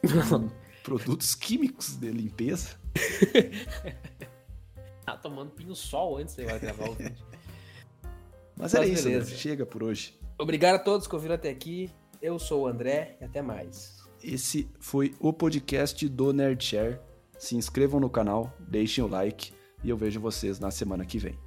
[SPEAKER 1] produtos químicos de limpeza.
[SPEAKER 2] tá tomando pinho sol antes de gravar o vídeo.
[SPEAKER 1] Mas, Mas é isso, né? chega por hoje.
[SPEAKER 2] Obrigado a todos que ouviram até aqui. Eu sou o André e até mais.
[SPEAKER 1] Esse foi o podcast do Nerdshare. Se inscrevam no canal, deixem o like e eu vejo vocês na semana que vem.